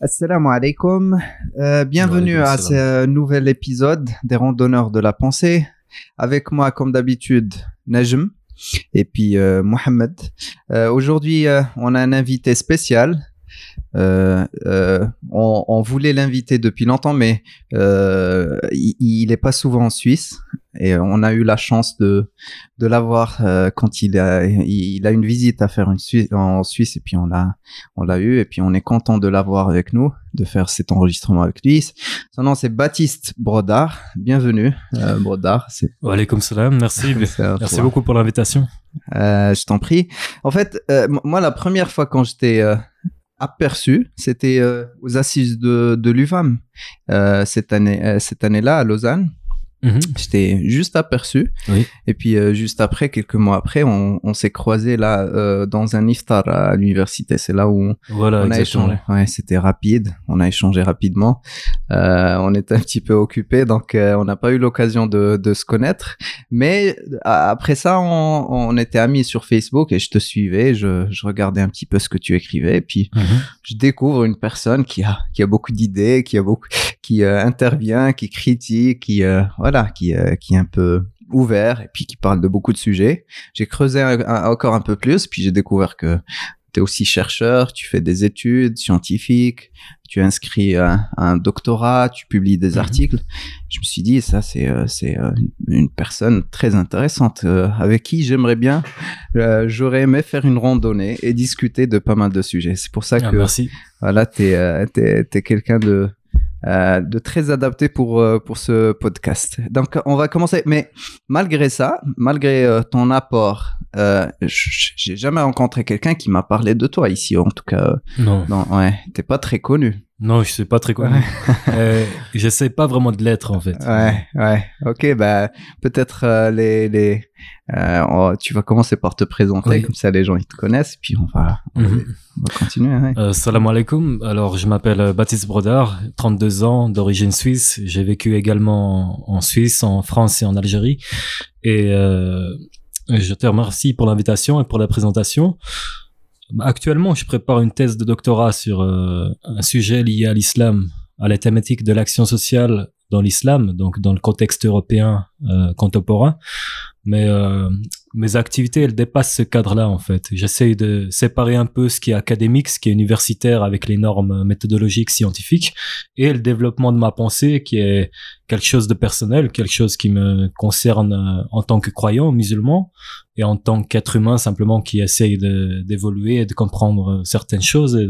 Assalamu alaikum. Euh, bienvenue à ce nouvel épisode des randonneurs de la pensée. Avec moi, comme d'habitude, Najm et puis euh, Mohamed. Euh, Aujourd'hui, euh, on a un invité spécial. Euh, euh, on, on voulait l'inviter depuis longtemps, mais euh, il n'est pas souvent en Suisse. Et on a eu la chance de, de l'avoir quand il a, il a une visite à faire une Suisse, en Suisse. Et puis on l'a, on l'a eu. Et puis on est content de l'avoir avec nous, de faire cet enregistrement avec lui. Son nom, c'est Baptiste Brodard. Bienvenue, Brodard. C'est alaykoum salam, merci. merci beaucoup pour l'invitation. Je t'en prie. En fait, moi, la première fois quand j'étais aperçu, c'était euh, aux assises de, de euh, euh, cette année-là à Lausanne. Mhm. J'étais juste aperçu. Oui. Et puis euh, juste après, quelques mois après, on, on s'est croisé là euh, dans un iftar à l'université. C'est là où Voilà, on a échangé. Ouais, c'était rapide. On a échangé rapidement. Euh, on était un petit peu occupés, donc euh, on n'a pas eu l'occasion de, de se connaître. Mais après ça, on, on était amis sur Facebook et je te suivais. Je, je regardais un petit peu ce que tu écrivais. Et puis Mhm. je découvre une personne qui a qui a beaucoup d'idées, qui a beaucoup qui euh, intervient, qui critique, qui euh, voilà, qui euh, qui est un peu ouvert et puis qui parle de beaucoup de sujets. J'ai creusé un- un- encore un peu plus, puis j'ai découvert que tu es aussi chercheur, tu fais des études scientifiques, tu es inscrit à, à un doctorat, tu publies des Mhm. articles. Je me suis dit, ça, c'est c'est une, personne très intéressante avec qui j'aimerais bien, j'aurais aimé faire une randonnée et discuter de pas mal de sujets. C'est pour ça Ah, que merci. voilà, t'es euh, t'es, t'es quelqu'un de euh, de très adapté pour euh, pour ce podcast. Donc on va commencer. Mais malgré ça, malgré euh, ton apport, euh, j'ai jamais rencontré quelqu'un qui m'a parlé de toi ici. En tout cas, Non, non, ouais, t'es pas très connu. Non, je suis pas très connu. Euh, J'essaie pas vraiment de l'être en fait. Ouais, ouais. Ok, bah peut-être euh, les les euh, on- tu vas commencer par te présenter Oui. comme ça les gens ils te connaissent puis on va Mhm. on va continuer. ouais. Euh, salam alaikum. Alors, je m'appelle Baptiste Brodard, 32 ans, d'origine suisse. J'ai vécu également en Suisse, en France et en Algérie. Et je te remercie pour l'invitation et pour la présentation. Actuellement, je prépare une thèse de doctorat sur euh, un sujet lié à l'islam, à la thématique de l'action sociale dans l'islam, donc dans le contexte européen euh, contemporain. Mais euh, mes activités, elles dépassent ce cadre-là, en fait. J'essaye de séparer un peu ce qui est académique, ce qui est universitaire avec les normes méthodologiques scientifiques, et le développement de ma pensée, qui est quelque chose de personnel, quelque chose qui me concerne euh, en tant que croyant musulman, et en tant qu'être humain simplement qui essaye d'évoluer et de comprendre certaines choses et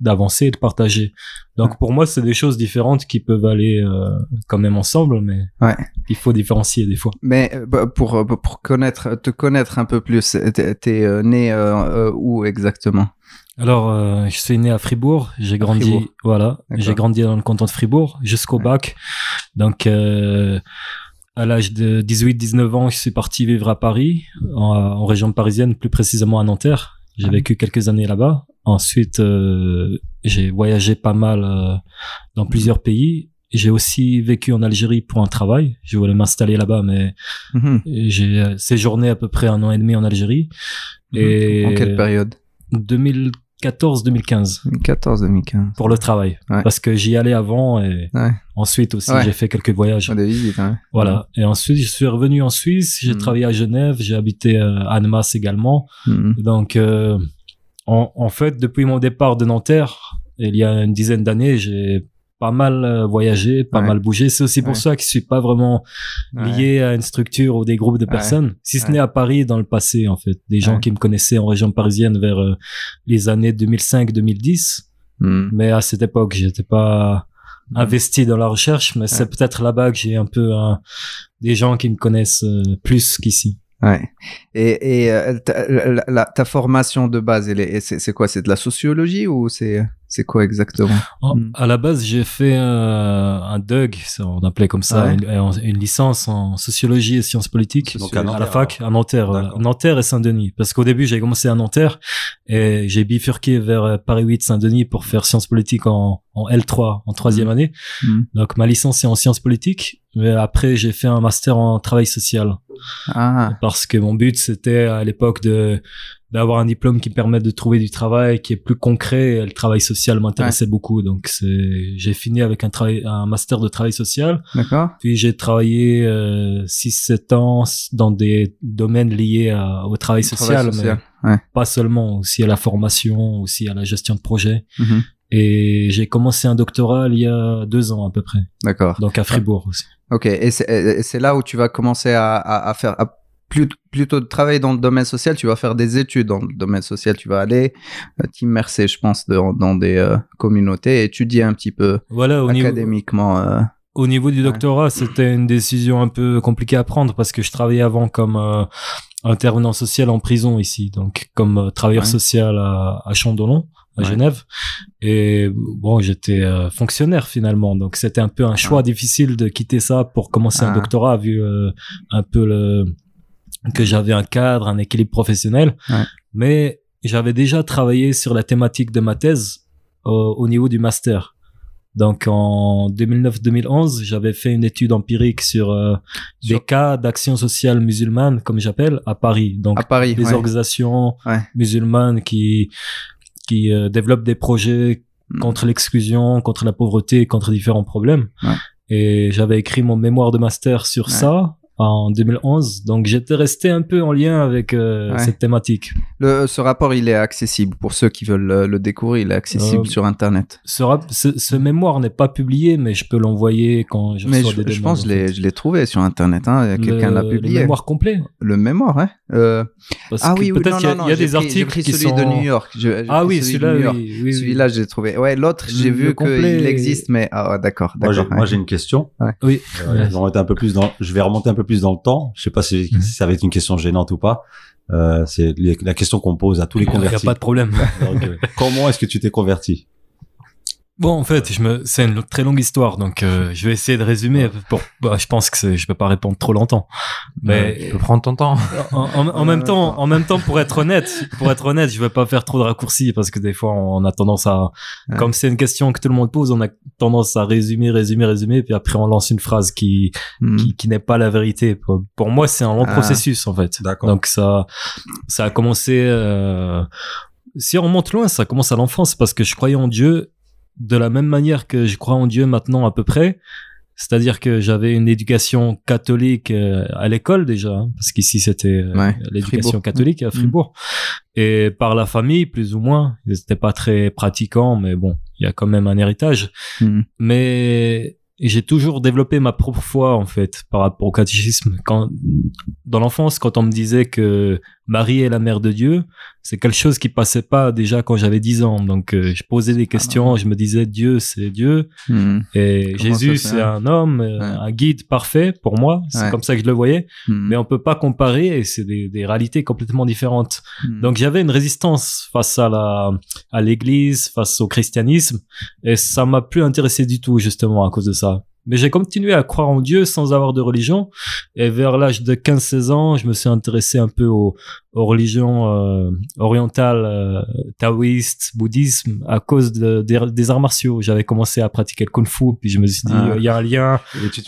d'avancer et de partager. Donc pour moi, c'est des choses différentes qui peuvent aller euh, quand même ensemble, mais Ouais. il faut différencier des fois. Mais euh, bah, pour euh, pour connaître te connaître un peu plus, t'es t'es, euh, né euh, euh, où exactement? Alors, euh, je suis né à Fribourg. J'ai grandi, Fribourg. voilà, j'ai grandi dans le canton de Fribourg jusqu'au Ouais. bac. Donc, euh, à l'âge de 18-19 ans, je suis parti vivre à Paris, en, en région parisienne, plus précisément à Nanterre. J'ai Ah. vécu quelques années là-bas. Ensuite, euh, j'ai voyagé pas mal euh, dans plusieurs pays. J'ai aussi vécu en Algérie pour un travail. Je voulais m'installer là-bas, mais Mhm. j'ai euh, séjourné à peu près un an et demi en Algérie. Et En quelle période? 2014-2015 2014-2015. pour le travail. Ouais. Parce que j'y allais avant et Ouais. ensuite aussi Ouais. j'ai fait quelques voyages. Des visites, hein. Voilà. Et ensuite je suis revenu en Suisse, j'ai Mhm. travaillé à Genève, j'ai habité euh, à Annemasse également. Mhm. Donc euh, en, en fait depuis mon départ de Nanterre, il y a une dizaine d'années, j'ai pas mal euh, voyagé, pas Ouais. mal bougé. C'est aussi pour Ouais. ça que je suis pas vraiment lié à une structure ou des groupes de personnes, si ce n'est à Paris dans le passé en fait. Des gens qui me connaissaient en région parisienne vers euh, les années 2005-2010. Mhm. Mais à cette époque, j'étais pas investi dans la recherche, mais c'est peut-être là-bas que j'ai un peu un- des gens qui me connaissent euh, plus qu'ici. Ouais. Et, et euh, ta, la- la- ta formation de base, est- c'est quoi? C'est de la sociologie ou c'est c'est quoi exactement En- Mm. À la base, j'ai fait euh, un DUG, on appelait comme ça, Ouais. une, une licence en sociologie et sciences politiques Donc à à la fac, à Nanterre. Nanterre et Saint-Denis. Parce qu'au début, j'ai commencé à Nanterre et j'ai bifurqué vers euh, Paris 8 Saint-Denis pour faire sciences politiques en, en L3, en troisième Mm. année. Mm. Donc ma licence est en sciences politiques, mais après j'ai fait un master en travail social. Ah, parce que mon but c'était à l'époque de d'avoir un diplôme qui permet de trouver du travail qui est plus concret. Le travail social m'intéressait beaucoup, donc c'est j'ai fini avec un travail, un master de travail social. D'accord. Puis j'ai travaillé euh, 6-7 ans dans des domaines liés à, au travail social, social, mais ouais. pas seulement, aussi à la formation, aussi à la gestion de projet. Mhm. Et j'ai commencé un doctorat il y a deux ans à peu près, D'accord. donc à Fribourg aussi. Ok. Et c'est et c'est là où tu vas commencer à, à, à faire à plutôt de travailler dans le domaine social. Tu vas faire des études dans le domaine social. Tu vas aller euh, t'immerser, je pense, dans, dans des euh, communautés, étudier un petit peu Voilà, au niveau, académiquement. euh, Au niveau du doctorat, c'était une décision un peu compliquée à prendre parce que je travaillais avant comme euh, intervenant social en prison ici, donc comme travailleur Ouais. social à, à Chandolon, à Ouais. Genève. Et bon, j'étais euh, fonctionnaire finalement, donc c'était un peu un choix difficile de quitter ça pour commencer un Ah. doctorat vu euh, un peu le que j'avais un cadre, un équilibre professionnel. Ouais. Mais j'avais déjà travaillé sur la thématique de ma thèse au, au niveau du master. Donc en 2009-2011, j'avais fait une étude empirique sur euh, des cas d'action sociale musulmane, comme j'appelle, à Paris. Donc à Paris. des ouais. organisations Ouais. musulmanes qui qui euh, développent des projets Mm. contre l'exclusion, contre la pauvreté, contre différents problèmes. Et j'avais écrit mon mémoire de master sur ça en 2011. Donc j'étais resté un peu en lien avec euh, Ouais. cette thématique. Le, ce rapport, il est accessible pour ceux qui veulent le, le découvrir. Il est accessible Euh, sur Internet. Ce, rap- ce, ce mémoire n'est pas publié, mais je peux l'envoyer quand je Mais reçois je, des je demandes, pense que en je l'ai- fait. je l'ai trouvé sur Internet. Hein. Quelqu'un Le- l'a Le publié. mémoire complet. Le mémoire, hein. Euh, ah oui, oui, peut-être qu'il y a, non, y des pris- articles pris qui celui sont... de New York. Je- Ah pris oui, celui-là, oui, oui, oui. Celui-là, j'ai trouvé. Ouais, l'autre, j'ai Le vu qu'il existe, mais ah, d'accord, Moi, j'ai, une question. Je vais remonter un peu plus dans, je vais remonter un peu plus dans le temps. Je sais pas si, Mhm. si ça va être une question gênante ou pas. Euh, c'est la question qu'on pose à tous les Il n'y a convertis. pas de problème. Donc, euh, comment est-ce que tu t'es converti? Bon, en fait, je me, c'est une très longue histoire, donc euh, je vais essayer de résumer. Pour, bah, je pense que c'est- je peux pas répondre trop longtemps, mais tu peux prendre ton temps. en, en- en même temps, en même temps, pour être honnête, pour être honnête, je vais pas faire trop de raccourcis parce que des fois, on a tendance à, Ouais. comme c'est une question que tout le monde pose, on a tendance à résumer, résumer, résumer, puis après on lance une phrase qui Hmm. qui, qui n'est pas la vérité. Pour, pour moi, c'est un long Ah. processus en fait. D'accord. Donc ça, ça a commencé. euh, si on remonte loin, ça commence à l'enfance parce que je croyais en Dieu de la même manière que je crois en Dieu maintenant à peu près. C'est-à-dire que j'avais une éducation catholique euh, à l'école déjà, hein, parce qu'ici c'était euh, Ouais, l'éducation Fribourg. catholique à Fribourg. Et par la famille, plus ou moins, ils n'étaient pas très pratiquants, mais bon, il y a quand même un héritage Hmm. mais j'ai toujours développé ma propre foi en fait par rapport au catéchisme. Quand dans l'enfance, quand on me disait que Marie est la mère de Dieu, c'est quelque chose qui passait pas déjà quand j'avais 10 ans. Donc euh, je posais des questions, je me disais Dieu c'est Dieu Hmm. et Comment Jésus c'est fait un homme, euh, Ouais. un guide parfait pour moi. C'est Ouais. comme ça que je le voyais. Hmm. Mais on peut pas comparer et c'est des, des réalités complètement différentes. Hmm. Donc j'avais une résistance face à la à l'église, face au christianisme et ça m'a plus intéressé du tout justement à cause de ça. Mais j'ai continué à croire en Dieu sans avoir de religion et vers l'âge de 15-16 ans, je me suis intéressé un peu aux, aux religions euh, orientales, euh, taoïstes, bouddhisme à cause de- des, des arts martiaux. J'avais commencé à pratiquer le kung-fu puis je me suis dit Ah. euh, il y a un lien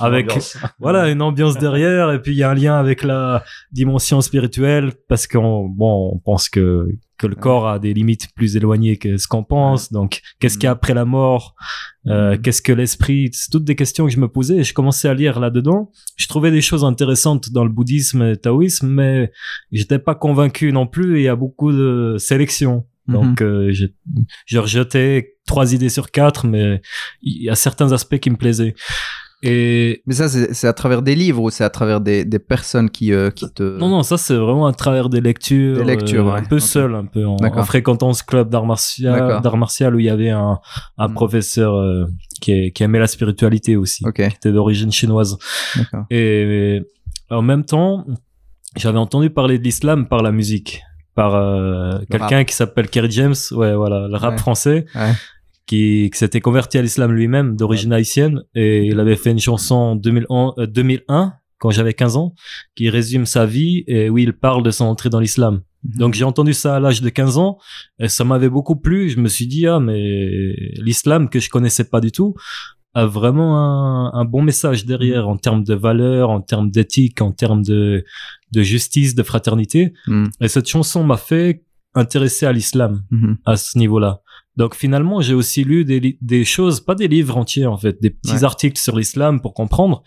Avec- voilà une ambiance derrière et puis il y a un lien avec la dimension spirituelle parce qu'on bon on pense que que le Ouais. corps a des limites plus éloignées que ce qu'on pense. Donc qu'est-ce qu'il y a Mhm. après la mort? Euh, Mhm. qu'est-ce que l'esprit? C'est toutes des questions que je me posais et je commençais à lire là dedans je trouvais des choses intéressantes dans le bouddhisme et le taoïsme mais j'étais pas convaincu non plus et il y a beaucoup de sélection donc euh, j'ai je rejetais trois idées sur quatre mais il y a certains aspects qui me plaisaient et Mais ça, c'est à travers des livres ou c'est à travers des, des personnes qui, euh, qui te. Non, non, ça c'est vraiment à travers des lectures. Des lectures, euh, ouais. Un peu seul, un peu en, fréquentant ce club d'art martial, martial où il y avait un, un Mm. professeur euh, qui, aimait la spiritualité aussi, Ok, qui était d'origine chinoise. d'accord. Et en même temps, j'avais entendu parler de l'islam par la musique, par euh, quelqu'un qui s'appelle Kerry James, ouais, voilà, le rap Ouais. français. Ouais. Qui, qui s'était converti à l'islam lui-même, d'origine haïtienne, et il avait fait une chanson en 2001, euh, 2001 quand j'avais 15 ans, qui résume sa vie et où il parle de son entrée dans l'islam. Mhm. Donc j'ai entendu ça à l'âge de 15 ans et ça m'avait beaucoup plu. Je me suis dit ah mais l'islam que je connaissais pas du tout a vraiment un, un bon message derrière en termes de valeurs, en termes d'éthique, en termes de de justice, de fraternité. Hmm. Et cette chanson m'a fait intéressé à l'islam Mhm. à ce niveau-là. Donc finalement, j'ai aussi lu des, choses, pas des livres entiers en fait, des petits Ouais. articles sur l'islam pour comprendre.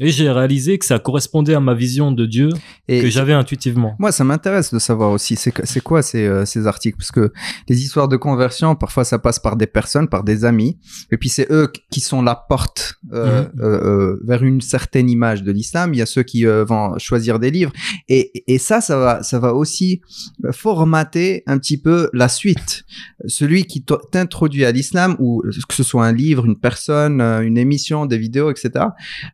Et j'ai réalisé que ça correspondait à ma vision de Dieu Et que j'avais intuitivement. Moi, ça m'intéresse de savoir aussi, c'est quoi ces, euh, ces articles? Parce que les histoires de conversion, parfois, ça passe par des personnes, par des amis, et puis c'est eux qui sont la porte euh, Mhm. euh, vers une certaine image de l'islam. Il y a ceux qui vont choisir des livres, et, et ça, ça va, ça va aussi formater un petit peu la suite. Celui qui t'introduit à l'islam, ou que ce soit un livre, une personne, une émission, des vidéos, etc.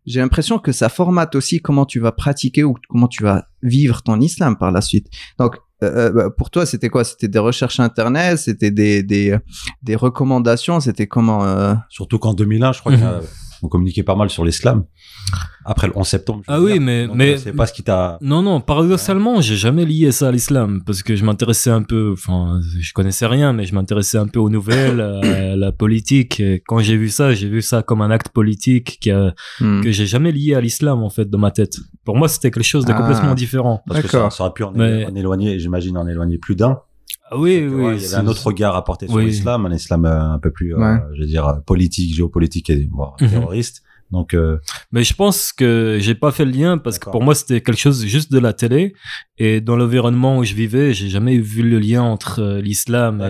J'ai l'impression que ça formate aussi comment tu vas pratiquer ou comment tu vas vivre ton islam par la suite. Donc, euh, euh, pour toi, c'était quoi? C'était des recherches internet? C'était des, des, des recommandations? C'était comment euh, Surtout qu'en 2001, je crois Mhm. Qu'on communiquait pas mal sur l'islam. Après le 11 septembre. Ah oui, dire. mais- Donc, mais- C'est pas ce qui t'a. Non, non, paradoxalement, j'ai jamais lié ça à l'islam parce que je m'intéressais un peu, enfin, je connaissais rien, mais je m'intéressais un peu aux nouvelles, à la politique. Et quand j'ai vu ça, j'ai vu ça comme un acte politique qui a- hmm. que j'ai jamais lié à l'islam en fait dans ma tête. Pour moi, c'était quelque chose de Ah. complètement différent. Parce que ça, D'accord. ça aurait pu en, Mais- en éloigner, j'imagine, en éloigner plus d'un. Ah oui, oui. il y c'est- avait un autre regard à porter sur Oui. l'islam, un islam euh, un peu plus, euh, je veux dire, politique, géopolitique et bon, Mhm. terroriste. Donc, euh, Mais je pense que j'ai pas fait le lien parce que pour moi c'était quelque chose juste de la télé et dans l'environnement où je vivais, j'ai jamais vu le lien entre euh, l'islam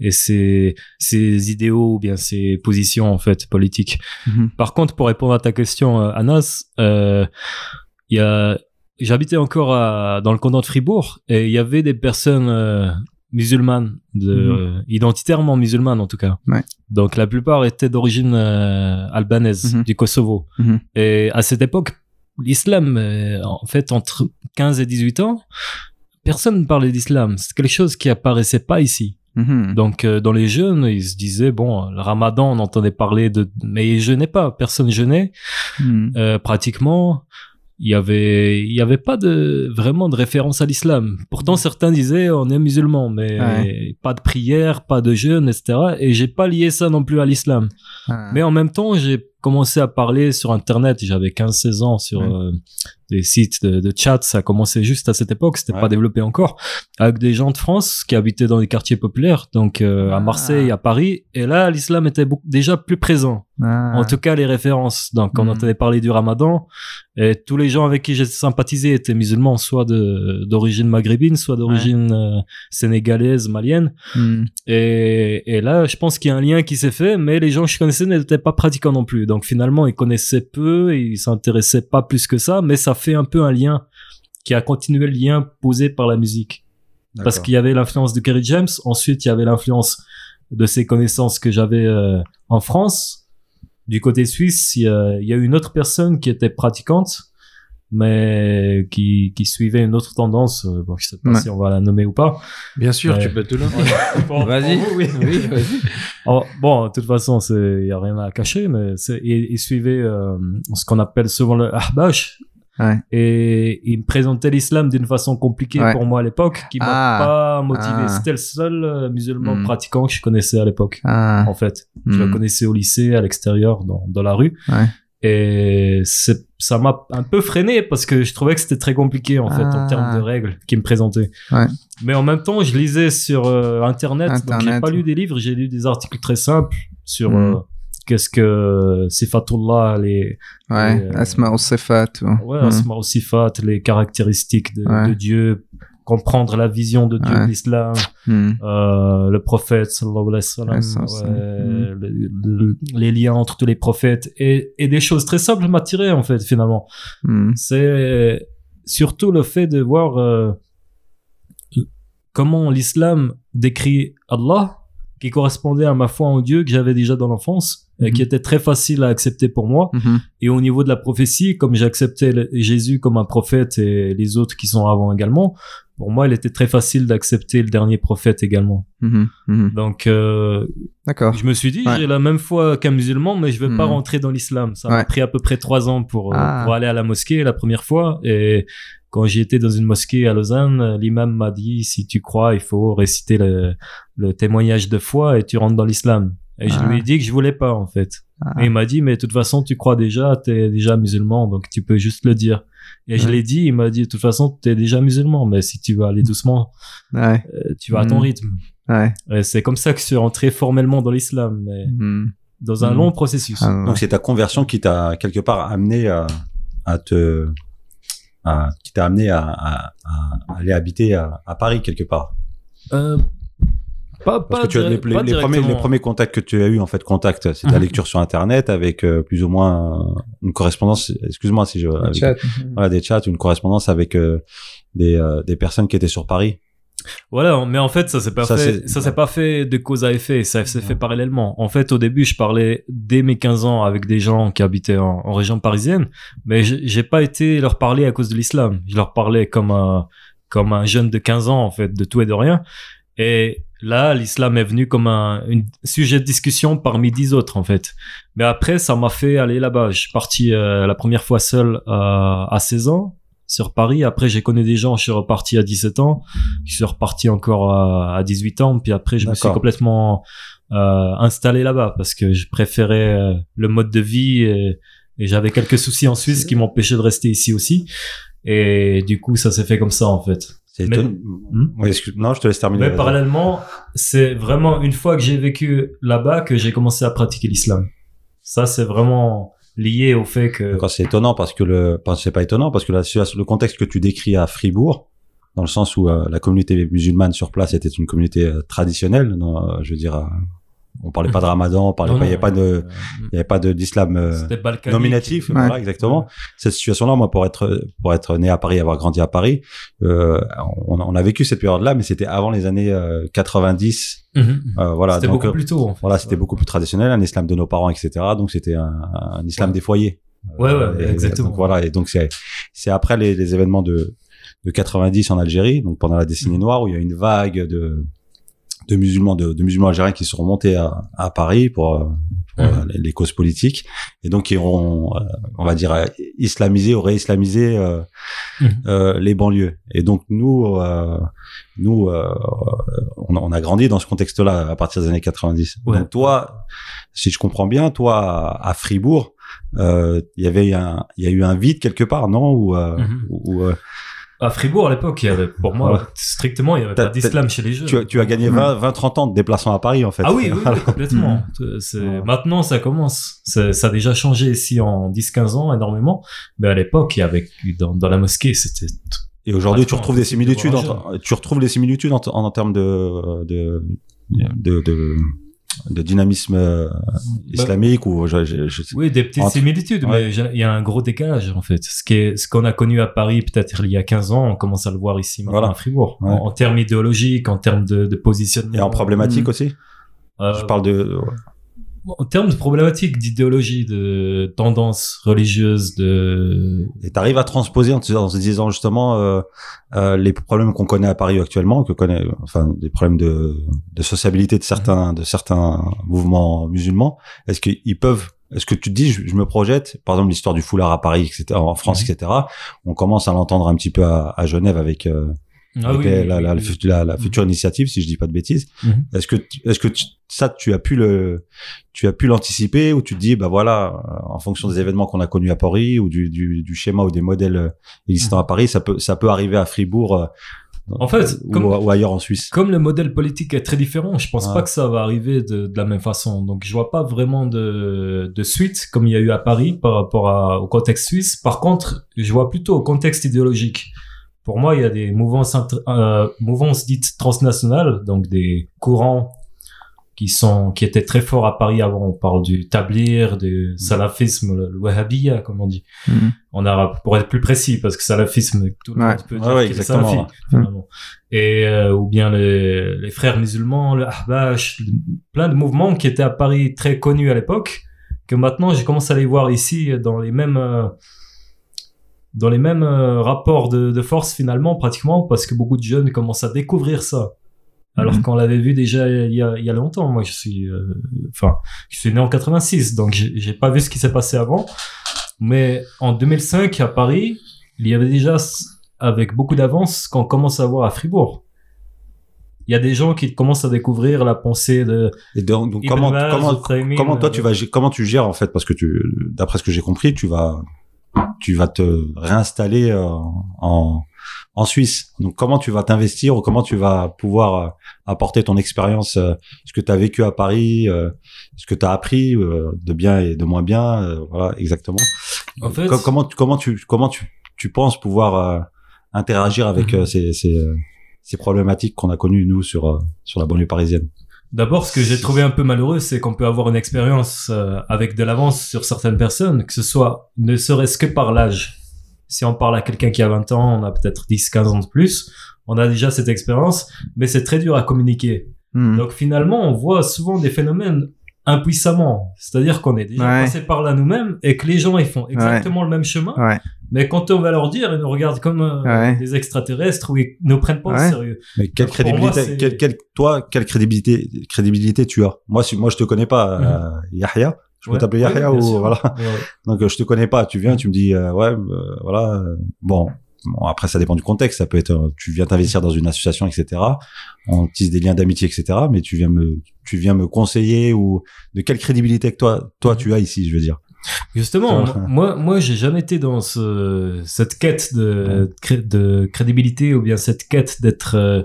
et, ses, ses idéaux ou bien ses positions en fait politiques. Mhm. Par contre, pour répondre à ta question, Anas, euh, il y a, j'habitais encore à, dans le canton de Fribourg et il y avait des personnes euh, de, Mhm. euh, identitairement musulmanes en tout cas. Ouais. Donc la plupart étaient d'origine euh, albanaise, Mhm. du Kosovo. Mhm. Et à cette époque, l'islam, euh, en fait, entre 15 et 18 ans, personne ne parlait d'islam. C'est quelque chose qui apparaissait pas ici. Mhm. Donc euh, dans les jeunes, ils se disaient bon, le Ramadan, on entendait parler de, mais ils jeûnaient pas, personne jeûnait. Mhm. Euh, pratiquement, il y avait, il y avait pas de vraiment de référence à l'islam. Pourtant, certains disaient on est musulman, mais Ouais. pas de prière, pas de jeûne, etc. Et j'ai pas lié ça non plus à l'islam. Ah. Mais en même temps, j'ai commencé à parler sur Internet. J'avais 15-16 ans sur Ouais. euh, des sites de, de chat. Ça a commencé juste à cette époque. C'était Ouais. pas développé encore. Avec des gens de France qui habitaient dans des quartiers populaires. Donc, euh, à Ah. Marseille, à Paris. Et là, l'islam était beaucoup- déjà plus présent. Ah. En tout cas, les références. Donc, on Mhm. entendait parler du ramadan. Et tous les gens avec qui j'ai sympathisé étaient musulmans, soit d'origine maghrébine, soit d'origine euh, sénégalaise, malienne. Mhm. Et, et là, je pense qu'il y a un lien qui s'est fait, mais les gens que je connaissais n'étaient pas pratiquants non plus. Donc finalement, ils connaissaient peu, ils s'intéressaient pas plus que ça, mais ça fait un peu un lien qui a continué le lien posé par la musique. Parce qu'il y avait l'influence de Kerry James, ensuite il y avait l'influence de ces connaissances que j'avais euh, en France. Du côté suisse, il y, a, il y a une autre personne qui était pratiquante, mais qui, qui suivait une autre tendance. euh, Bon, je sais pas Ouais. si on va la nommer ou pas. Bien sûr, tu peux te le Vas-y. oui. Oui, vas-y. Alors, bon, de toute façon, c'est il y a rien à cacher, mais c'est il, il suivait euh, ce qu'on appelle souvent le ahbash. Ouais. Et il me présentait l'islam d'une façon compliquée Ouais. pour moi à l'époque, qui m'a Ah. pas motivé. Ah. C'était le seul euh, musulman Hmm. pratiquant que je connaissais à l'époque, Ah. en fait. Je le Mhm. connaissais au lycée, à l'extérieur, dans, dans la rue. Ouais. Et ça m'a un peu freiné parce que je trouvais que c'était très compliqué, en fait, en Ah. termes de règles qu'il me présentait. Ouais. Mais en même temps, je lisais sur euh, Internet, donc j'ai Internet. pas lu des livres, j'ai lu des articles très simples sur Mm. euh, qu'est-ce que Sifatullah, les Ouais, Et, euh, Asma ou Sifat. ou- ouais, Mhm. Asma ou Sifat, les caractéristiques de, Ouais. de Dieu, comprendre la vision de Dieu Ouais. de l'islam, Mhm. euh, le prophète sallallahu alayhi wa sallam, le- les liens entre tous les prophètes et, et des choses très simples m'attiraient en fait finalement c'est surtout le fait de voir euh, comment l'islam décrit Allah, qui correspondait à ma foi en Dieu que j'avais déjà dans l'enfance, et qui Mhm. était très facile à accepter pour moi. Mhm. Et au niveau de la prophétie, comme j'acceptais Jésus comme un prophète et les autres qui sont avant également, pour moi, il était très facile d'accepter le dernier prophète également. Mhm. Donc, euh, D'accord. je me suis dit, Ouais. j'ai la même foi qu'un musulman, mais je vais pas rentrer dans l'islam. Ça m'a pris à peu près trois ans pour, euh, Ah. pour aller à la mosquée la première fois. Et quand j'y étais dans une mosquée à Lausanne, euh, l'imam m'a dit, si tu crois, il faut réciter le, le témoignage de foi et tu rentres dans l'islam. Et je Ah. lui ai dit que je voulais pas, en fait. Ah. Et il m'a dit, mais de toute façon, tu crois déjà, t'es déjà musulman, donc tu peux juste le dire. Et je l'ai dit, il m'a dit, de toute façon, t'es déjà musulman, mais si tu veux aller doucement, Ouais. euh, tu vas à ton Mhm. rythme. Ouais. Et c'est comme ça que je suis rentré formellement dans l'islam, mais Hmm. dans un Mhm. long processus. Ah, ouais. Donc c'est ta conversion qui t'a quelque part amené à, à te, à- qui t'a amené à, à- à aller habiter à, à Paris quelque part. Euh, pas, Parce pas que tu as les, premiers, les premiers contacts que tu as eu en fait contact, c'est la Mhm. lecture sur internet avec euh, plus ou moins une correspondance. Excuse-moi si je avec- Chat. voilà des chats, une correspondance avec euh, des euh, des personnes qui étaient sur Paris. Voilà, mais en fait, ça s'est pas Ça, fait, c'est- ça s'est pas fait de cause à effet, ça s'est fait parallèlement. En fait, au début, je parlais dès mes 15 ans avec des gens qui habitaient en, en région parisienne, mais j'ai j'ai pas été leur parler à cause de l'islam. Je leur parlais comme un, comme un jeune de 15 ans, en fait, de tout et de rien. Et là, l'islam est venu comme un une sujet de discussion parmi dix autres, en fait. Mais après, ça m'a fait aller là-bas. Je suis parti euh, la première fois seul euh, à 16 ans sur Paris. Après, j'ai connu des gens, je suis reparti à 17 ans. Je suis reparti encore à, à 18 ans. Puis après, je me suis complètement euh, installé là-bas parce que je préférais euh, le mode de vie et, et j'avais quelques soucis en Suisse qui m'empêchaient de rester ici aussi. Et du coup, ça s'est fait comme ça, en fait. C'est Mais- étonnant. Hmm Oui, excuse- non, je te laisse terminer. Mais parallèlement, c'est vraiment une fois que j'ai vécu là-bas que j'ai commencé à pratiquer l'islam. Ça, c'est vraiment lié au fait que... D'accord, c'est étonnant parce que le, enfin, c'est pas étonnant parce que la le contexte que tu décris à Fribourg, dans le sens où euh, la communauté musulmane sur place était une communauté euh, traditionnelle, euh, je veux dire, on parlait pas de Ramadan, on parlait Non, pas, il y non, avait pas de, euh, il y avait pas de d'islam euh, nominatif, Ouais. voilà, exactement. Cette situation-là, moi, pour être pour être né à Paris, avoir grandi à Paris, euh, on, on a vécu cette période-là, mais c'était avant les années euh, 90, Mhm. euh, voilà. C'était donc, beaucoup plus tôt, en fait. Voilà, c'était beaucoup plus traditionnel, un islam de nos parents, etc. Donc c'était un, un islam Ouais. des foyers. Ouais, ouais, et exactement. donc voilà, et donc c'est c'est après les, les événements de de 90 en Algérie, donc pendant la décennie Mhm. noire, où il y a une vague de de musulmans de, de musulmans algériens qui sont remontés à, à Paris pour, euh, pour, Mhm. euh, les, les causes politiques et donc qui ont euh, on va dire islamisé ou réislamisé euh, Mhm. euh, les banlieues et donc nous euh, nous euh, on, a- on a grandi dans ce contexte-là à partir des années 90 Ouais. donc toi si je comprends bien toi à, à Fribourg euh, il y avait un il y a eu un vide quelque part non? Ou euh, Mhm. ou, euh, À Fribourg, à l'époque, il y avait, pour moi, strictement, il n'y avait pas d'islam chez les jeunes. tu, as- tu as gagné Mhm. 20 20 30 ans de déplacement à Paris en fait Ah oui, oui, oui, complètement. Maintenant, ça commence. Ça a déjà changé ici en 10-15 ans, énormément. Mais à l'époque, avait, dans, dans la mosquée, c'était, Et aujourd'hui, tu retrouves des similitudes, entre, tu retrouves des similitudes en, en, en termes de, de, de, de, de dynamisme euh, islamique ou je, je, je sais- oui, des petites Entre- similitudes, Ouais. mais il y a un gros décalage, en fait. Ce qui est, ce qu'on a connu à Paris, peut-être il y a 15 ans, on commence à le voir ici, maintenant Voilà. à Fribourg. Ouais. En, en termes idéologiques, en termes de, de positionnement. Et en problématique Mhm. aussi. Euh, Je parle de. En termes de problématiques, d'idéologie, de tendances religieuses, de, Et t'arrives à transposer en te, en se disant justement euh, euh, les problèmes qu'on connaît à Paris actuellement, que connaît, enfin des problèmes de, de sociabilité de certains de certains mouvements musulmans. Est-ce qu'ils peuvent est-ce que tu te dis, je, je me projette, par exemple l'histoire du foulard à Paris, etc., en France, etc. On commence à l'entendre un petit peu à, à Genève avec euh, Ah oui, la, la, oui, la, fut- la- future initiative, si je dis pas de bêtises. Mhm. Est-ce que, est-ce que tu- ça, tu as pu le, tu as pu l'anticiper ou tu te dis, bah voilà, euh, en fonction des événements qu'on a connus à Paris ou du, du, du schéma ou des modèles euh, existants à Paris, ça peut, ça peut arriver à Fribourg. euh, En fait, ou, comme- ou ailleurs en Suisse. Comme le modèle politique est très différent, je pense pas que ça va arriver de, de la même façon. Donc, je vois pas vraiment de, de suite comme il y a eu à Paris par rapport à- au contexte suisse. Par contre, je vois plutôt au contexte idéologique. Pour moi, il y a des mouvances, euh, mouvances dites transnationales, donc des courants qui sont qui étaient très forts à Paris avant. On parle du tablir, du salafisme, le, le comme on dit Mhm. en arabe, pour être plus précis, parce que salafisme, tout le Ouais. monde peut Ouais, dire ouais, qu'il est exactement. salafi, finalement. Et, euh, ou bien les, les frères musulmans, le Ahbash, plein de mouvements qui étaient à Paris très connus à l'époque, que maintenant je commence à les voir ici dans les mêmes, euh, dans les mêmes euh, rapports de, de force finalement, pratiquement, parce que beaucoup de jeunes commencent à découvrir ça. Alors Mhm. qu'on l'avait vu déjà il y a, il y a longtemps. Moi, je suis, euh, enfin, je suis né en 86, donc j'ai pas vu ce qui s'est passé avant. Mais en 2005, à Paris, il y avait déjà, avec beaucoup d'avance, qu'on commence à voir à Fribourg. Il y a des gens qui commencent à découvrir la pensée de Et donc, comment, toi tu euh, vas, comment tu gères en fait, parce que tu, d'après ce que j'ai compris, tu vas, tu vas te réinstaller euh, en en Suisse. Donc comment tu vas t'investir ou comment tu vas pouvoir euh, apporter ton expérience, euh, ce que tu as vécu à Paris, ce que tu as appris de bien et de moins bien, voilà exactement. En fait, comment comment tu comment tu tu penses pouvoir interagir avec mhm. ces, ces ces problématiques qu'on a connues nous sur sur la banlieue parisienne? D'abord, ce que j'ai trouvé un peu malheureux, c'est qu'on peut avoir une expérience euh, avec de l'avance sur certaines personnes, que ce soit ne serait-ce que par l'âge. Si on parle à quelqu'un qui a 20 ans, on a peut-être 10, 15 ans de plus, on a déjà cette expérience, mais c'est très dur à communiquer. Hmm. Donc finalement, on voit souvent des phénomènes impuissamment. C'est-à-dire qu'on est déjà passé par là nous-mêmes et que les gens ils font exactement le même chemin. Mais quand on va leur dire, ils nous regardent comme euh, des extraterrestres ou ils ne prennent pas au sérieux. Mais quelle crédibilité, quelle, toi, quelle crédibilité, crédibilité tu as? Moi, si moi je te connais pas, mhm. euh, Yahya, je peux t'appeler Yahya ou voilà. Donc euh, je te connais pas, tu viens, tu me dis ouais, voilà, bon, Bon, après, ça dépend du contexte. Ça peut être, tu viens t'investir dans une association, etc. On tisse des liens d'amitié, etc. Mais tu viens me, tu viens me conseiller ou de quelle crédibilité que toi, toi, tu as ici, je veux dire? Justement, moi, moi, j'ai jamais été dans ce, cette quête de, de crédibilité ou bien cette quête d'être euh,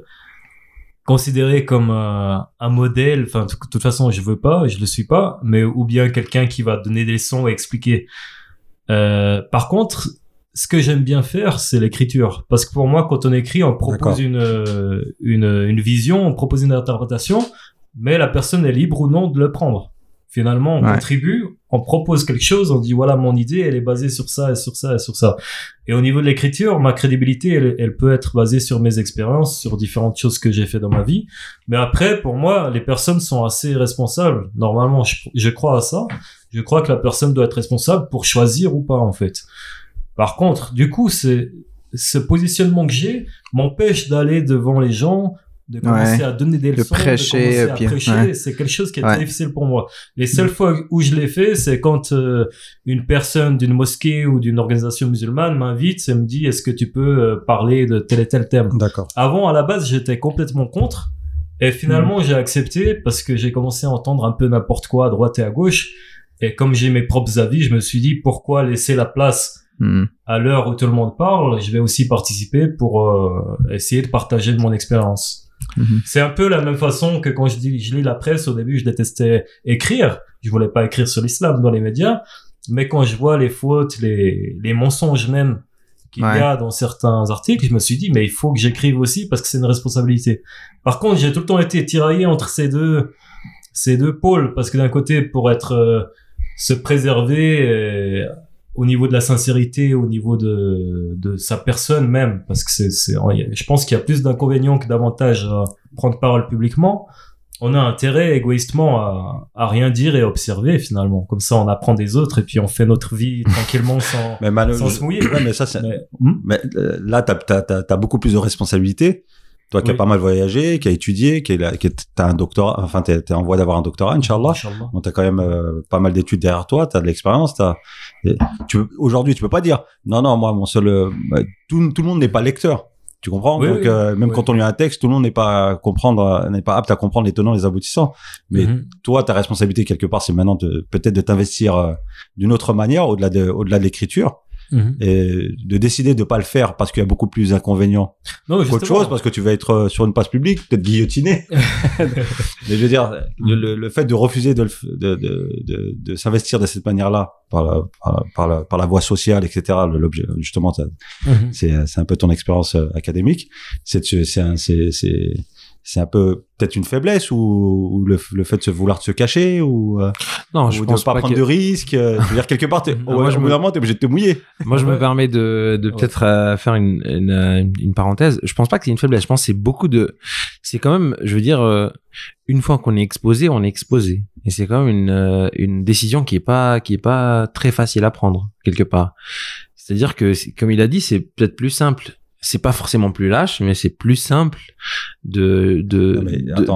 considéré comme un, un modèle. Enfin, de toute façon, je veux pas, je le suis pas, mais ou bien quelqu'un qui va donner des leçons et expliquer. Euh, par contre, ce que j'aime bien faire, c'est l'écriture. Parce que pour moi, quand on écrit, on propose une, euh, une, une, vision, on propose une interprétation, mais la personne est libre ou non de le prendre. Finalement, on contribue, on propose quelque chose, on dit voilà mon idée, elle est basée sur ça et sur ça et sur ça. Et au niveau de l'écriture, ma crédibilité, elle, peut être basée sur mes expériences, sur différentes choses que j'ai fait dans ma vie. Mais après, pour moi, les personnes sont assez responsables. Normalement, je, je crois à ça. Je crois que la personne doit être responsable pour choisir ou pas en fait. Par contre, du coup, c'est ce positionnement que j'ai m'empêche d'aller devant les gens, de commencer à donner des leçons, de, prêcher, de prêcher. C'est quelque chose qui est très difficile pour moi. Les seules fois où je l'ai fait, c'est quand euh, une personne d'une mosquée ou d'une organisation musulmane m'invite et me dit est-ce que tu peux euh, parler de tel et tel thème? D'accord. Avant, à la base, j'étais complètement contre. Et finalement, hmm. j'ai accepté parce que j'ai commencé à entendre un peu n'importe quoi à droite et à gauche. Et comme j'ai mes propres avis, je me suis dit pourquoi laisser la place Hmm. À l'heure où tout le monde parle, je vais aussi participer pour euh, essayer de partager de mon expérience. Hmm. C'est un peu la même façon que quand je, dis, je lis la presse, au début, je détestais écrire. Je voulais pas écrire sur l'islam dans les médias. Mais quand je vois les fautes, les, les mensonges même qu'il y a dans certains articles, je me suis dit, mais il faut que j'écrive aussi parce que c'est une responsabilité. Par contre, j'ai tout le temps été tiraillé entre ces deux, ces deux pôles parce que d'un côté, pour être, euh, se préserver, euh, au niveau de la sincérité, au niveau de, de sa personne même, parce que c'est, c'est, je pense qu'il y a plus d'inconvénients que d'avantages à prendre parole publiquement. On a intérêt égoïstement à, à rien dire et observer finalement. Comme ça, on apprend des autres et puis on fait notre vie tranquillement sans, sans se mouiller. mais ça, c'est... mais, mais euh, là, t'as, t'as, t'as, t'as beaucoup plus de responsabilités toi qui as pas mal voyagé, qui a étudié, qui, est, qui t'as un doctorat, enfin t'es, t'es en voie d'avoir un doctorat, inchallah. inchallah. Donc t'as quand même euh, pas mal d'études derrière toi, t'as de l'expérience. Tu aujourd'hui tu peux pas dire non non moi mon seul euh, bah, tout, tout le monde n'est pas lecteur. Tu comprends? Donc euh, même quand on lit un texte, tout le monde n'est pas à comprendre, n'est pas apte à comprendre les tenants, les aboutissants. Mais mm-hmm. toi, ta responsabilité quelque part, c'est maintenant peut-être de t'investir d'une autre manière, au-delà de, au-delà de l'écriture Mhm. et de décider de pas le faire parce qu'il y a beaucoup plus d'inconvénients qu'autre chose parce que tu vas être euh, sur une place publique peut-être guillotiné. Mais je veux dire le, le, fait de refuser de, de, de, de, s'investir de cette manière-là par la, par, la, par la voie sociale etc l'objet justement c'est c'est un peu ton expérience euh, académique. C'est c'est c'est c'est un peu peut-être une faiblesse ou, le, le, fait de se vouloir se cacher ou euh, non je ou pense de pas, prendre de risques euh, je veux dire quelque part moi je me t'es obligé de te mouiller. Moi je me permets de, de peut-être euh, faire une, une, une, parenthèse. Je pense pas que c'est une faiblesse. Je pense que c'est beaucoup de c'est quand même je veux dire une fois qu'on est exposé on est exposé. Et c'est quand même une, une décision qui est pas qui est pas très facile à prendre quelque part. C'est-à-dire que comme il a dit c'est peut-être plus simple c'est pas forcément plus lâche, mais c'est plus simple de de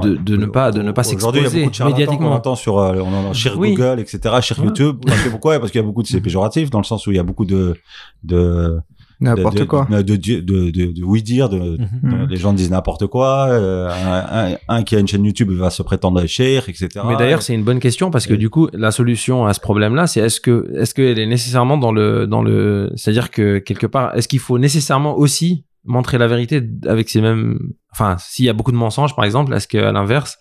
de, de, ne pas de ne pas s'exposer médiatiquement. On entend sur euh, on entend sur Google, etc., sur YouTube. Parce que pourquoi? Parce qu'il y a beaucoup de c'est péjoratif dans le sens où il y a beaucoup de de N'importe quoi. De, de, de, de, oui dire, de, Mhm. les gens disent n'importe quoi. euh, un, un, un qui a une chaîne YouTube va se prétendre cher, etc. Mais d'ailleurs, c'est une bonne question parce que Et- du coup, la solution à ce problème-là, c'est est-ce que est-ce qu'elle est nécessairement dans le dans le, c'est-à-dire que quelque part, est-ce qu'il faut nécessairement aussi montrer la vérité avec ces mêmes, enfin, s'il y a beaucoup de mensonges, par exemple, est-ce qu'à l'inverse,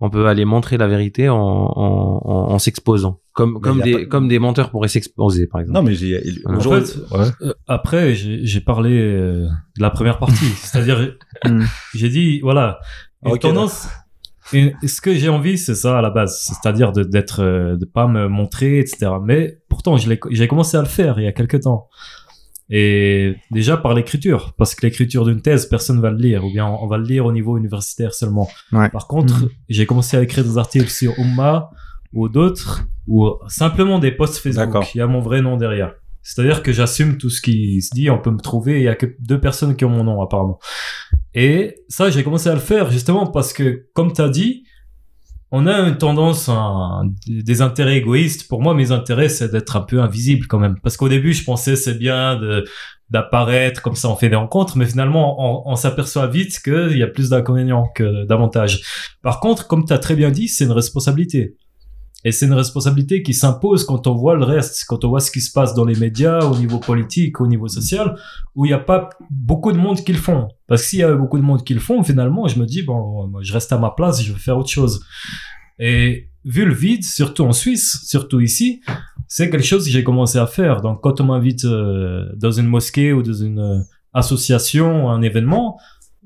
on peut aller montrer la vérité en en, en, en s'exposant, comme comme des pas- comme des menteurs pourraient s'exposer, par exemple. Non, mais j'ai, aujourd'hui- fait, ouais. euh, après, j'ai parlé euh, de la première partie. C'est-à-dire, Mm. j'ai dit, voilà, une tendance. une- ce que j'ai envie, c'est ça à la base. C'est-à-dire de- d'être, euh, de pas me montrer, etc. Mais pourtant, je l'ai- j'ai commencé à le faire il y a quelques temps. Et déjà par l'écriture, parce que l'écriture d'une thèse, personne va le lire, ou bien on va le lire au niveau universitaire seulement. Ouais. Par contre, Mhm. j'ai commencé à écrire des articles sur Umma ou d'autres, ou simplement des posts. Facebook. Il y a mon vrai nom derrière. C'est-à-dire que j'assume tout ce qui se dit, on peut me trouver, il y a que deux personnes qui ont mon nom apparemment. Et ça, j'ai commencé à le faire justement parce que, comme tu as dit, on a une tendance à des intérêts égoïstes. Pour moi, mes intérêts, c'est d'être un peu invisible quand même. Parce qu'au début, je pensais c'est bien de d'apparaître comme ça, on fait des rencontres, mais finalement, on, on s'aperçoit vite qu'il y a plus d'inconvénients que d'avantages. Par contre, comme tu as très bien dit, c'est une responsabilité. Et c'est une responsabilité qui s'impose quand on voit le reste, quand on voit ce qui se passe dans les médias, au niveau politique, au niveau social, où il n'y a pas beaucoup de monde qui le font. Parce que s'il y a beaucoup de monde qui le font, finalement, je me dis, bon, je reste à ma place, je vais faire autre chose. Et vu le vide, surtout en Suisse, surtout ici, c'est quelque chose que j'ai commencé à faire. Donc, quand on m'invite euh, dans une mosquée ou dans une euh, association, un événement,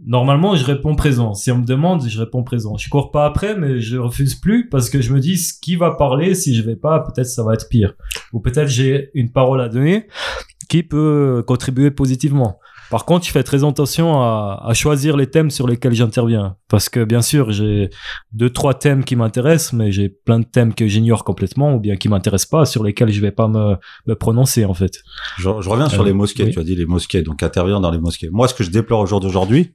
normalement, je réponds présent. Si on me demande, je réponds présent. Je cours pas après, mais je refuse plus parce que je me dis, ce qui va parler, si je vais pas, peut-être ça va être pire. Ou peut-être j'ai une parole à donner qui peut contribuer positivement. Par contre, je fais très attention à, à choisir les thèmes sur lesquels j'interviens. Parce que, bien sûr, j'ai deux, trois thèmes qui m'intéressent, mais j'ai plein de thèmes que j'ignore complètement ou bien qui m'intéressent pas, sur lesquels je vais pas me, me prononcer, en fait. Je, je reviens sur Euh, les mosquées. oui. Tu as dit les mosquées, donc intervenir dans les mosquées. Moi, ce que je déplore au jour d'aujourd'hui,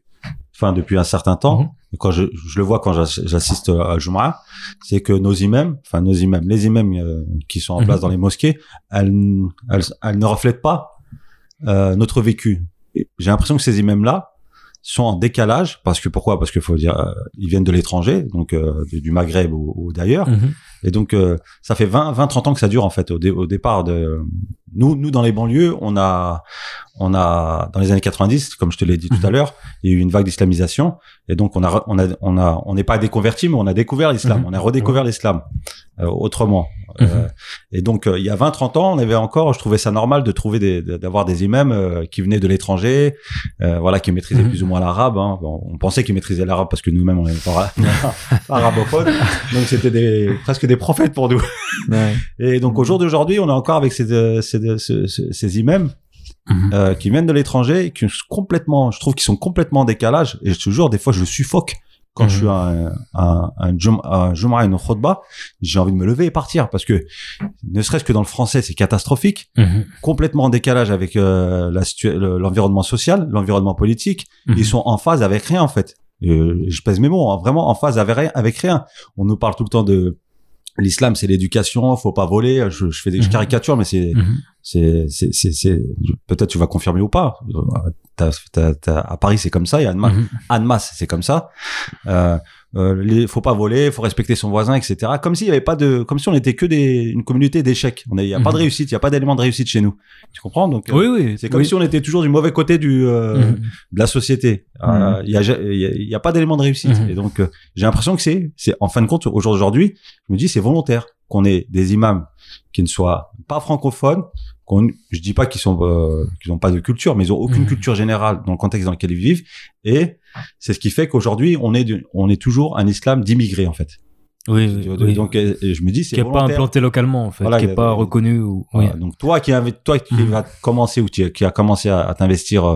enfin depuis un certain temps, Mhm. quand je, je le vois quand j'ass- j'assiste à Jumu'ah, c'est que nos imams, enfin nos imams, les imams euh, qui sont en Mhm. place dans les mosquées, elles, elles, elles ne reflètent pas euh, notre vécu. J'ai l'impression que ces imams-là sont en décalage parce que pourquoi? Parce qu'il faut dire, euh, ils viennent de l'étranger, donc euh, du Maghreb ou, ou d'ailleurs. Et donc, euh, ça fait 20, 20, 30 ans que ça dure, en fait, au, dé- au départ de, nous, nous, dans les banlieues, on a, on a, dans les années 90, comme je te l'ai dit tout à Mhm. l'heure, il y a eu une vague d'islamisation. Et donc, on a, on a, on a, on n'est pas déconverti, mais on a découvert l'islam. Mhm. On a redécouvert l'islam, euh, autrement. Mhm. Euh, et donc, euh, il y a 20, 30 ans, on avait encore, je trouvais ça normal de trouver des, d'avoir des imams qui venaient de l'étranger, voilà, qui maîtrisaient plus ou moins l'arabe. Hein. Bon, on pensait qu'ils maîtrisaient l'arabe parce que nous-mêmes, on n'était pas, pas arabophones. Donc, c'était des, presque des prophètes pour nous. Ouais. Et donc, au jour d'aujourd'hui, on est encore avec ces, euh, ces, ces, ces- ces imams Mhm. euh, qui viennent de l'étranger qui sont complètement, je trouve qu'ils sont complètement en décalage. Et je te jure, des fois, je suffoque quand je Mhm. suis à un, un, un, jum- un Jumu'ah et une j'ai envie de me lever et partir parce que ne serait-ce que dans le français, c'est catastrophique, complètement en décalage avec euh, l'environnement social, l'environnement politique. Mhm. Ils sont en phase avec rien en fait. Euh, je pèse mes mots, hein, vraiment en phase avec rien, avec rien. On nous parle tout le temps de l'islam, c'est l'éducation, faut pas voler. Je, je fais des Mhm. caricature, mais c'est Mhm. c'est c'est c'est c'est- peut-être tu vas confirmer ou pas. Euh, à Paris c'est comme ça, et à Annemasse, Mhm. C'est comme ça. Euh, euh, faut pas voler, faut respecter son voisin, etc. Comme s'il y avait pas de, comme si on était que des, une communauté d'échecs. On il y a pas de Mhm. réussite, il y a pas d'élément de réussite chez nous. Tu comprends? Donc euh, Oui, oui. c'est comme oui. si on était toujours du mauvais côté du euh, Mhm. de la société. Euh, Il y a ja- il y, a, y a pas d'élément de réussite. Mhm. Et donc euh, j'ai l'impression que c'est c'est en fin de compte au jour d'aujourd'hui, je me dis c'est volontaire qu'on ait des imams qui ne soient pas francophones. Qu'on, je dis pas qu'ils sont euh, qu'ils ont pas de culture, mais ils ont aucune Mhm. culture générale dans le contexte dans lequel ils vivent. Et c'est ce qui fait qu'aujourd'hui on est du- on est toujours un islam d'immigrés en fait. Oui, oui. Donc je me dis c'est qui n'est pas implanté localement, en fait, Voilà, qui n'est pas reconnu. Ou... oui. Voilà. Donc toi qui avait, toi qui Mhm. commencer ou qui, qui a commencé à, à t'investir euh,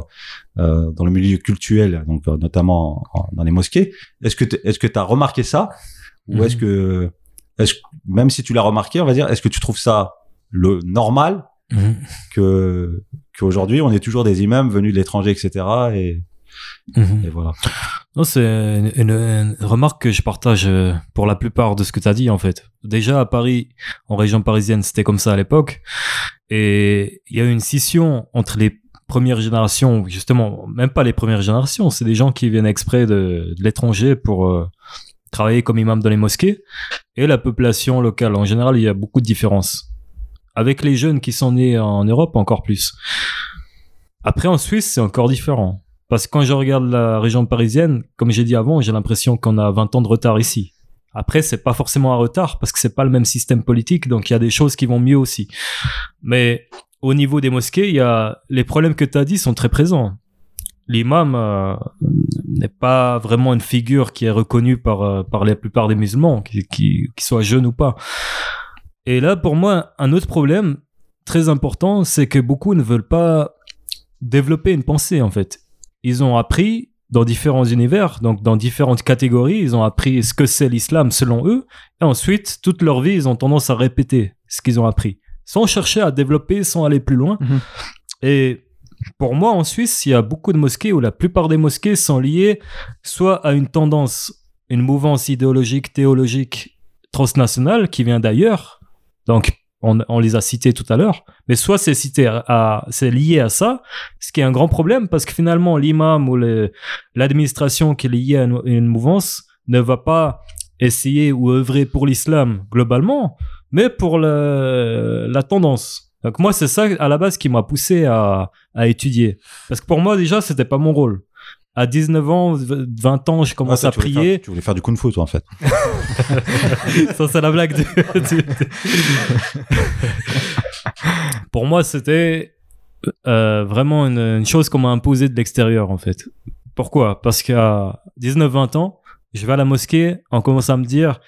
euh, dans le milieu culturel, donc euh, notamment en- dans les mosquées, est-ce que t'es- est-ce que tu as remarqué ça? Ou Mhm. est-ce que est-ce même si tu l'as remarqué, on va dire, est-ce que tu trouves ça le normal Mhm. que qu'aujourd'hui on est toujours des imams venus de l'étranger, etc. Et, Mhm. et voilà. C'est une, une- une remarque que je partage euh, pour la plupart de ce que tu as dit, en fait. Déjà, à Paris, en région parisienne, c'était comme ça à l'époque. Et il y a eu une scission entre les première génération, justement, même pas les premières générations, c'est des gens qui viennent exprès de, de l'étranger pour euh, travailler comme imam dans les mosquées. Et la population locale, en général, il y a beaucoup de différences. Avec les jeunes qui sont nés en Europe, encore plus. Après, en Suisse, c'est encore différent. Parce que quand je regarde la région parisienne, comme j'ai dit avant, j'ai l'impression qu'on a 20 ans de retard ici. Après, c'est pas forcément un retard parce que c'est pas le même système politique, donc il y a des choses qui vont mieux aussi. Mais au niveau des mosquées, il y a les problèmes que tu as dit sont très présents. L'imam euh, n'est pas vraiment une figure qui est reconnue par euh, par la plupart des musulmans, qui, qui, qui soit jeune ou pas. Et là, pour moi, un autre problème très important, c'est que beaucoup ne veulent pas développer une pensée en fait. Ils ont appris dans différents univers, donc dans différentes catégories, ils ont appris ce que c'est l'islam selon eux, et ensuite, toute leur vie, ils ont tendance à répéter ce qu'ils ont appris, sans chercher à développer, sans aller plus loin. Mhm. Et pour moi, en Suisse, il y a beaucoup de mosquées où la plupart des mosquées sont liées soit à une tendance, une mouvance idéologique, théologique transnationale qui vient d'ailleurs, donc on, on les a cités tout à l'heure, mais soit c'est cité à, c'est lié à ça, ce qui est un grand problème parce que finalement l'imam ou l'administration qui est liée à une, une mouvance ne va pas essayer ou œuvrer pour l'islam globalement, mais pour le- la tendance. Donc moi c'est ça à la base qui m'a poussé à, à étudier, parce que pour moi déjà c'était pas mon rôle. À 19 ans, 20 ans, je Ah, commence ça, à tu prier. faire- tu voulais faire du kung-fu, toi, en fait. Ça, c'est la blague. de- de- Pour moi, c'était euh, vraiment une, une chose qu'on m'a imposée de l'extérieur, en fait. Pourquoi? Parce qu'à 19-20 ans, je vais à la mosquée, on commence à me dire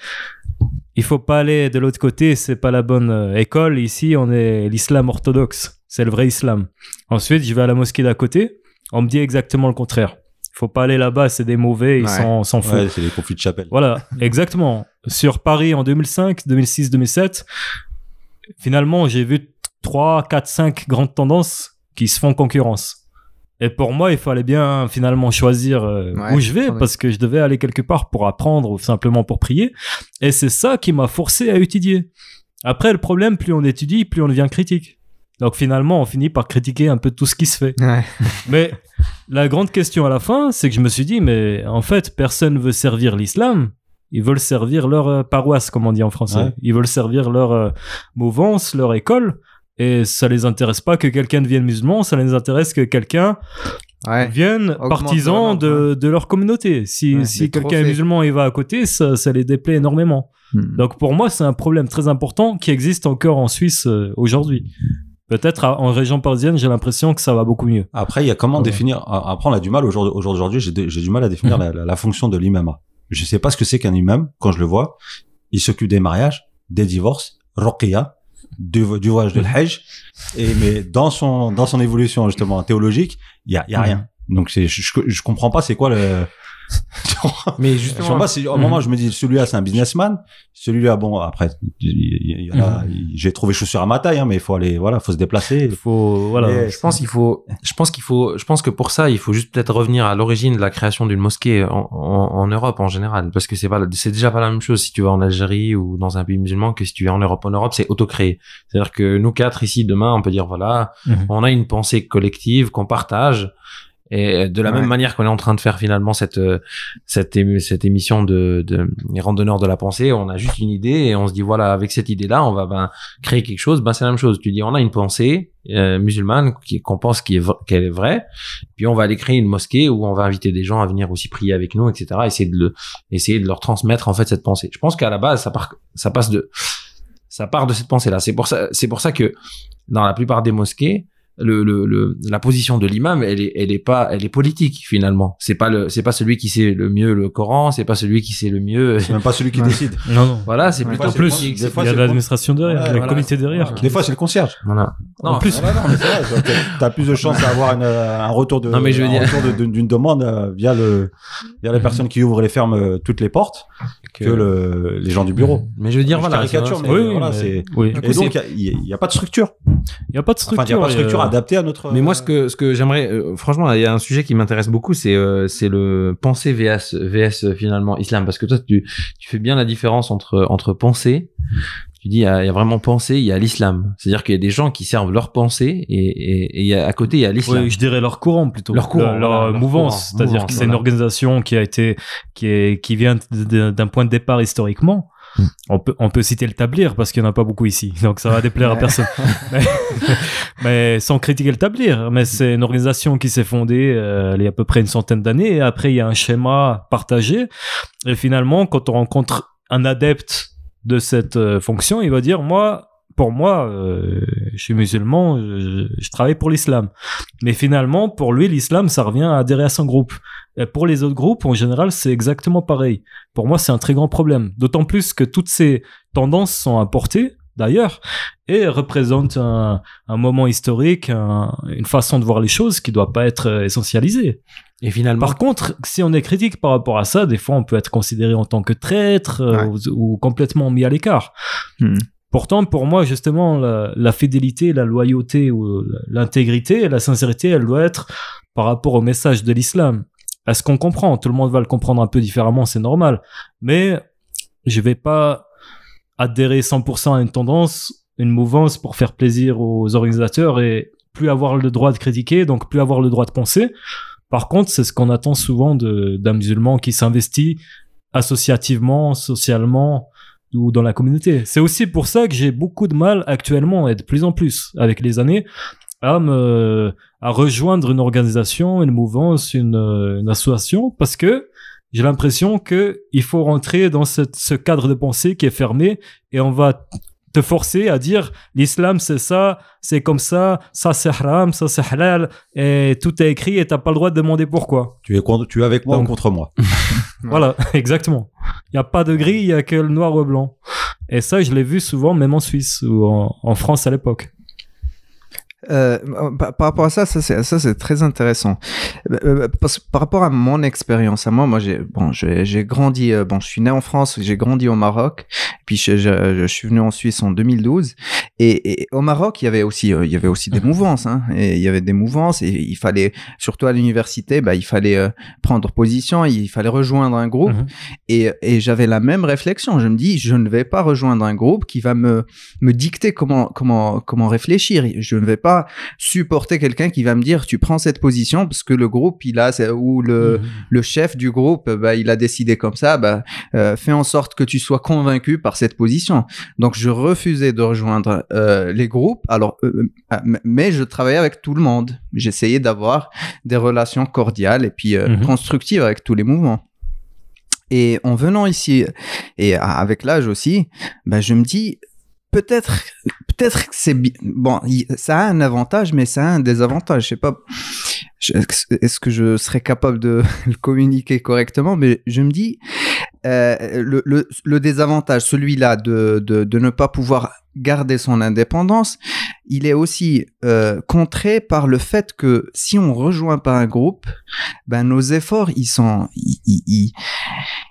il faut pas aller de l'autre côté, c'est pas la bonne euh, école. Ici, on est l'islam orthodoxe, c'est le vrai islam. Ensuite, je vais à la mosquée d'à côté, on me dit exactement le contraire. Il faut pas aller là-bas, c'est des mauvais, ils Ouais. s'en s'en foutent. Ouais, c'est les conflits de chapelle. Voilà, exactement. Sur Paris en 2005, 2006, 2007, finalement, j'ai vu 3, 4, 5 grandes tendances qui se font concurrence. Et pour moi, il fallait bien finalement choisir euh, Ouais, où je vais ouais. parce que je devais aller quelque part pour apprendre ou simplement pour prier. Et c'est ça qui m'a forcé à étudier. Après, le problème, plus on étudie, plus on devient critique. Donc finalement, on finit par critiquer un peu tout ce qui se fait. Ouais. Mais la grande question à la fin, c'est que je me suis dit, mais en fait, personne veut servir l'islam. Ils veulent servir leur euh, paroisse, comme on dit en français. Ouais. Ils veulent servir leur euh, mouvance, leur école. Et ça les intéresse pas que quelqu'un devienne musulman, ça les intéresse que quelqu'un Ouais. vienne Augmente partisan de, de leur communauté. Si, Ouais, si des quelqu'un est musulman et va à côté, ça, ça les déplaît énormément. Hmm. Donc pour moi, c'est un problème très important qui existe encore en Suisse euh, aujourd'hui. Peut-être en région parisienne, j'ai l'impression que ça va beaucoup mieux. Après, il y a comment Ouais. définir. Après, on a du mal au jour au jour d'aujourd'hui. J'ai du mal à définir la, la- la fonction de l'imama. Je sais pas ce que c'est qu'un imam. Quand je le vois, il s'occupe des mariages, des divorces, ruqya, du, du voyage de l'Hajj. Et mais dans son dans son évolution justement théologique, il y a, y a rien. Donc je, je comprends pas c'est quoi le. Mais Je justement, sais pas, c'est- au Mhm. moment je me dis celui-là c'est un businessman, celui-là bon après il- il- il y en a- il- j'ai trouvé chaussures à ma taille hein, mais il faut aller voilà faut se déplacer. Il faut, voilà. Mais- je pense qu'il faut, je pense qu'il faut, je pense que pour ça, il faut juste peut-être revenir à l'origine de la création d'une mosquée en, en, en Europe en général, parce que c'est pas, c'est déjà pas la même chose si tu vas en Algérie ou dans un pays musulman que si tu es en Europe. En Europe, c'est autocréé. C'est-à-dire que nous quatre ici demain, on peut dire voilà, Mhm. on a une pensée collective qu'on partage. Et de la Ouais. même manière qu'on est en train de faire finalement cette euh, cette, cette émission de, de les randonneurs de la pensée, on a juste une idée et on se dit voilà avec cette idée là on va ben créer quelque chose. Ben c'est la même chose. Tu dis on a une pensée euh, musulmane qu'on pense qui est qu'elle est vraie, puis on va aller créer une mosquée où on va inviter des gens à venir aussi prier avec nous, etc. Essayer de le essayer de leur transmettre en fait cette pensée. Je pense qu'à la base ça part ça passe de ça part de cette pensée là. C'est pour ça c'est pour ça que dans la plupart des mosquées le, le, le, la position de l'imam, elle est, elle est pas, elle est politique finalement. C'est pas le, c'est pas celui qui sait le mieux le Coran, c'est pas celui qui sait le mieux. C'est même pas celui qui décide. Non, non. Voilà, c'est plutôt plus, il des fois, y a l'administration derrière, Ouais, le voilà. comité derrière. Voilà. Des fois c'est le concierge. Voilà. En plus- non, mais c'est vrai, t'as- plus de chances d'avoir euh, un retour de, Non, mais je veux un dire- retour d'une demande euh, via le, via les personnes qui ouvrent et ferment euh, toutes les portes que le, les gens du bureau. Mais je veux dire, Je voilà. caricature, c'est- mais Oui, voilà, mais- c'est. oui. Du coup, Et donc, il n'y a, pas de structure. Il n'y a pas de structure. Enfin, il n'y a pas de structure euh, adaptée à notre. Mais moi, ce que ce que j'aimerais, euh, franchement, il y a un sujet qui m'intéresse beaucoup, c'est euh, c'est le pensée vs vs euh, finalement islam, parce que toi, tu tu fais bien la différence entre entre pensée tu dis, il y, a, il y a vraiment pensée, il y a l'islam. C'est-à-dire qu'il y a des gens qui servent leur pensée et, et, et il y a, à côté, il y a l'islam. Oui, je dirais leur courant plutôt. Leur courant, leur, voilà, leur mouvance. C'est-à-dire que c'est une organisation qui a été, qui est, qui vient d'un point de départ historiquement. On peut, on peut citer le tablir parce qu'il n'y en a pas beaucoup ici. Donc ça va déplaire à personne. mais, mais sans critiquer le tablir. Mais c'est une organisation qui s'est fondée euh, il y a à peu près une centaine d'années. Et après, il y a un schéma partagé. Et finalement, quand on rencontre un adepte de cette euh, fonction, il va dire, moi, pour moi, euh, je suis musulman, je, je travaille pour l'islam. Mais finalement, pour lui, l'islam, ça revient à adhérer à son groupe. Et pour les autres groupes, en général, c'est exactement pareil. Pour moi, c'est un très grand problème. D'autant plus que toutes ces tendances sont importées, d'ailleurs, et représentent un, un moment historique, un- une façon de voir les choses qui doit pas être euh, essentialisée. Et finalement, Par contre, si on est critique par rapport à ça, des fois, on peut être considéré en tant que traître euh, Ouais. ou, ou complètement mis à l'écart. Hmm. Pourtant, pour moi, justement, la, fidélité, la loyauté ou l'intégrité, la sincérité, elle doit être par rapport au message de l'islam. Est-ce qu'on comprend? Tout le monde va le comprendre un peu différemment, c'est normal. Mais je vais pas adhérer 100% à une tendance, une mouvance pour faire plaisir aux organisateurs et plus avoir le droit de critiquer, donc plus avoir le droit de penser. Par contre, c'est ce qu'on attend souvent d'un musulman qui s'investit associativement, socialement ou dans la communauté. C'est aussi pour ça que j'ai beaucoup de mal actuellement et de plus en plus avec les années à me à rejoindre une organisation, une mouvance, une, une association parce que j'ai l'impression que il faut rentrer dans ce cadre de pensée qui est fermé et on va te forcer à dire l'islam c'est ça, c'est comme ça, ça c'est haram, ça c'est halal et tout est écrit et t'as pas le droit de demander pourquoi. Tu es, contre- tu es avec moi Donc- ou contre moi Voilà, exactement. Il n'y a pas de gris, il y a que le noir ou le blanc. Et ça, je l'ai vu souvent, même en Suisse ou en, en France à l'époque. Euh, par, par rapport à ça, ça c'est ça c'est très intéressant. Euh, euh, parce par rapport à mon expérience, à moi, moi j'ai bon, j'ai j'ai grandi, euh, bon, je suis né en France, j'ai grandi au Maroc, puis je, je, je suis venu en Suisse en 2012. Et, et au Maroc, il y avait aussi, il y avait aussi des mouvances, hein, et il y avait des mouvances, et il fallait, surtout à l'université, bah, il fallait prendre position, il fallait rejoindre un groupe. Mhm. Et, et j'avais la même réflexion. Je me dis, je ne vais pas rejoindre un groupe qui va me, me dicter comment, comment, comment réfléchir. Je ne vais pas supporter quelqu'un qui va me dire, tu prends cette position parce que le groupe, il a, ou le, Mhm. le chef du groupe, bah, il a décidé comme ça, bah, euh, fais en sorte que tu sois convaincu par cette position. Donc, je refusais de rejoindre euh, les groupes. Alors, euh, mais je travaillais avec tout le monde. J'essayais d'avoir des relations cordiales et puis Mhm. constructives avec tous les mouvements. Et en venant ici et avec l'âge aussi, bah, je me dis peut-être, peut-être que c'est bi- bon, ça a un avantage, mais ça a un désavantage. Je sais pas. Est-ce que je serais capable de le communiquer correctement? Mais je me dis euh, le, le, désavantage, celui-là de, de, ne pas pouvoir garder son indépendance, il est aussi euh, contré par le fait que si on rejoint pas un groupe, ben nos efforts ils sont ils,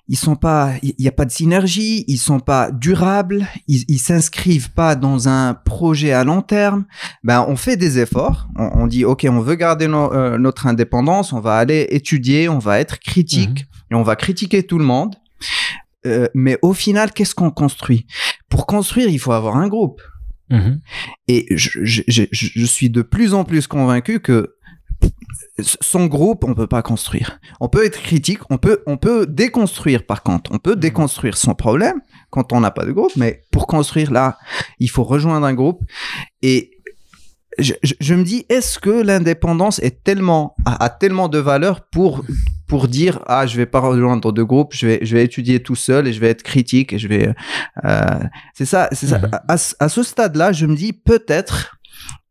ils, sont pas il y a pas de synergie, ils sont pas durables, ils s'inscrivent pas dans un projet à long terme. Ben on fait des efforts, on, dit OK, on veut garder no- euh, notre indépendance, on va aller étudier, on va être critique et on va critiquer tout le monde. Euh, mais au final, qu'est-ce qu'on construit? Pour construire, il faut avoir un groupe. Mhm. Et je, je, je, je suis de plus en plus convaincu que son groupe, on peut pas construire. On peut être critique, on peut, on peut déconstruire par contre. On peut déconstruire son problème quand on n'a pas de groupe, mais pour construire là, il faut rejoindre un groupe. Et je, je, je me dis, est-ce que l'indépendance est tellement, a, a tellement de valeur pour, pour dire, ah, je vais pas rejoindre de groupe, je vais, je vais étudier tout seul et je vais être critique et je vais, euh, c'est ça, c'est ça. Mhm. À, à ce stade-là, je me dis peut-être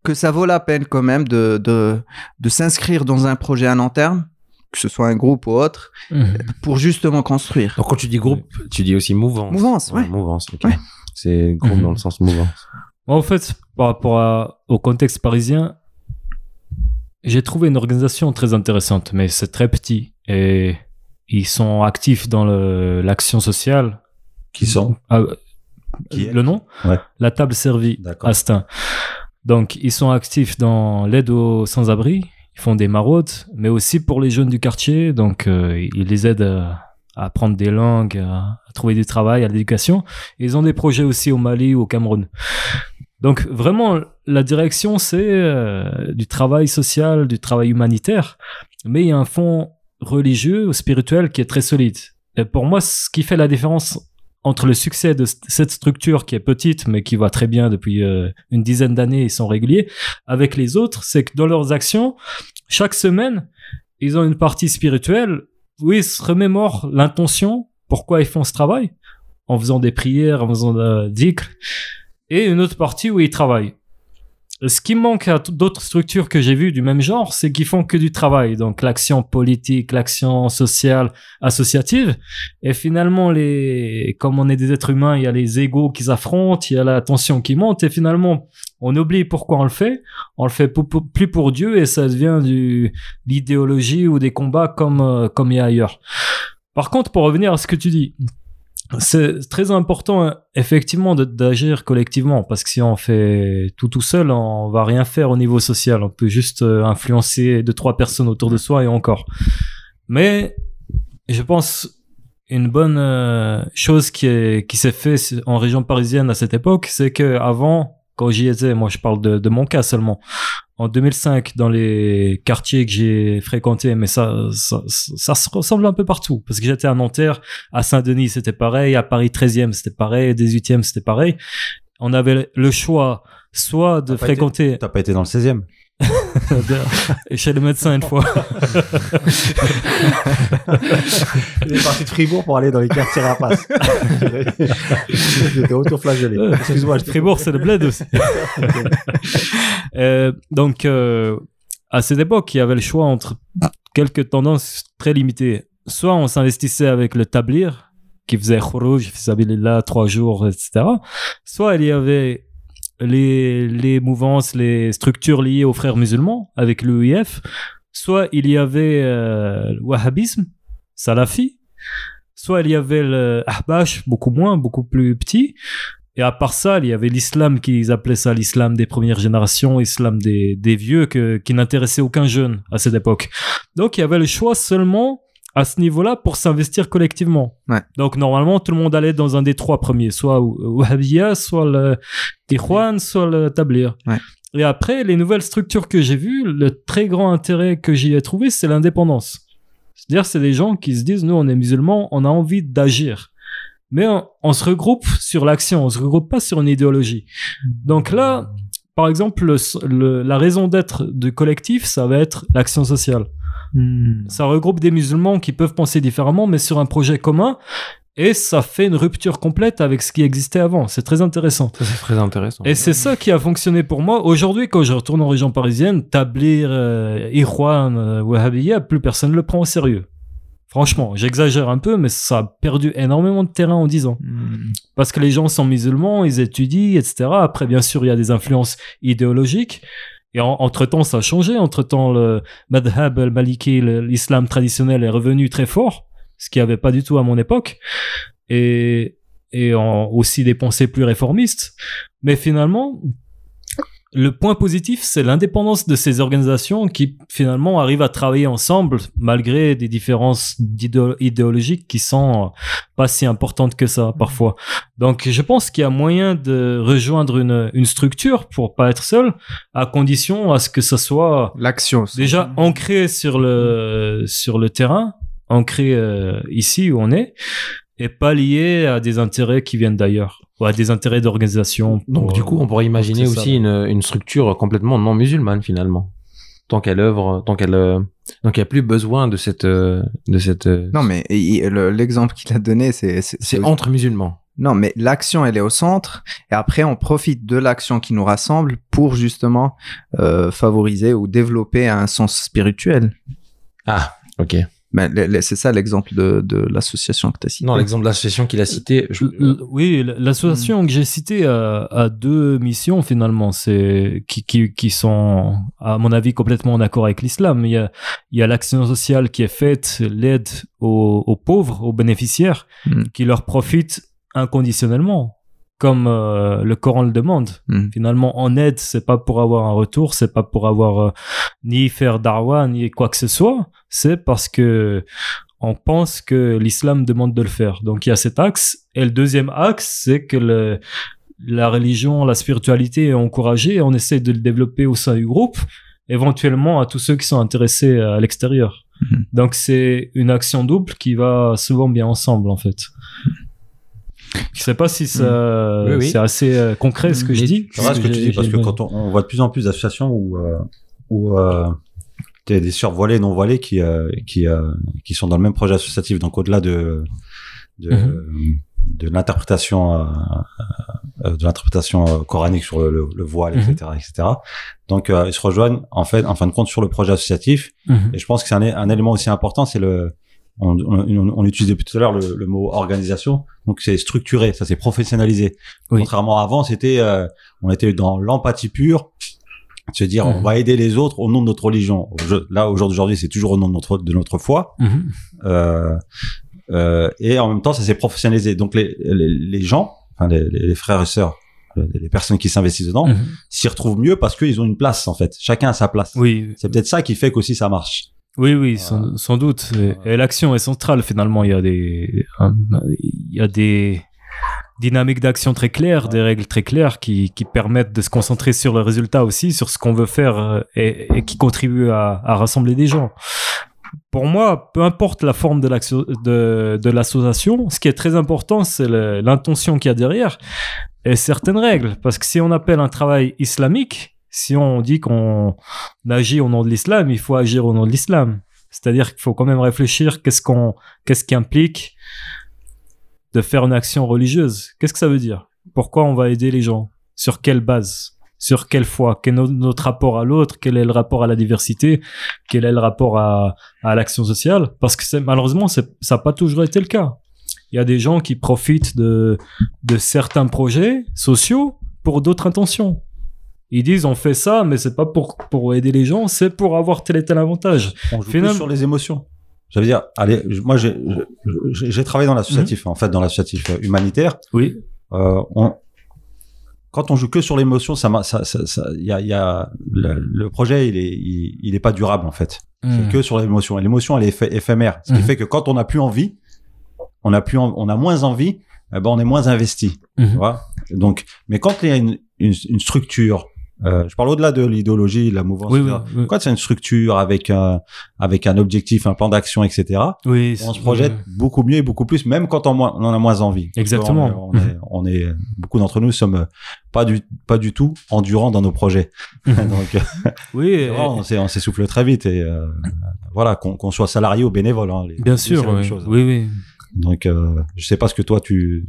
que ça vaut la peine quand même de, de, de s'inscrire dans un projet à long terme, que ce soit un groupe ou autre, Mhm. pour justement construire. donc quand tu dis groupe, tu dis aussi mouvance. Mouvance, ouais. mouvance, ok. Ouais. C'est groupe Mhm. dans le sens mouvance. En fait, par rapport à- au contexte parisien, j'ai trouvé une organisation très intéressante, mais c'est très petit et ils sont actifs dans l'action sociale. Qui sont? Ah, Qui est? le nom? Ouais. La table servie. Astin. Donc, ils sont actifs dans l'aide aux sans-abri. Ils font des maraudes, mais aussi pour les jeunes du quartier. Donc, euh, ils les aident à, à apprendre des langues, à, trouver du travail, à l'éducation. Ils ont des projets aussi au Mali ou au Cameroun. Donc vraiment, la direction, c'est euh, du travail social, du travail humanitaire, mais il y a un fond religieux ou spirituel qui est très solide. Et pour moi, ce qui fait la différence entre le succès de cette structure qui est petite mais qui va très bien depuis euh, une dizaine d'années, ils sont réguliers, avec les autres, c'est que dans leurs actions, chaque semaine, ils ont une partie spirituelle où ils se remémorent l'intention, pourquoi ils font ce travail, en faisant des prières, en faisant des dhikr, et une autre partie où ils travaillent ce qui manque à d'autres structures que j'ai vues du même genre, c'est qu'ils font que du travail. Donc l'action politique, l'action sociale, associative. Et finalement, les, comme on est des êtres humains, il y a les égaux qui s'affrontent, il y a la tension qui monte. Et finalement, on oublie pourquoi on le fait. On le fait plus pour Dieu et ça devient du, l'idéologie ou des combats comme, euh, comme il y a ailleurs. Par contre, pour revenir à ce que tu dis, c'est très important effectivement d'agir collectivement parce que si on fait tout tout seul, on va rien faire au niveau social. On peut juste euh, influencer deux trois personnes autour de soi et encore. Mais je pense une bonne euh, chose qui est qui s'est fait en région parisienne à cette époque, c'est que avant quand j'y étais, moi je parle de, de, mon cas seulement, en 2005 dans les quartiers que j'ai fréquentés, mais ça, ça, ça, se ressemble un peu partout, parce que j'étais à Nanterre, à Saint-Denis c'était pareil, à Paris 13e c'était pareil, 18e c'était pareil. On avait le choix soit de fréquenter... T'as pas été dans le 16e et chez le médecin une fois. Il est parti de Fribourg pour aller dans les quartiers rapaces. J'étais auto-flagellé. Excuse-moi. Fribourg, c'est le bled aussi. euh, donc, euh, à cette époque, il y avait le choix entre quelques tendances très limitées. Soit on s'investissait avec le tablir, qui faisait Khourouj, là trois jours, etc. Soit il y avait les, les mouvances, les structures liées aux frères musulmans avec l'UIF, soit il y avait euh, le wahhabisme, salafi, soit il y avait le ahbash, beaucoup moins, beaucoup plus petit, et à part ça, il y avait l'islam qu'ils appelaient ça l'islam des premières générations, l'islam des, des vieux que, qui n'intéressait aucun jeune à cette époque. Donc il y avait le choix seulement à ce niveau-là pour s'investir collectivement. Donc normalement, tout le monde allait dans un des trois premiers, soit Wahhabiyya, soit le Tijuan, soit le Tablir. Et après, les nouvelles structures que j'ai vues, le très grand intérêt que j'y ai trouvé, c'est l'indépendance. C'est-à-dire, c'est des gens qui se disent, nous, on est musulmans, on a envie d'agir. Mais on, se regroupe sur l'action, on se regroupe pas sur une idéologie. Donc là, par exemple, la raison d'être du collectif, ça va être l'action sociale. Hmm. Ça regroupe des musulmans qui peuvent penser différemment, mais sur un projet commun. Et ça fait une rupture complète avec ce qui existait avant. C'est très intéressant. C'est très intéressant. Et c'est ça qui a fonctionné pour moi. Aujourd'hui, quand je retourne en région parisienne, Tablir, euh, Irwan, euh, Wahhabiyya, plus personne ne le prend au sérieux. Franchement, j'exagère un peu, mais ça a perdu énormément de terrain en 10 ans. Hmm. Parce que les gens sont musulmans, ils étudient, etc. Après, bien sûr, il y a des influences idéologiques. Et entre-temps, ça a changé. Entre-temps, le madhab al-maliki, l'islam traditionnel est revenu très fort, ce qui n'y avait pas du tout à mon époque. Et, et aussi des pensées plus réformistes. Mais finalement, le point positif, c'est l'indépendance de ces organisations qui finalement arrivent à travailler ensemble malgré des différences idéologiques qui sont pas si importantes que ça parfois. Donc je pense qu'il y a moyen de rejoindre une, une structure pour pas être seul, à condition à ce que ce soit l'action déjà ancré sur le sur le terrain, ancré euh, ici où on est, et pas lié à des intérêts qui viennent d'ailleurs ou des intérêts d'organisation. Donc, du coup, on pourrait imaginer aussi une, une, structure complètement non musulmane finalement. Tant qu'elle œuvre, tant qu'elle. Euh, donc, il n'y a plus besoin de cette. Euh, de cette euh, non, mais l'exemple qu'il a donné, c'est. C'est entre musulmans. Non, mais l'action, elle est au centre, et après, on profite de l'action qui nous rassemble pour justement euh, favoriser ou développer un sens spirituel. Ah, ok. Ben, c'est ça l'exemple de, de l'association que tu as cité. Non, l'exemple de l'association qu'il a cité. Oui, l'association que j'ai citée a, a, deux missions finalement, c'est qui, qui, qui, sont, à mon avis, complètement en accord avec l'islam. Il y a, il y a l'action sociale qui est faite, l'aide aux, aux, pauvres, aux bénéficiaires, hmm. qui leur profitent inconditionnellement comme euh, le Coran le demande. Hmm. Finalement, en aide, c'est pas pour avoir un retour, c'est pas pour avoir euh, ni faire darwa ni quoi que ce soit. C'est parce que on pense que l'islam demande de le faire. Donc il y a cet axe. Et le deuxième axe, c'est que le, la religion, la spiritualité est encouragée et on essaie de le développer au sein du groupe, éventuellement à tous ceux qui sont intéressés à l'extérieur. Mhm. Donc c'est une action double qui va souvent bien ensemble en fait. Je sais pas si ça, Oui, oui. c'est assez euh, concret ce que je dis. C'est vrai ce que tu dis, parce que quand on, on voit de plus en plus d'associations où, euh, où euh, des survoilés et non voilés qui, euh, qui, euh, qui sont dans le même projet associatif, donc au-delà de, de, Mhm. de l'interprétation euh, euh, de l'interprétation coranique sur le, le, le voile, Mhm. etc., etc. Donc ils se rejoignent en fait, en fin de compte, sur le projet associatif. Mhm. Et je pense que c'est un, un élément aussi important, c'est le on, on, on utilisait tout à l'heure le, le mot organisation, donc c'est structuré, ça c'est professionnalisé. Oui. Contrairement à avant, c'était euh, on était dans l'empathie pure, se dire Mhm. on va aider les autres au nom de notre religion. Là au jour d'aujourd'hui, c'est toujours au nom de notre de notre foi. Mhm. Euh, euh, et en même temps, ça s'est professionnalisé. Donc les, les, les gens, enfin les, les frères et sœurs, les, les personnes qui s'investissent dedans, Mhm. s'y retrouvent mieux parce qu'ils ont une place en fait. Chacun a sa place. Oui, C'est peut-être ça qui fait qu'aussi ça marche. Oui, oui, sans, sans doute. Et, et l'action est centrale finalement. Il y a des, il y a des dynamiques d'action très claires, des règles très claires qui, qui permettent de se concentrer sur le résultat aussi, sur ce qu'on veut faire euh, et, et qui contribuent à, à rassembler des gens. Pour moi, peu importe la forme de l'association, ce qui est très important, c'est l'intention qu'il y a derrière et certaines règles. Parce que si on appelle un travail islamique, si on dit qu'on agit au nom de l'islam, il faut agir au nom de l'islam. C'est-à-dire qu'il faut quand même réfléchir qu'est-ce qu'on, qu'est-ce qui implique de faire une action religieuse. Qu'est-ce que ça veut dire? Pourquoi on va aider les gens? Sur quelle base? Sur quelle foi? Quel est no- notre rapport à l'autre? Quel est le rapport à la diversité? Quel est le rapport à, l'action sociale? Parce que malheureusement, ça n'a pas toujours été le cas. Il y a des gens qui profitent de certains projets sociaux pour d'autres intentions. Ils disent on fait ça, mais c'est pas pour, pour aider les gens, c'est pour avoir tel et tel avantage. On joue Finalement- plus sur les émotions. Dire, allez, moi j'ai travaillé dans l'associatif, en fait, dans l'associatif euh, humanitaire. Oui. Euh, on, quand on joue que sur l'émotion, ça, m'a- ça, ça, ça- il y a, il y a le, le projet, il est, il, il est pas durable en fait. C'est que sur l'émotion. Et l'émotion, elle est éph- éphémère. Ce qui Mhm. fait que quand on n'a plus envie, on a plus, en- on a moins envie, eh ben on est moins investi. Tu Mhm. vois? Donc, mais quand il y a une, une, une structure, euh, je parle au-delà de l'idéologie, de la mouvance. Oui, oui, oui. Quand c'est une structure avec un, avec un objectif, un plan d'action, etc., Oui, on se projette beaucoup mieux et beaucoup plus, même quand on, en a moins envie. Exactement. On, est, on est, on est- beaucoup d'entre nous sommes pas du, pas du tout endurants dans nos projets. Donc, Oui, vrai, on s'essouffle très vite et euh, voilà, qu'on qu'on soit salarié ou bénévole. hein, les- bien sûr, chose. oui, oui. Donc, euh, je sais pas ce que toi tu.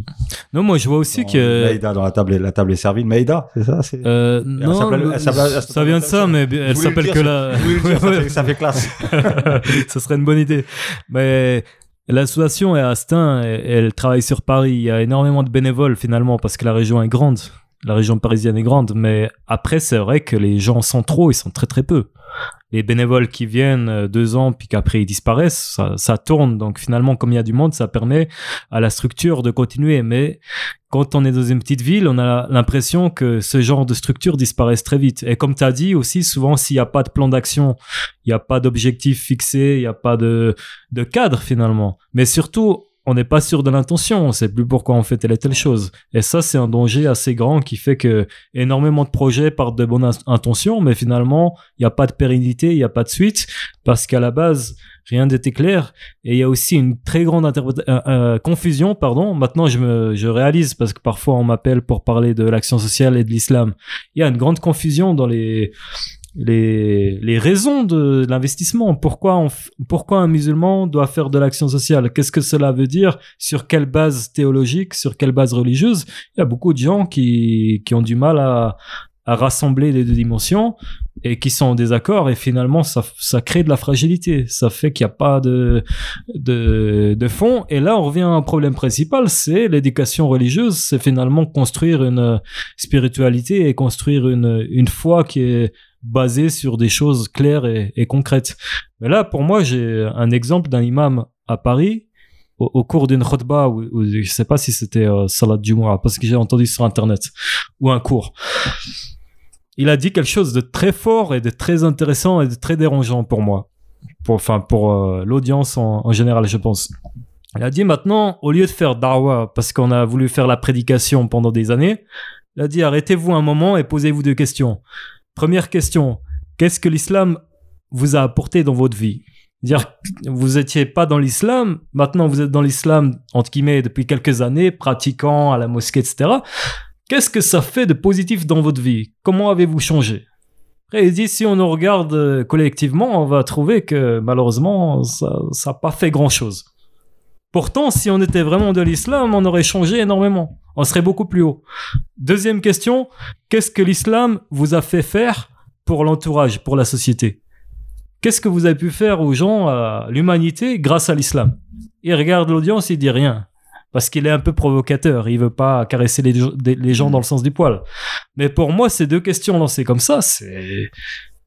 Non, moi je vois aussi dans que. Maïda dans la table, est- la table est servie. Maïda, c'est ça. c'est- Euh, Elle non, s'appelle- le- elle s'appelle- elle ça vient de ça, mais elle s'appelle que c'est- la. ça, Ouais, fait, ça fait classe. Ce serait une bonne idée. Mais l'association est à Astin, et- elle travaille sur Paris. Il y a énormément de bénévoles finalement parce que la région est grande. La région parisienne est grande. Mais après, c'est vrai que les gens centraux, ils sont très très peu. Les bénévoles qui viennent euh, deux ans puis qu'après ils disparaissent, ça, ça tourne. Donc finalement, comme il y a du monde, ça permet à la structure de continuer. Mais quand on est dans une petite ville, on a l'impression que ce genre de structure disparaissent très vite. Et comme tu as dit aussi, souvent, s'il n'y a pas de plan d'action, il n'y a pas d'objectif fixé, il n'y a pas de, de cadre finalement. Mais surtout, on n'est pas sûr de l'intention, on ne sait plus pourquoi on fait telle et telle chose. Et ça, c'est un danger assez grand qui fait que énormément de projets partent de bonnes in- intentions, mais finalement, il n'y a pas de pérennité, il n'y a pas de suite, parce qu'à la base, rien n'était clair. Et il y a aussi une très grande euh, euh, confusion, pardon. Maintenant, je, me, je réalise, parce que parfois on m'appelle pour parler de l'action sociale et de l'islam. Il y a une grande confusion dans les, les, les raisons de l'investissement. Pourquoi, on pourquoi un musulman doit faire de l'action sociale? Qu'est-ce que cela veut dire? Sur quelle base théologique? Sur quelle base religieuse? Il y a beaucoup de gens qui, qui ont du mal à, à rassembler les deux dimensions et qui sont en désaccord et finalement ça, ça crée de la fragilité. Ça fait qu'il n'y a pas de, de, fond. Et là, on revient à un problème principal, c'est l'éducation religieuse. C'est finalement construire une spiritualité et construire une, une foi qui est basée sur des choses claires et, concrètes. Mais là, pour moi, j'ai un exemple d'un imam à Paris au, cours d'une khutbah, ou, ou je sais pas si c'était euh, Salat Jumu'ah, parce que j'ai entendu sur Internet, ou un cours. Il a dit quelque chose de très fort et de très intéressant et de très dérangeant pour moi. pour, enfin, pour euh, l'audience en, en général, je pense. Il a dit maintenant, au lieu de faire darwa, parce qu'on a voulu faire la prédication pendant des années, il a dit arrêtez-vous un moment et posez-vous deux questions. Première question, qu'est-ce que l'islam vous a apporté dans votre vie? Dire vous étiez pas dans l'islam, maintenant vous êtes dans l'islam entre guillemets depuis quelques années, pratiquant à la mosquée, etc. Qu'est-ce que ça fait de positif dans votre vie? Comment avez-vous changé? Après, si on nous regarde euh, collectivement, on va trouver que malheureusement ça n'a pas fait grand-chose. Pourtant, si on était vraiment de l'islam, on aurait changé énormément. On serait beaucoup plus haut. Deuxième question, qu'est-ce que l'islam vous a fait faire pour l'entourage, pour la société? Qu'est-ce que vous avez pu faire aux gens, à l'humanité, grâce à l'islam? Il regarde l'audience, il dit rien. Parce qu'il est un peu provocateur, il veut pas caresser les, gens dans le sens du poil. Mais pour moi, ces deux questions lancées comme ça,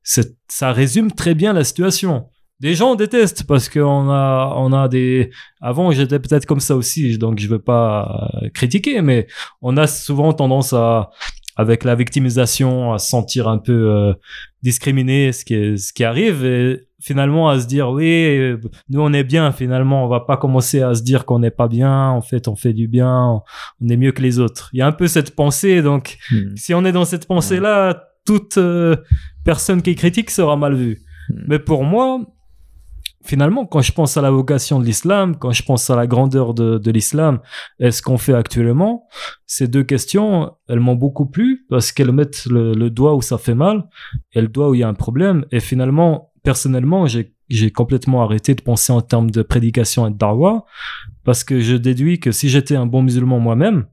ça résume très bien la situation. Des gens détestent parce qu'on a, on a des. Avant, j'étais peut-être comme ça aussi, donc je veux pas euh, critiquer, mais on a souvent tendance à, avec la victimisation, à se sentir un peu euh, discriminé, ce qui, est- ce qui arrive, et finalement à se dire oui, nous on est bien. Finalement, on va pas commencer à se dire qu'on n'est pas bien. En fait, on fait du bien, on est mieux que les autres. Il y a un peu cette pensée, donc Hmm. si on est dans cette pensée-là, toute euh, personne qui critique sera mal vue. Hmm. Mais pour moi, finalement, quand je pense à la vocation de l'islam, quand je pense à la grandeur de, de l'islam et ce qu'on fait actuellement, ces deux questions, elles m'ont beaucoup plu parce qu'elles mettent le, le doigt où ça fait mal et le doigt où il y a un problème. Et finalement, personnellement, j'ai complètement arrêté de penser en termes de prédication et de darwa parce que je déduis que si j'étais un bon musulman moi-même,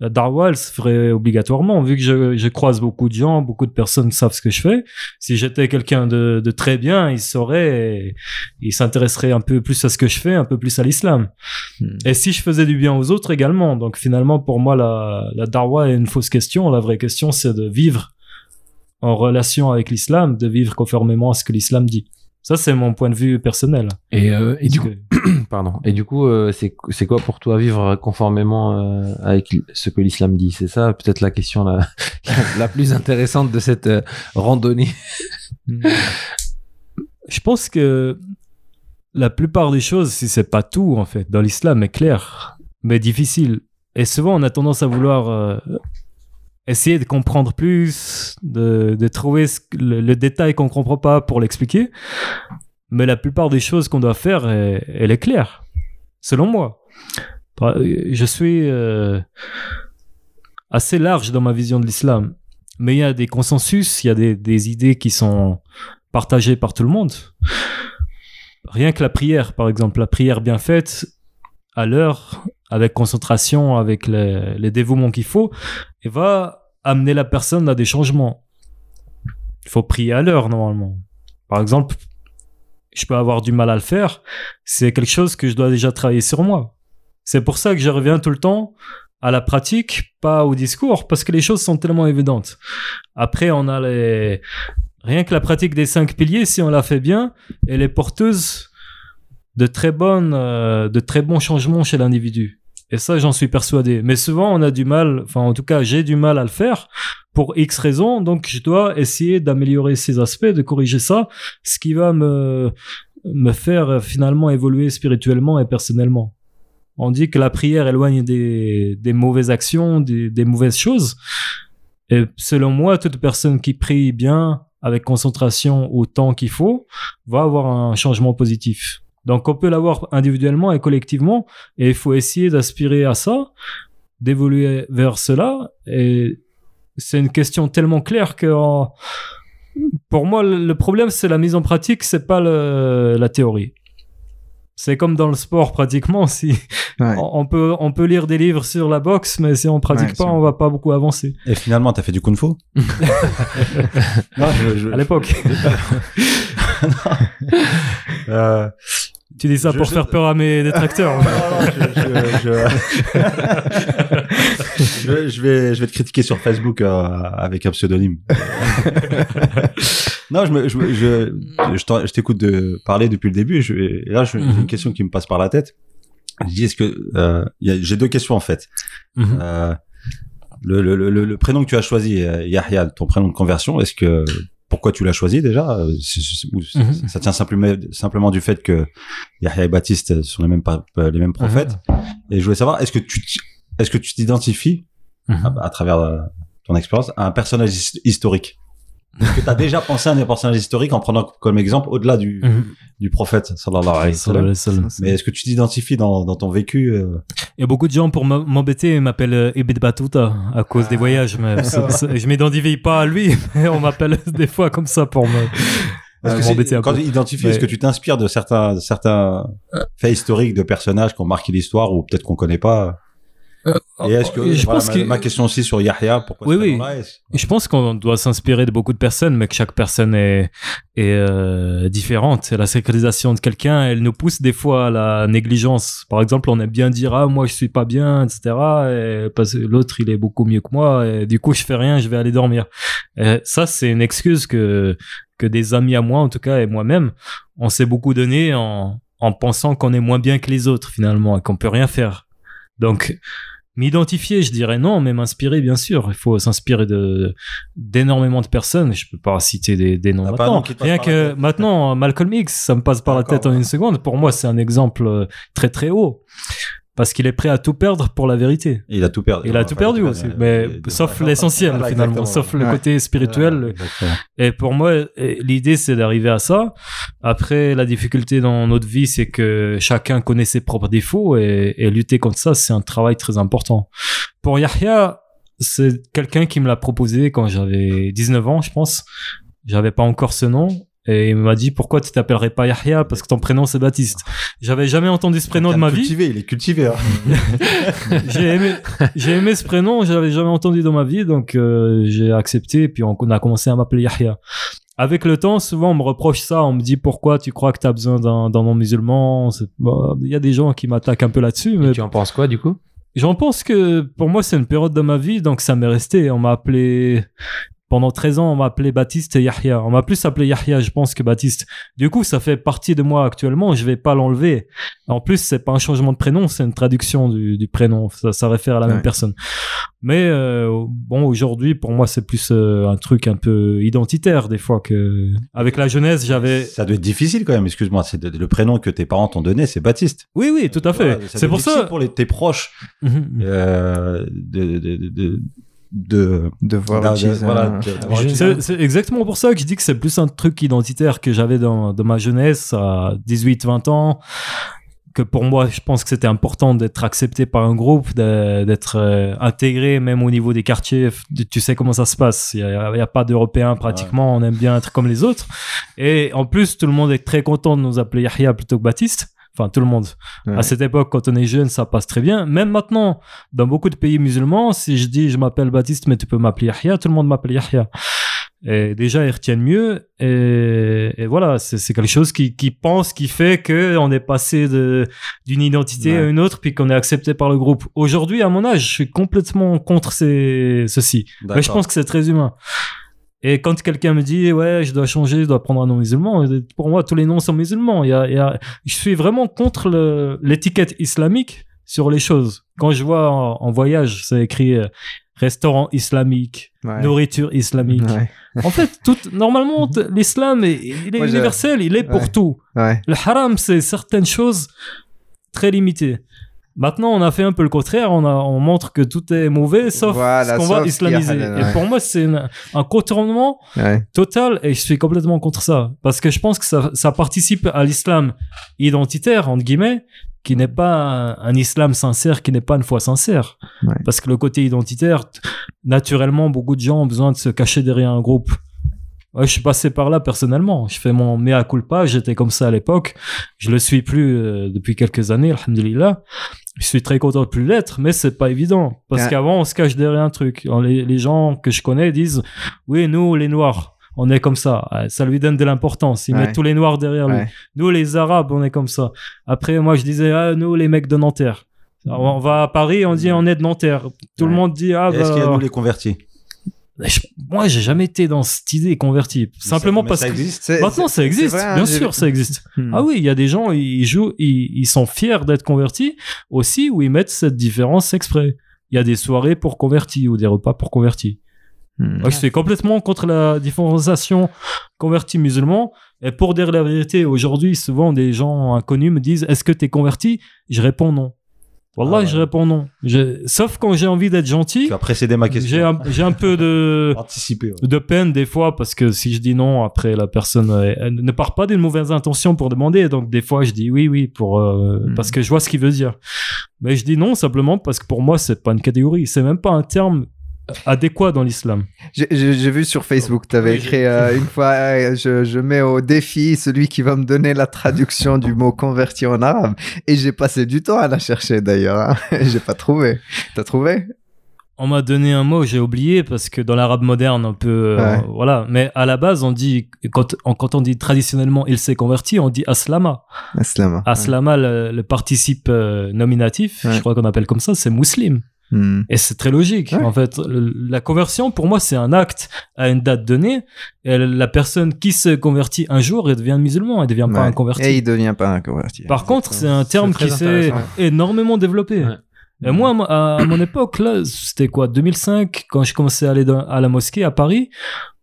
la darwa, elle se ferait obligatoirement, vu que je, je croise beaucoup de gens, beaucoup de personnes savent ce que je fais. Si j'étais quelqu'un de, de très bien, ils sauraient, ils s'intéresseraient un peu plus à ce que je fais, un peu plus à l'islam. Hmm. Et si je faisais du bien aux autres également. Donc finalement, pour moi, la, la darwa est une fausse question. La vraie question, c'est de vivre en relation avec l'islam, de vivre conformément à ce que l'islam dit. Ça, c'est mon point de vue personnel. Et, euh, et du coup, que- pardon. Et du coup, euh, c'est quoi pour toi vivre conformément euh, avec ce que l'islam dit? C'est ça peut-être la question la, la plus intéressante de cette euh, randonnée. Je pense que la plupart des choses, si c'est pas tout en fait, dans l'islam est clair, mais difficile. Et souvent, on a tendance à vouloir essayer de comprendre plus, de, trouver le, détail qu'on comprend pas pour l'expliquer. Mais la plupart des choses qu'on doit faire, elle, elle est claire, selon moi. Je suis euh, assez large dans ma vision de l'islam, mais il y a des consensus, il y a des idées qui sont partagées par tout le monde. Rien que la prière, par exemple, la prière bien faite, à l'heure, avec concentration, avec les, dévouements qu'il faut, et va amener la personne à des changements. Il faut prier à l'heure, normalement. Par exemple, je peux avoir du mal à le faire, c'est quelque chose que je dois déjà travailler sur moi. C'est pour ça que je reviens tout le temps à la pratique, pas au discours, parce que les choses sont tellement évidentes. Après, on a les... Rien que la pratique des cinq piliers, si on la fait bien, elle est porteuse de très bonnes, euh, de très bons changements chez l'individu. Et ça, j'en suis persuadé. Mais souvent, on a du mal, enfin, en tout cas, j'ai du mal à le faire pour X raisons. Donc, je dois essayer d'améliorer ces aspects, de corriger ça, ce qui va me, me faire euh, finalement évoluer spirituellement et personnellement. On dit que la prière éloigne des, des mauvaises actions, des, des mauvaises choses. Et selon moi, toute personne qui prie bien, avec concentration au temps qu'il faut, va avoir un changement positif. Donc on peut l'avoir individuellement et collectivement, et il faut essayer d'aspirer à ça, d'évoluer vers cela. Et c'est une question tellement claire que pour moi, le problème, c'est la mise en pratique, c'est pas le- la théorie. C'est comme dans le sport pratiquement. Si Ouais. on peut, on peut lire des livres sur la boxe, mais si on pratique Ouais, pas, on va pas beaucoup avancer. Et finalement, t'as fait du kung-fu? Non, je- je- À l'époque, euh, tu dis ça Je- pour je- faire peur à mes détracteurs. non, non, je, vais, je vais te critiquer sur Facebook euh, avec un pseudonyme. non, je, me, t'écoute de parler depuis le début. Je, et là, j'ai Mhm. une question qui me passe par la tête. Je dis, est-ce que euh, j'ai deux questions en fait. Mhm. Euh, le, le, le, le prénom que tu as choisi, Yahya, ton prénom de conversion, est-ce que pourquoi tu l'as choisi déjà euh, Mhm. Ça tient simplement simplement du fait que Yahya et Baptiste sont les mêmes les mêmes prophètes. Et je voulais savoir, est-ce que tu t- est-ce que tu t'identifies Mhm. à, à travers euh, ton expérience à un personnage his- historique? Que tu as déjà pensé à un personnage historique en prenant comme exemple au-delà du, Mhm. du prophète sallallahu alayhi wa sallam. Mais est-ce que tu t'identifies dans, dans ton vécu euh, Il y a beaucoup de gens pour m'embêter m'appellent euh, Ibn Battuta à cause Ah. des voyages, mais c'est- je m'identifie pas à lui, mais on m'appelle des fois comme ça pour me Est-ce que euh, m'embêter un quand tu identifies, Mais- est-ce que tu t'inspires de certains, de certains faits historiques de personnages qui ont marqué l'histoire ou peut-être qu'on connaît pas? Et est-ce que, je voilà, pense ma, que ma question aussi sur Yahya, pourquoi Oui, oui. Je pense qu'on doit s'inspirer de beaucoup de personnes, mais que chaque personne est, est euh, différente. Et la sécurisation de quelqu'un, elle nous pousse des fois à la négligence. Par exemple, on aime bien dire ah moi je suis pas bien, etc. Et parce que l'autre il est beaucoup mieux que moi, et du coup je fais rien, je vais aller dormir. Et ça c'est une excuse que que des amis à moi en tout cas et moi-même, on s'est beaucoup donné en en pensant qu'on est moins bien que les autres finalement et qu'on peut rien faire. Donc M'identifier, je dirais non, mais m'inspirer, bien sûr. Il faut s'inspirer de d'énormément de personnes. Je peux pas citer des, des noms maintenant. Rien que maintenant, Malcolm X, ça me passe par la tête en ouais. une seconde. Pour moi, c'est un exemple euh, très très haut. Parce qu'il est prêt à tout perdre pour la vérité. Il a tout perdu. Il a tout perdu aussi, mais sauf l'essentiel voilà, finalement, sauf le Ouais. côté spirituel. Et pour moi, l'idée, c'est d'arriver à ça. Après, la difficulté dans notre vie, c'est que chacun connaît ses propres défauts et, et lutter contre ça, c'est un travail très important. Pour Yahya, c'est quelqu'un qui me l'a proposé quand j'avais 19 ans, je pense. J'avais pas encore ce nom. Et il m'a dit pourquoi tu t'appellerais pas Yahya? Parce que ton prénom c'est Baptiste. J'avais jamais entendu ce prénom de ma vie. Cultivé, il est cultivé. hein. J'ai aimé, j'ai aimé ce prénom, j'avais jamais entendu dans ma vie, donc euh, j'ai accepté et puis on, on a commencé à m'appeler Yahya. Avec le temps, souvent on me reproche ça, on me dit pourquoi tu crois que tu as besoin d'un d'un nom musulman. Bah, Il y a des gens qui m'attaquent un peu là-dessus, mais Tu en penses quoi du coup? j'en pense que pour moi c'est une période de ma vie, donc ça m'est resté. On m'a appelé pendant 13 ans, on m'a appelé Baptiste et Yahya. On m'a plus appelé Yahya, je pense, que Baptiste. Du coup, ça fait partie de moi actuellement. Je vais pas l'enlever. En plus, c'est pas un changement de prénom, c'est une traduction du, du prénom. Ça, ça réfère à la Ouais. même personne. Mais euh, bon, aujourd'hui, pour moi, c'est plus euh, un truc un peu identitaire des fois que avec la jeunesse, j'avais. Ça doit être difficile quand même, excuse-moi. C'est le prénom que tes parents t'ont donné, c'est Baptiste. Oui, oui, tout à fait. Voilà, c'est pour ça. pour les, tes proches Mhm. euh, de, de, de, de, de- De voir voilà, C'est exactement pour ça que je dis que c'est plus un truc identitaire que j'avais dans, dans ma jeunesse à 18-20 ans. Que pour moi, je pense que c'était important d'être accepté par un groupe, d'être euh, intégré même au niveau des quartiers. Tu sais comment ça se passe. Il n'y a, a pas d'Européens pratiquement. On aime bien être comme les autres. Et en plus, tout le monde est très content de nous appeler Yahya plutôt que Baptiste. Enfin, tout le monde. Ouais. À cette époque, quand on est jeune, ça passe très bien. Même maintenant, dans beaucoup de pays musulmans, si je dis je m'appelle Baptiste, mais tu peux m'appeler Yahya, tout le monde m'appelle Yahya. Et déjà, ils retiennent mieux. Et, et voilà, c'est quelque chose qui, qui pense, qui fait que on est passé d'une identité à une autre, puis qu'on est accepté par le groupe. Aujourd'hui, à mon âge, je suis complètement contre ces, ceci. Mais je pense que c'est très humain. Et quand quelqu'un me dit ouais je dois changer, je dois prendre un nom musulman, pour moi tous les noms sont musulmans. Il y a, il y a- je suis vraiment contre l'étiquette islamique sur les choses. Quand je vois en, en voyage, c'est écrit euh, restaurant islamique, Ouais. nourriture islamique. Ouais. En fait, tout normalement l'islam est- il est Moi, je- universel, il est pour Ouais. tout. Le haram, c'est certaines choses très limitées. Maintenant, on a fait un peu le contraire. On, a, on montre que tout est mauvais, sauf Voilà, ce qu'on va a islamiser. Et pour moi, c'est un contournement Ouais. total et je suis complètement contre ça. Parce que je pense que ça, ça participe à l'islam identitaire, entre guillemets, qui n'est pas un, un islam sincère, qui n'est pas une foi sincère. Ouais. Parce que le côté identitaire, naturellement, beaucoup de gens ont besoin de se cacher derrière un groupe. Ouais, je suis passé par là personnellement. Je fais mon mea culpa. J'étais comme ça à l'époque. Je le suis plus euh, depuis quelques années, alhamdulillah. Je suis très content de plus l'être, mais c'est pas évident. Parce Ouais. qu'avant, on se cache derrière un truc. Les, les gens que je connais disent, oui, nous, les Noirs, on est comme ça. Euh, Ça lui donne de l'importance. Ils Ouais. mettent tous les Noirs derrière lui. Nous, les Arabes, on est comme ça. Après, moi, je disais, ah, nous, les mecs de Nanterre. Alors, on va à Paris, on dit, on est de Nanterre. Tout le monde dit, ah, Et Est-ce qu'il y a bah, nous les convertis? Je- moi, j'ai jamais été dans cette idée convertie. Simplement Mais parce ça que existe. C'est- maintenant, c'est- ça existe. c'est vrai, hein, Bien j'ai- sûr, ça existe. Hmm. Ah oui, il y a des gens, ils jouent, ils, ils sont fiers d'être convertis aussi, où ils mettent cette différence exprès. Il y a des soirées pour convertis ou des repas pour convertis. Hmm. Je suis complètement contre la différenciation converti musulman. Et pour dire la vérité, aujourd'hui, souvent des gens inconnus me disent Est-ce que tu es converti? Je réponds non. Wallah, Ah ouais. je réponds non. Je- Sauf quand j'ai envie d'être gentil. Tu as précédé ma question. J'ai un, j'ai un peu de, ouais. de peine des fois parce que si je dis non, après la personne elle ne part pas d'une mauvaise intention pour demander. Donc des fois, je dis oui, oui, pour, euh, Mhm. parce que je vois ce qu'il veut dire. Mais je dis non simplement parce que pour moi, c'est pas une catégorie. C'est même pas un terme adéquat dans l'islam. J'ai- vu sur Facebook, tu avais Oui, écrit euh, une fois euh, je, je mets au défi celui qui va me donner la traduction du mot converti en arabe. Et j'ai passé du temps à la chercher d'ailleurs. Hein. j'ai pas trouvé. T'as trouvé? On m'a donné un mot, j'ai oublié parce que dans l'arabe moderne, un peu, euh, Ouais. voilà. Mais à la base, on dit quand, on- quand on dit traditionnellement il s'est converti, on dit aslama. Aslama. Aslama, le, le participe euh, nominatif, Ouais. je crois qu'on appelle comme ça, c'est muslim. Hmm. Et c'est très logique. Ouais. En fait, le- la conversion, pour moi, c'est un acte à une date donnée. Et la personne qui se convertit un jour, elle devient musulman, elle devient pas un converti. Et il devient pas un converti. Par contre, c'est un terme qui s'est énormément développé. Ouais. Et moi, à mo- à, à mon époque, là, c'était quoi, 2005, quand je commençais à aller dans- à la mosquée à Paris,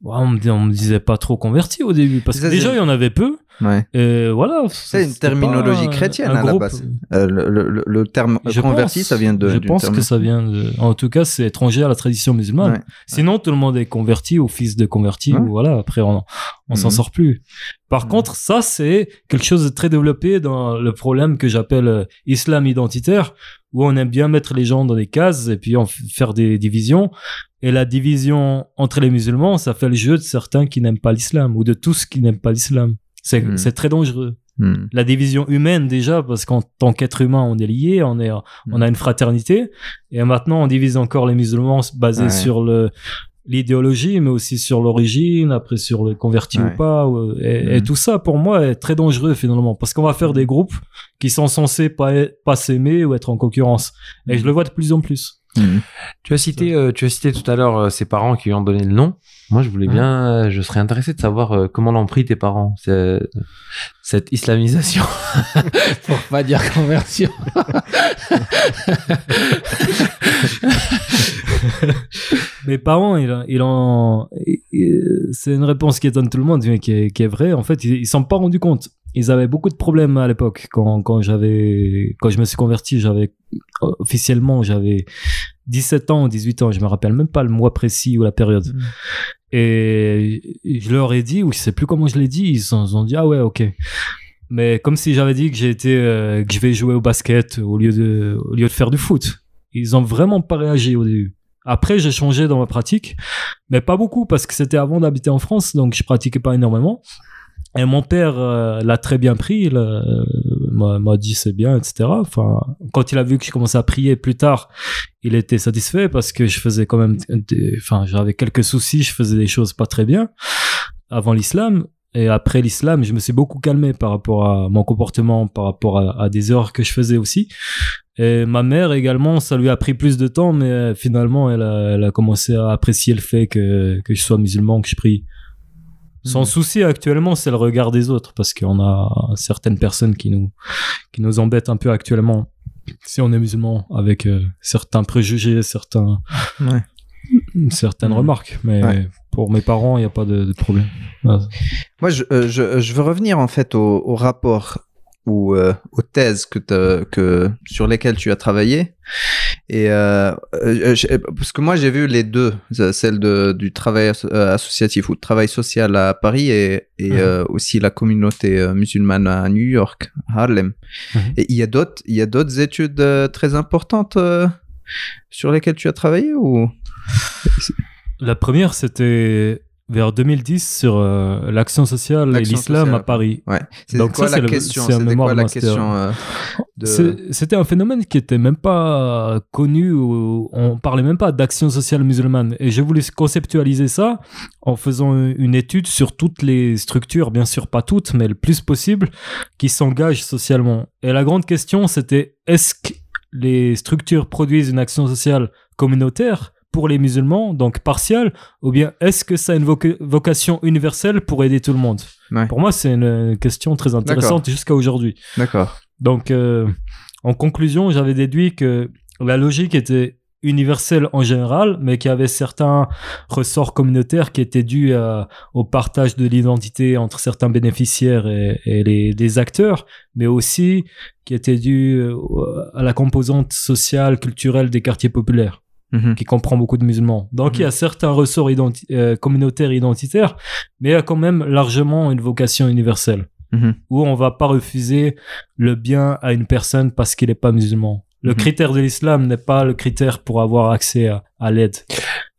on, me, on me disait pas trop converti au début, parce que déjà, il y en avait peu. Ouais. Et voilà. C'est une terminologie chrétienne un à la base. Euh, le, le- le terme Je converti, pense. ça vient de. Je pense terme- que ça vient de. En tout cas, c'est étranger à la tradition musulmane. Ouais. Sinon, tout le monde est converti ou fils de converti. Ouais. Ou voilà. Après, on, on s'en Mhm. sort plus. Par Mhm. contre, ça, c'est quelque chose de très développé dans le problème que j'appelle euh, islam identitaire, où on aime bien mettre les gens dans des cases et puis en faire des divisions. Et la division entre les musulmans, ça fait le jeu de certains qui n'aiment pas l'islam ou de tous qui n'aiment pas l'islam. C'est c'est très dangereux Hmm. la division humaine déjà parce qu'en tant qu'être humain on est lié on est on a une fraternité et maintenant on divise encore les musulmans basés Ouais. sur le l'idéologie mais aussi sur l'origine après sur le converti Ouais. ou pas ou- et, et tout ça pour moi est très dangereux finalement parce qu'on va faire des groupes qui sont censés pas pas s'aimer ou être en concurrence et je le vois de plus en plus Hmm. Tu as cité, euh, tu as cité tout à l'heure euh, ses parents qui lui ont donné le nom. Moi, je voulais bien, euh, je serais intéressé de savoir euh, comment l'ont pris tes parents, cette islamisation. Pour pas dire conversion. Mes parents, ils, ils ont, ils- c'est une réponse qui étonne tout le monde, mais qui est, qui est vraie. En fait, ils, ils s'en sont pas rendus compte. Ils avaient beaucoup de problèmes à l'époque quand, quand j'avais, quand je me suis converti, j'avais officiellement, j'avais 17 ans ou 18 ans. Je me rappelle même pas le mois précis ou la période. Mm. Et je leur ai dit, ou je sais plus comment je l'ai dit, ils ont, ils ont dit ah ouais ok. Mais comme si j'avais dit que j'ai été, euh, que je vais jouer au basket au lieu de, au lieu de faire du foot. Ils ont vraiment pas réagi au début. Après, j'ai changé dans ma pratique, mais pas beaucoup parce que c'était avant d'habiter en France, donc je pratiquais pas énormément. Et mon père euh, l'a très bien pris, il euh, m'a dit c'est bien, etc. Enfin, quand il a vu que je commençais à prier plus tard, il était satisfait parce que je faisais quand même, des- enfin, j'avais quelques soucis, je faisais des choses pas très bien avant l'islam. Et après l'islam, je me suis beaucoup calmé par rapport à mon comportement, par rapport à, à des erreurs que je faisais aussi. Et ma mère également, ça lui a pris plus de temps, mais euh, finalement, elle a, elle a commencé à apprécier le fait que, que je sois musulman, que je prie. Son Mhm. souci actuellement, c'est le regard des autres, parce qu'on a certaines personnes qui nous, qui nous embêtent un peu actuellement, si on est musulman, avec euh, certains préjugés, certains, Ouais. Certaines remarques. Mais Ouais. pour mes parents, il n'y a pas de, de problème. Ouais. Moi, je, euh, je, je veux revenir en fait au, au rapport ou euh, aux thèses que, que sur lesquelles tu as travaillé. Et euh, parce que moi, j'ai vu les deux, celle de, du travail asso- associatif ou travail social à Paris et, et Mhm. euh, aussi la communauté musulmane à New York, Harlem. Mhm. Et il y a d'autres, il y a d'autres études très importantes sur lesquelles tu as travaillé ou? La première, c'était vers 2010 sur euh, l'action sociale et l'islam à Paris. Ouais. C'est Donc quoi ça, la c'est le- question c'est un C'était mémoire quoi la master. question euh, de... C'est- C'était un phénomène qui était même pas connu, ou on parlait même pas d'action sociale musulmane. Et j'ai voulu conceptualiser ça en faisant une étude sur toutes les structures, bien sûr pas toutes, mais le plus possible, qui s'engagent socialement. Et la grande question, c'était est-ce que les structures produisent une action sociale communautaire pour les musulmans, donc partielle, ou bien est-ce que ça a une voca- vocation universelle pour aider tout le monde? Ouais. Pour moi, c'est une question très intéressante jusqu'à aujourd'hui. D'accord. Donc, euh, en conclusion, j'avais déduit que la logique était universel en général, mais qui avait certains ressorts communautaires qui étaient dus au partage de l'identité entre certains bénéficiaires et, les, acteurs, mais aussi qui étaient dus euh, à la composante sociale, culturelle des quartiers populaires. Mhm. qui comprend beaucoup de musulmans. Donc il y a mhm. certains ressorts euh, communautaires identitaires, mais il y a quand même largement une vocation universelle, mhm. où on va pas refuser le bien à une personne parce qu'il n'est pas musulman. Le critère de l'islam n'est pas le critère pour avoir accès à, l'aide.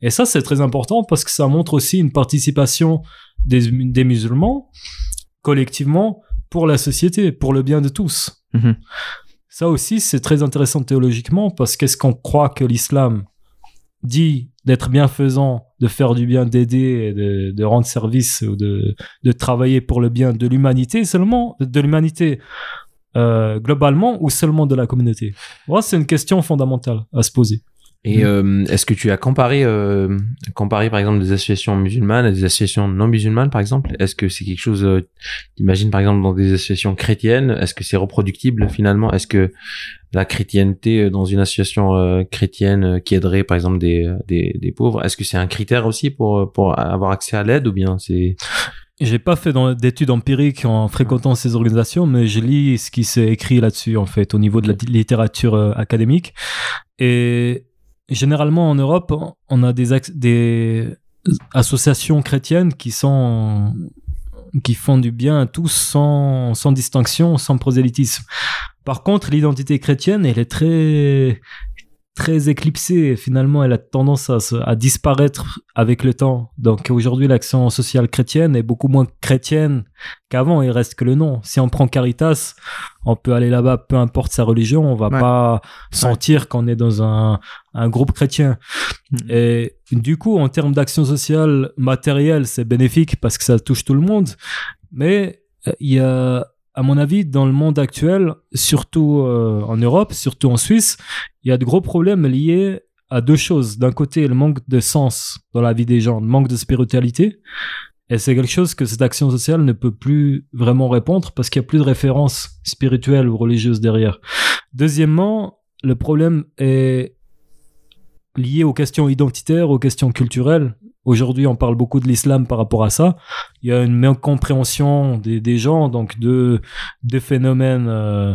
Et ça, c'est très important parce que ça montre aussi une participation des, des musulmans collectivement pour la société, pour le bien de tous. Ça aussi, c'est très intéressant théologiquement parce qu'est-ce qu'on croit que l'islam dit d'être bienfaisant, de faire du bien, d'aider, de, rendre service ou de, de travailler pour le bien de l'humanité seulement, de l'humanité euh, globalement ou seulement de la communauté? Moi, c'est une question fondamentale à se poser. Et mm. euh, est-ce que tu as comparé, euh, comparé par exemple des associations musulmanes à des associations non musulmanes par exemple? Est-ce que c'est quelque chose, euh, t'imagines par exemple dans des associations chrétiennes, est-ce que c'est reproductible finalement? Est-ce que la chrétienté dans une association chrétienne qui aiderait par exemple des, des, des pauvres, est-ce que c'est un critère aussi pour, pour avoir accès à l'aide ou bien c'est j'ai pas fait d'études empiriques en fréquentant ces organisations, mais je lis ce qui s'est écrit là-dessus, en fait, au niveau de la littérature euh, académique. Et généralement, en Europe, on a des, associations chrétiennes qui sont qui font du bien à tous sans, sans distinction, sans prosélytisme. Par contre, l'identité chrétienne, elle est très très éclipsée finalement elle a tendance à, à disparaître avec le temps. Donc aujourd'hui l'action sociale chrétienne est beaucoup moins chrétienne qu'avant, il reste que le nom. Si on prend Caritas, on peut aller là-bas peu importe sa religion, on va pas sentir qu'on est dans un, un groupe chrétien. Hmm. Et du coup en termes d'action sociale matérielle, c'est bénéfique parce que ça touche tout le monde, mais euh, il y a à mon avis, dans le monde actuel, surtout euh, en Europe, surtout en Suisse, il y a de gros problèmes liés à deux choses. D'un côté, le manque de sens dans la vie des gens, le manque de spiritualité. Et c'est quelque chose que cette action sociale ne peut plus vraiment répondre parce qu'il n'y a plus de références spirituelles ou religieuses derrière. Deuxièmement, le problème est lié aux questions identitaires, aux questions culturelles. Aujourd'hui, on parle beaucoup de l'islam par rapport à ça. Il y a une incompréhension des, des gens, donc de, de phénomènes euh,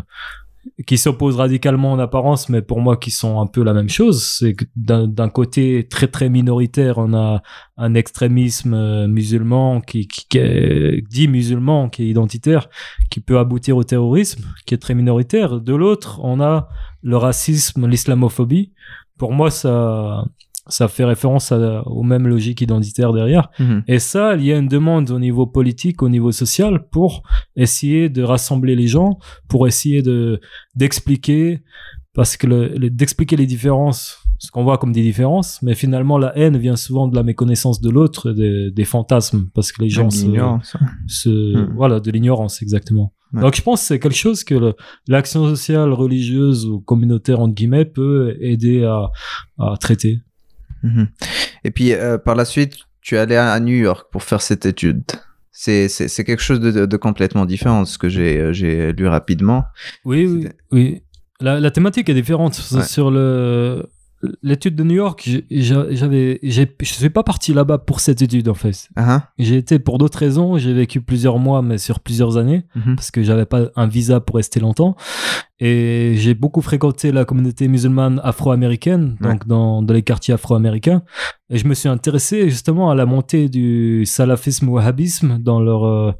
qui s'opposent radicalement en apparence, mais pour moi qui sont un peu la même chose. C'est que d'un côté très très minoritaire, on a un extrémisme euh, musulman qui, qui, qui dit musulman, qui est identitaire, qui peut aboutir au terrorisme, qui est très minoritaire. De l'autre, on a le racisme, l'islamophobie. Pour moi, ça ça fait référence aux mêmes logiques identitaires derrière. Mhm. Et ça, il y a une demande au niveau politique, au niveau social, pour essayer de rassembler les gens, pour essayer de d'expliquer, parce que le, d'expliquer les différences, ce qu'on voit comme des différences, mais finalement la haine vient souvent de la méconnaissance de l'autre, des, des fantasmes, parce que les gens se, se mhm. voilà, de l'ignorance exactement. Donc je pense que c'est quelque chose que l'action sociale, religieuse ou communautaire entre guillemets peut aider à, à traiter. Mhm. Et puis euh, par la suite, tu es allé à New York pour faire cette étude. C'est, c'est, quelque chose de, de, complètement différent de ce que j'ai, euh, j'ai lu rapidement. Oui, oui, oui. La, la, thématique est différente. Sur le, l'étude de New York, j'avais, je suis pas parti là-bas pour cette étude en fait. Uh-huh. J'ai été pour d'autres raisons. J'ai vécu plusieurs mois, mais sur plusieurs années, mm-hmm. parce que j'avais pas un visa pour rester longtemps. Et j'ai beaucoup fréquenté la communauté musulmane afro-américaine, donc dans, dans les quartiers afro-américains. Et je me suis intéressé justement à la montée du salafisme wahhabisme dans leur euh,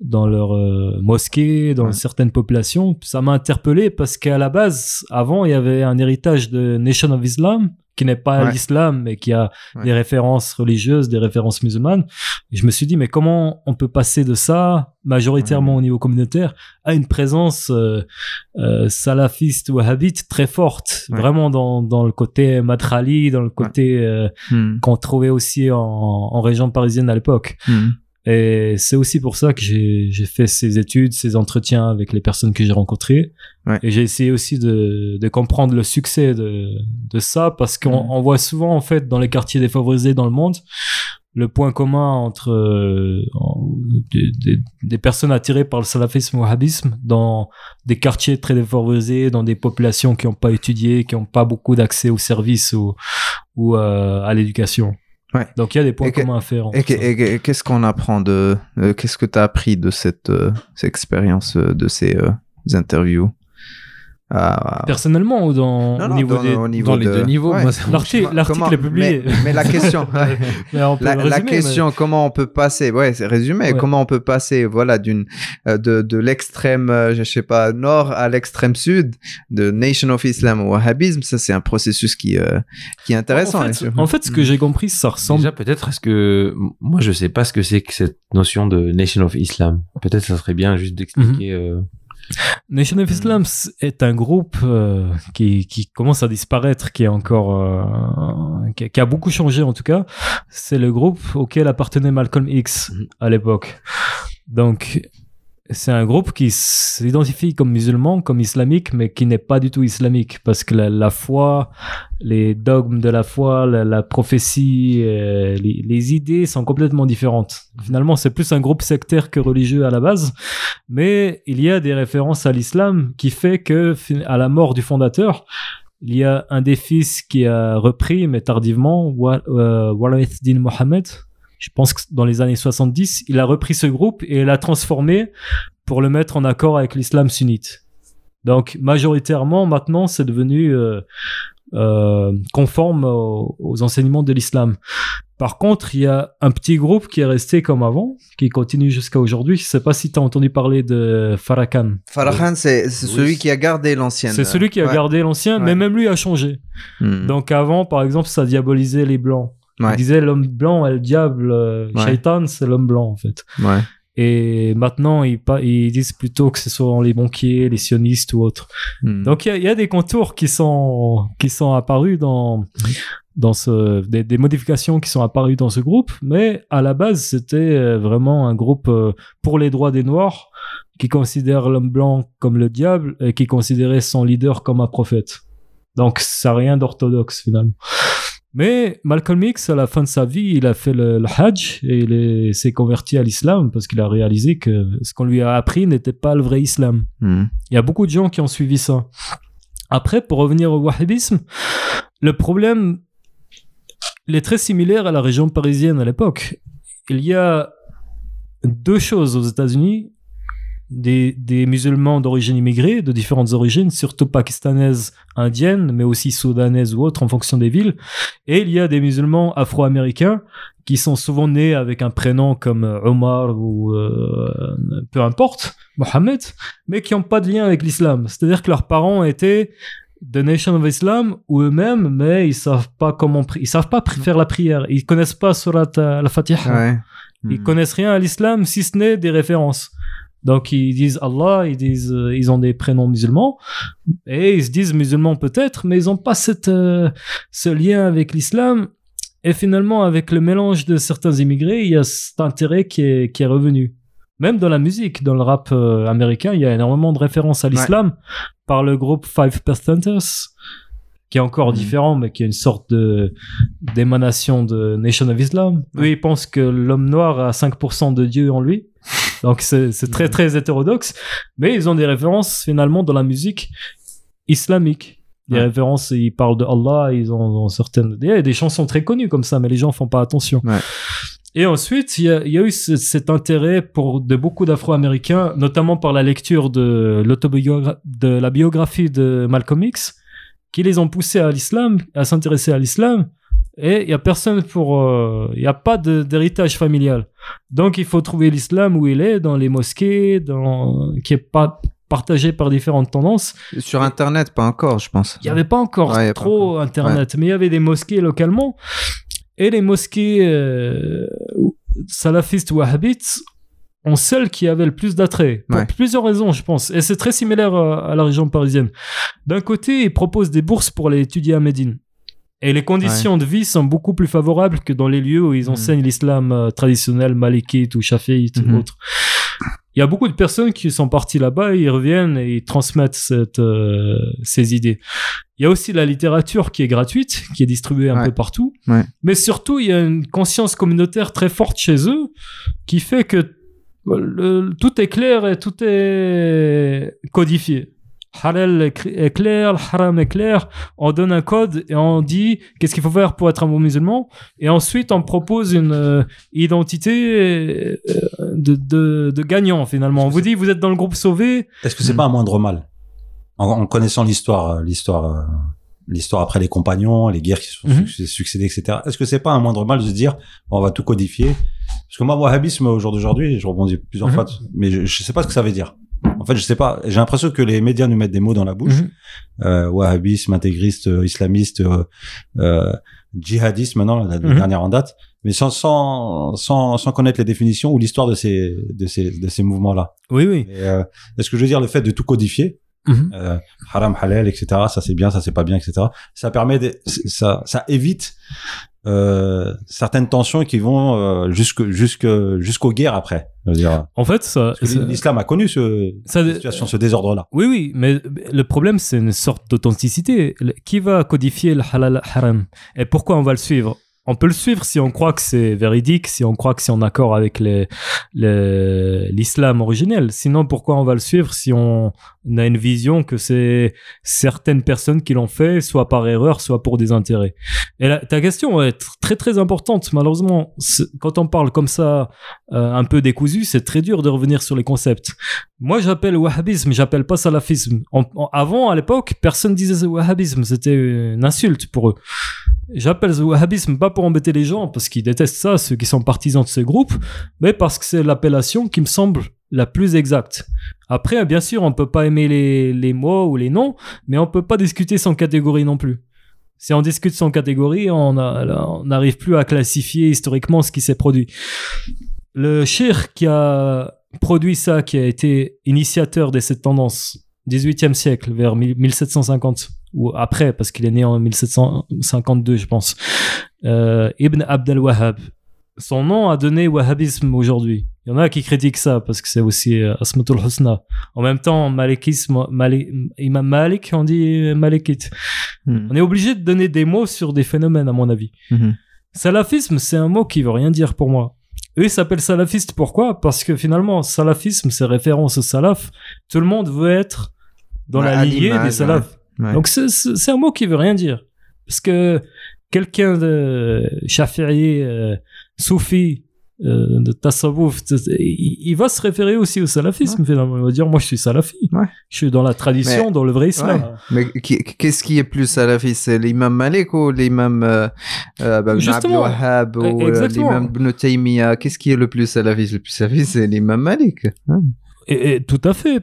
dans leur euh, mosquée, dans certaines populations. Ça m'a interpellé parce qu'à la base, avant, il y avait un héritage de Nation of Islam qui n'est pas l'islam, mais qui a des références religieuses, des références musulmanes. Et je me suis dit, mais comment on peut passer de ça, majoritairement au niveau communautaire, à une présence euh, euh, salafiste wahhabite très forte, vraiment dans, dans le côté madrali, dans le côté euh, hmm. qu'on trouvait aussi en, en région parisienne à l'époque. Hmm. Et c'est aussi pour ça que j'ai fait ces études, ces entretiens avec les personnes que j'ai rencontrées. Et j'ai essayé aussi de, de, comprendre le succès de, de ça parce qu'on voit souvent, en fait, dans les quartiers défavorisés dans le monde, le point commun entre euh, des, des- des personnes attirées par le salafisme ou wahhabisme dans des quartiers très défavorisés, dans des populations qui n'ont pas étudié, qui n'ont pas beaucoup d'accès aux services ou, ou euh, à l'éducation. Ouais. Donc il y a des points Et communs à faire. Et, qu'est-ce qu'on apprend de. euh, qu'est-ce que tu as appris de cette, euh, cette expérience, euh, de ces euh, interviews? Personnellement ou dans, non, au niveau dans- des... au niveau dans les de- deux niveaux, Ouais. L'article est publié. Mais, mais la question, Mais on peut la, le la résumer, question, comment on peut passer, ouais, c'est résumé, Ouais. comment on peut passer, voilà, d'une, euh, de, de l'extrême, euh, je sais pas, nord à l'extrême sud, de Nation of Islam au wahhabisme, ça c'est un processus qui, euh, qui est intéressant. En bien fait, en fait, ce que j'ai compris, ça ressemble. Déjà, peut-être, est-ce que moi, je sais pas ce que c'est que cette notion de Nation of Islam. Peut-être, ça serait bien juste d'expliquer. euh, Nation of Islam est un groupe euh, qui, qui commence à disparaître, qui est encore, euh, qui, qui a beaucoup changé en tout cas. C'est le groupe auquel appartenait Malcolm X Mhm. à l'époque. Donc, c'est un groupe qui s'identifie comme musulman, comme islamique, mais qui n'est pas du tout islamique parce que la, foi, les dogmes de la foi, la, prophétie, euh, les, idées sont complètement différentes. Finalement, c'est plus un groupe sectaire que religieux à la base, mais il y a des références à l'islam qui fait que, à la mort du fondateur, il y a un des fils qui a repris, mais tardivement, euh, Walid Din Mohammed. Je pense que dans les années 70, il a repris ce groupe et l'a transformé pour le mettre en accord avec l'islam sunnite. Donc, majoritairement, maintenant, c'est devenu euh, euh, conforme aux, aux enseignements de l'islam. Par contre, il y a un petit groupe qui est resté comme avant, qui continue jusqu'à aujourd'hui. Je sais pas si tu as entendu parler de Farrakhan. Farhan, c'est Oui, celui qui a gardé l'ancienne. C'est celui qui a Ouais. gardé l'ancien, Ouais. mais même lui a changé. Hmm. Donc avant, par exemple, ça diabolisait les blancs. Ouais. Il disait l'homme blanc est le diable, euh, Ouais. Shaitan, c'est l'homme blanc en fait. Ouais. Et maintenant, ils, ils disent plutôt que ce sont les banquiers, les sionistes ou autres. Hmm. Donc il y a, il y a des contours qui sont qui sont apparus dans dans ce des, des modifications qui sont apparues dans ce groupe, mais à la base c'était euh, vraiment un groupe euh, pour les droits des noirs qui considère l'homme blanc comme le diable et qui considérait son leader comme un prophète. Donc ça n'a rien d'orthodoxe finalement. Mais Malcolm X, à la fin de sa vie, il a fait le, le Hajj et il est- s'est converti à l'islam parce qu'il a réalisé que ce qu'on lui a appris n'était pas le vrai islam. Hmm. Il y a beaucoup de gens qui ont suivi ça. Après, pour revenir au wahhabisme, le problème, il est très similaire à la région parisienne à l'époque. Il y a deux choses aux États-Unis. Des, des musulmans d'origine immigrée, de différentes origines, surtout pakistanaises, indiennes, mais aussi soudanaises ou autres en fonction des villes. Et il y a des musulmans afro-américains qui sont souvent nés avec un prénom comme euh, Omar ou euh, peu importe, Mohamed, mais qui n'ont pas de lien avec l'islam. C'est-à-dire que leurs parents étaient de Nation of Islam ou eux-mêmes, mais ils savent pas comment ils savent pas faire la prière. Ils connaissent pas surat euh, al-Fatiha. Ouais. Ils Hmm. connaissent rien à l'islam si ce n'est des références. Donc ils disent Allah, ils disent euh, ils ont des prénoms musulmans et ils se disent musulmans peut-être, mais ils ont pas cette euh, ce lien avec l'islam. Et finalement, avec le mélange de certains immigrés, il y a cet intérêt qui est qui est revenu. Même dans la musique, dans le rap euh, américain, il y a énormément de références à l'islam par le groupe Five Percenters, qui est encore Mhm. différent, mais qui est une sorte de d'émanation de Nation of Islam. Eux, ils pensent que l'homme noir a 5% de Dieu en lui. Donc c'est très très hétérodoxe, mais ils ont des références finalement dans la musique islamique. Des Ouais. références, ils parlent de Allah, ils ont, ont certaines. Il y a des chansons très connues comme ça, mais les gens font pas attention. Ouais. Et ensuite, il y a, il y a eu ce- cet intérêt pour de beaucoup d'Afro-Américains, notamment par la lecture de de la biographie de Malcolm X, qui les ont poussés à l'islam, à s'intéresser à l'islam. Et il y a personne pour, euh, il y a pas d'héritage familial. Donc il faut trouver l'islam où il est, dans les mosquées, dans, qui est pas partagé par différentes tendances. Sur Internet, pas encore, je pense. Il n'y avait pas encore Ouais, pas trop Internet, mais il y avait des mosquées localement. Et les mosquées euh, salafistes wahhabites ont celles qui avaient le plus d'attrait. Pour Ouais. plusieurs raisons, je pense. Et c'est très similaire à, à la région parisienne. D'un côté, ils proposent des bourses pour aller étudier à Médine. Et les conditions de vie sont beaucoup plus favorables que dans les lieux où ils Mhm. enseignent l'islam euh, traditionnel, malikite ou shafiite ou autre. il y a beaucoup de personnes qui sont parties là-bas, ils reviennent et ils transmettent cette, euh, ces idées. Il y a aussi la littérature qui est gratuite, qui est distribuée un Ouais. peu partout. Ouais. Mais surtout, il y a une conscience communautaire très forte chez eux qui fait que le- tout est clair et tout est codifié. Halal est clair, haram est clair. On donne un code et on dit qu'est-ce qu'il faut faire pour être un bon musulman. Et ensuite, on propose une euh, identité euh, de, de, de gagnant finalement. On vous dit vous êtes dans le groupe sauvé. Est-ce que c'est pas un moindre mal? En, en connaissant l'histoire, euh, l'histoire, l'histoire après les compagnons, les guerres qui se sont Mhm. succé- succédées, etc. Est-ce que c'est pas un moindre mal de se dire on va tout codifier? Parce que moi, wahhabisme au jour d'aujourd'hui, je rebondis plusieurs Mhm. fois, mais je, je sais pas ce que ça veut dire. En fait, je sais pas. J'ai l'impression que les médias nous mettent des mots dans la bouche. Euh, wahhabisme, intégriste, euh, islamiste, euh, euh, djihadiste maintenant, la, la Mhm. dernière en date, mais sans, sans, sans, sans connaître les définitions ou l'histoire de ces, de ces, de ces mouvements-là. Oui, oui. Et, euh, est-ce que je veux dire le fait de tout codifier, Mhm. euh, haram, halal, etc. Ça c'est bien, ça c'est pas bien, etc. Ça permet, de, ça, ça évite euh, certaines tensions qui vont euh, jusque, jusque, jusqu'aux guerres après. Dire, En fait, ça, l'islam a connu ce, ça- cette situation, ce désordre-là. Oui, oui, mais le problème, c'est une sorte d'authenticité. Qui va codifier le halal haram? Et pourquoi on va le suivre? On peut le suivre si on croit que c'est véridique, si on croit que c'est en accord avec l'islam originel. Sinon, pourquoi on va le suivre si on a une vision que c'est certaines personnes qui l'ont fait, soit par erreur, soit pour des intérêts? Et ta question est tr- très très importante. Malheureusement, quand on parle comme ça, euh, un peu décousu, c'est très dur de revenir sur les concepts. Moi, j'appelle wahhabisme, j'appelle pas salafisme. Avant, à l'époque, personne disait wahhabisme, c'était une insulte pour eux. J'appelle ce wahhabisme pas pour embêter les gens, parce qu'ils détestent ça, ceux qui sont partisans de ce groupe, mais parce que c'est l'appellation qui me semble la plus exacte. Après, bien sûr, on peut pas aimer les, les mots ou les noms, mais on peut pas discuter sans catégorie non plus. Si on discute sans catégorie, on n'arrive plus à classifier historiquement ce qui s'est produit. Le shir qui a produit ça, qui a été initiateur de cette tendance, 18e siècle, vers 1000 1750, ou après, parce qu'il est né en 1752, je pense, euh, Ibn Abd al-Wahhab. Son nom a donné wahhabisme aujourd'hui. Il y en a qui critiquent ça parce que c'est aussi euh, Asmatul Husna. En même temps, malikisme, Mali- Imam Malik, on dit malikite. Mhm. On est obligé de donner des mots sur des phénomènes, à mon avis. Mhm. Salafisme, c'est un mot qui veut rien dire pour moi. Eux, ils s'appellent salafistes. Pourquoi? Parce que finalement, salafisme, c'est référence au salaf. Tout le monde veut être dans Ouais, la lignée des salafs. Ouais. Donc, c'est- un mot qui veut rien dire. Parce que quelqu'un de shafi'i, euh, soufi, euh, de tasawwuf, il, il va se référer aussi au salafisme, finalement. Il va dire, moi, je suis salafi. Ouais. Je suis dans la tradition, Mais- dans le vrai islam. Ouais. Mais qu'est-ce qui est plus salafiste C'est l'imam Malik ou l'imam euh, al-Wahhab ou euh, l'imam Ibn Taymiyyah? Qu'est-ce qui est le plus salafiste Le plus salafiste, c'est l'imam Malik. Et, et tout à fait.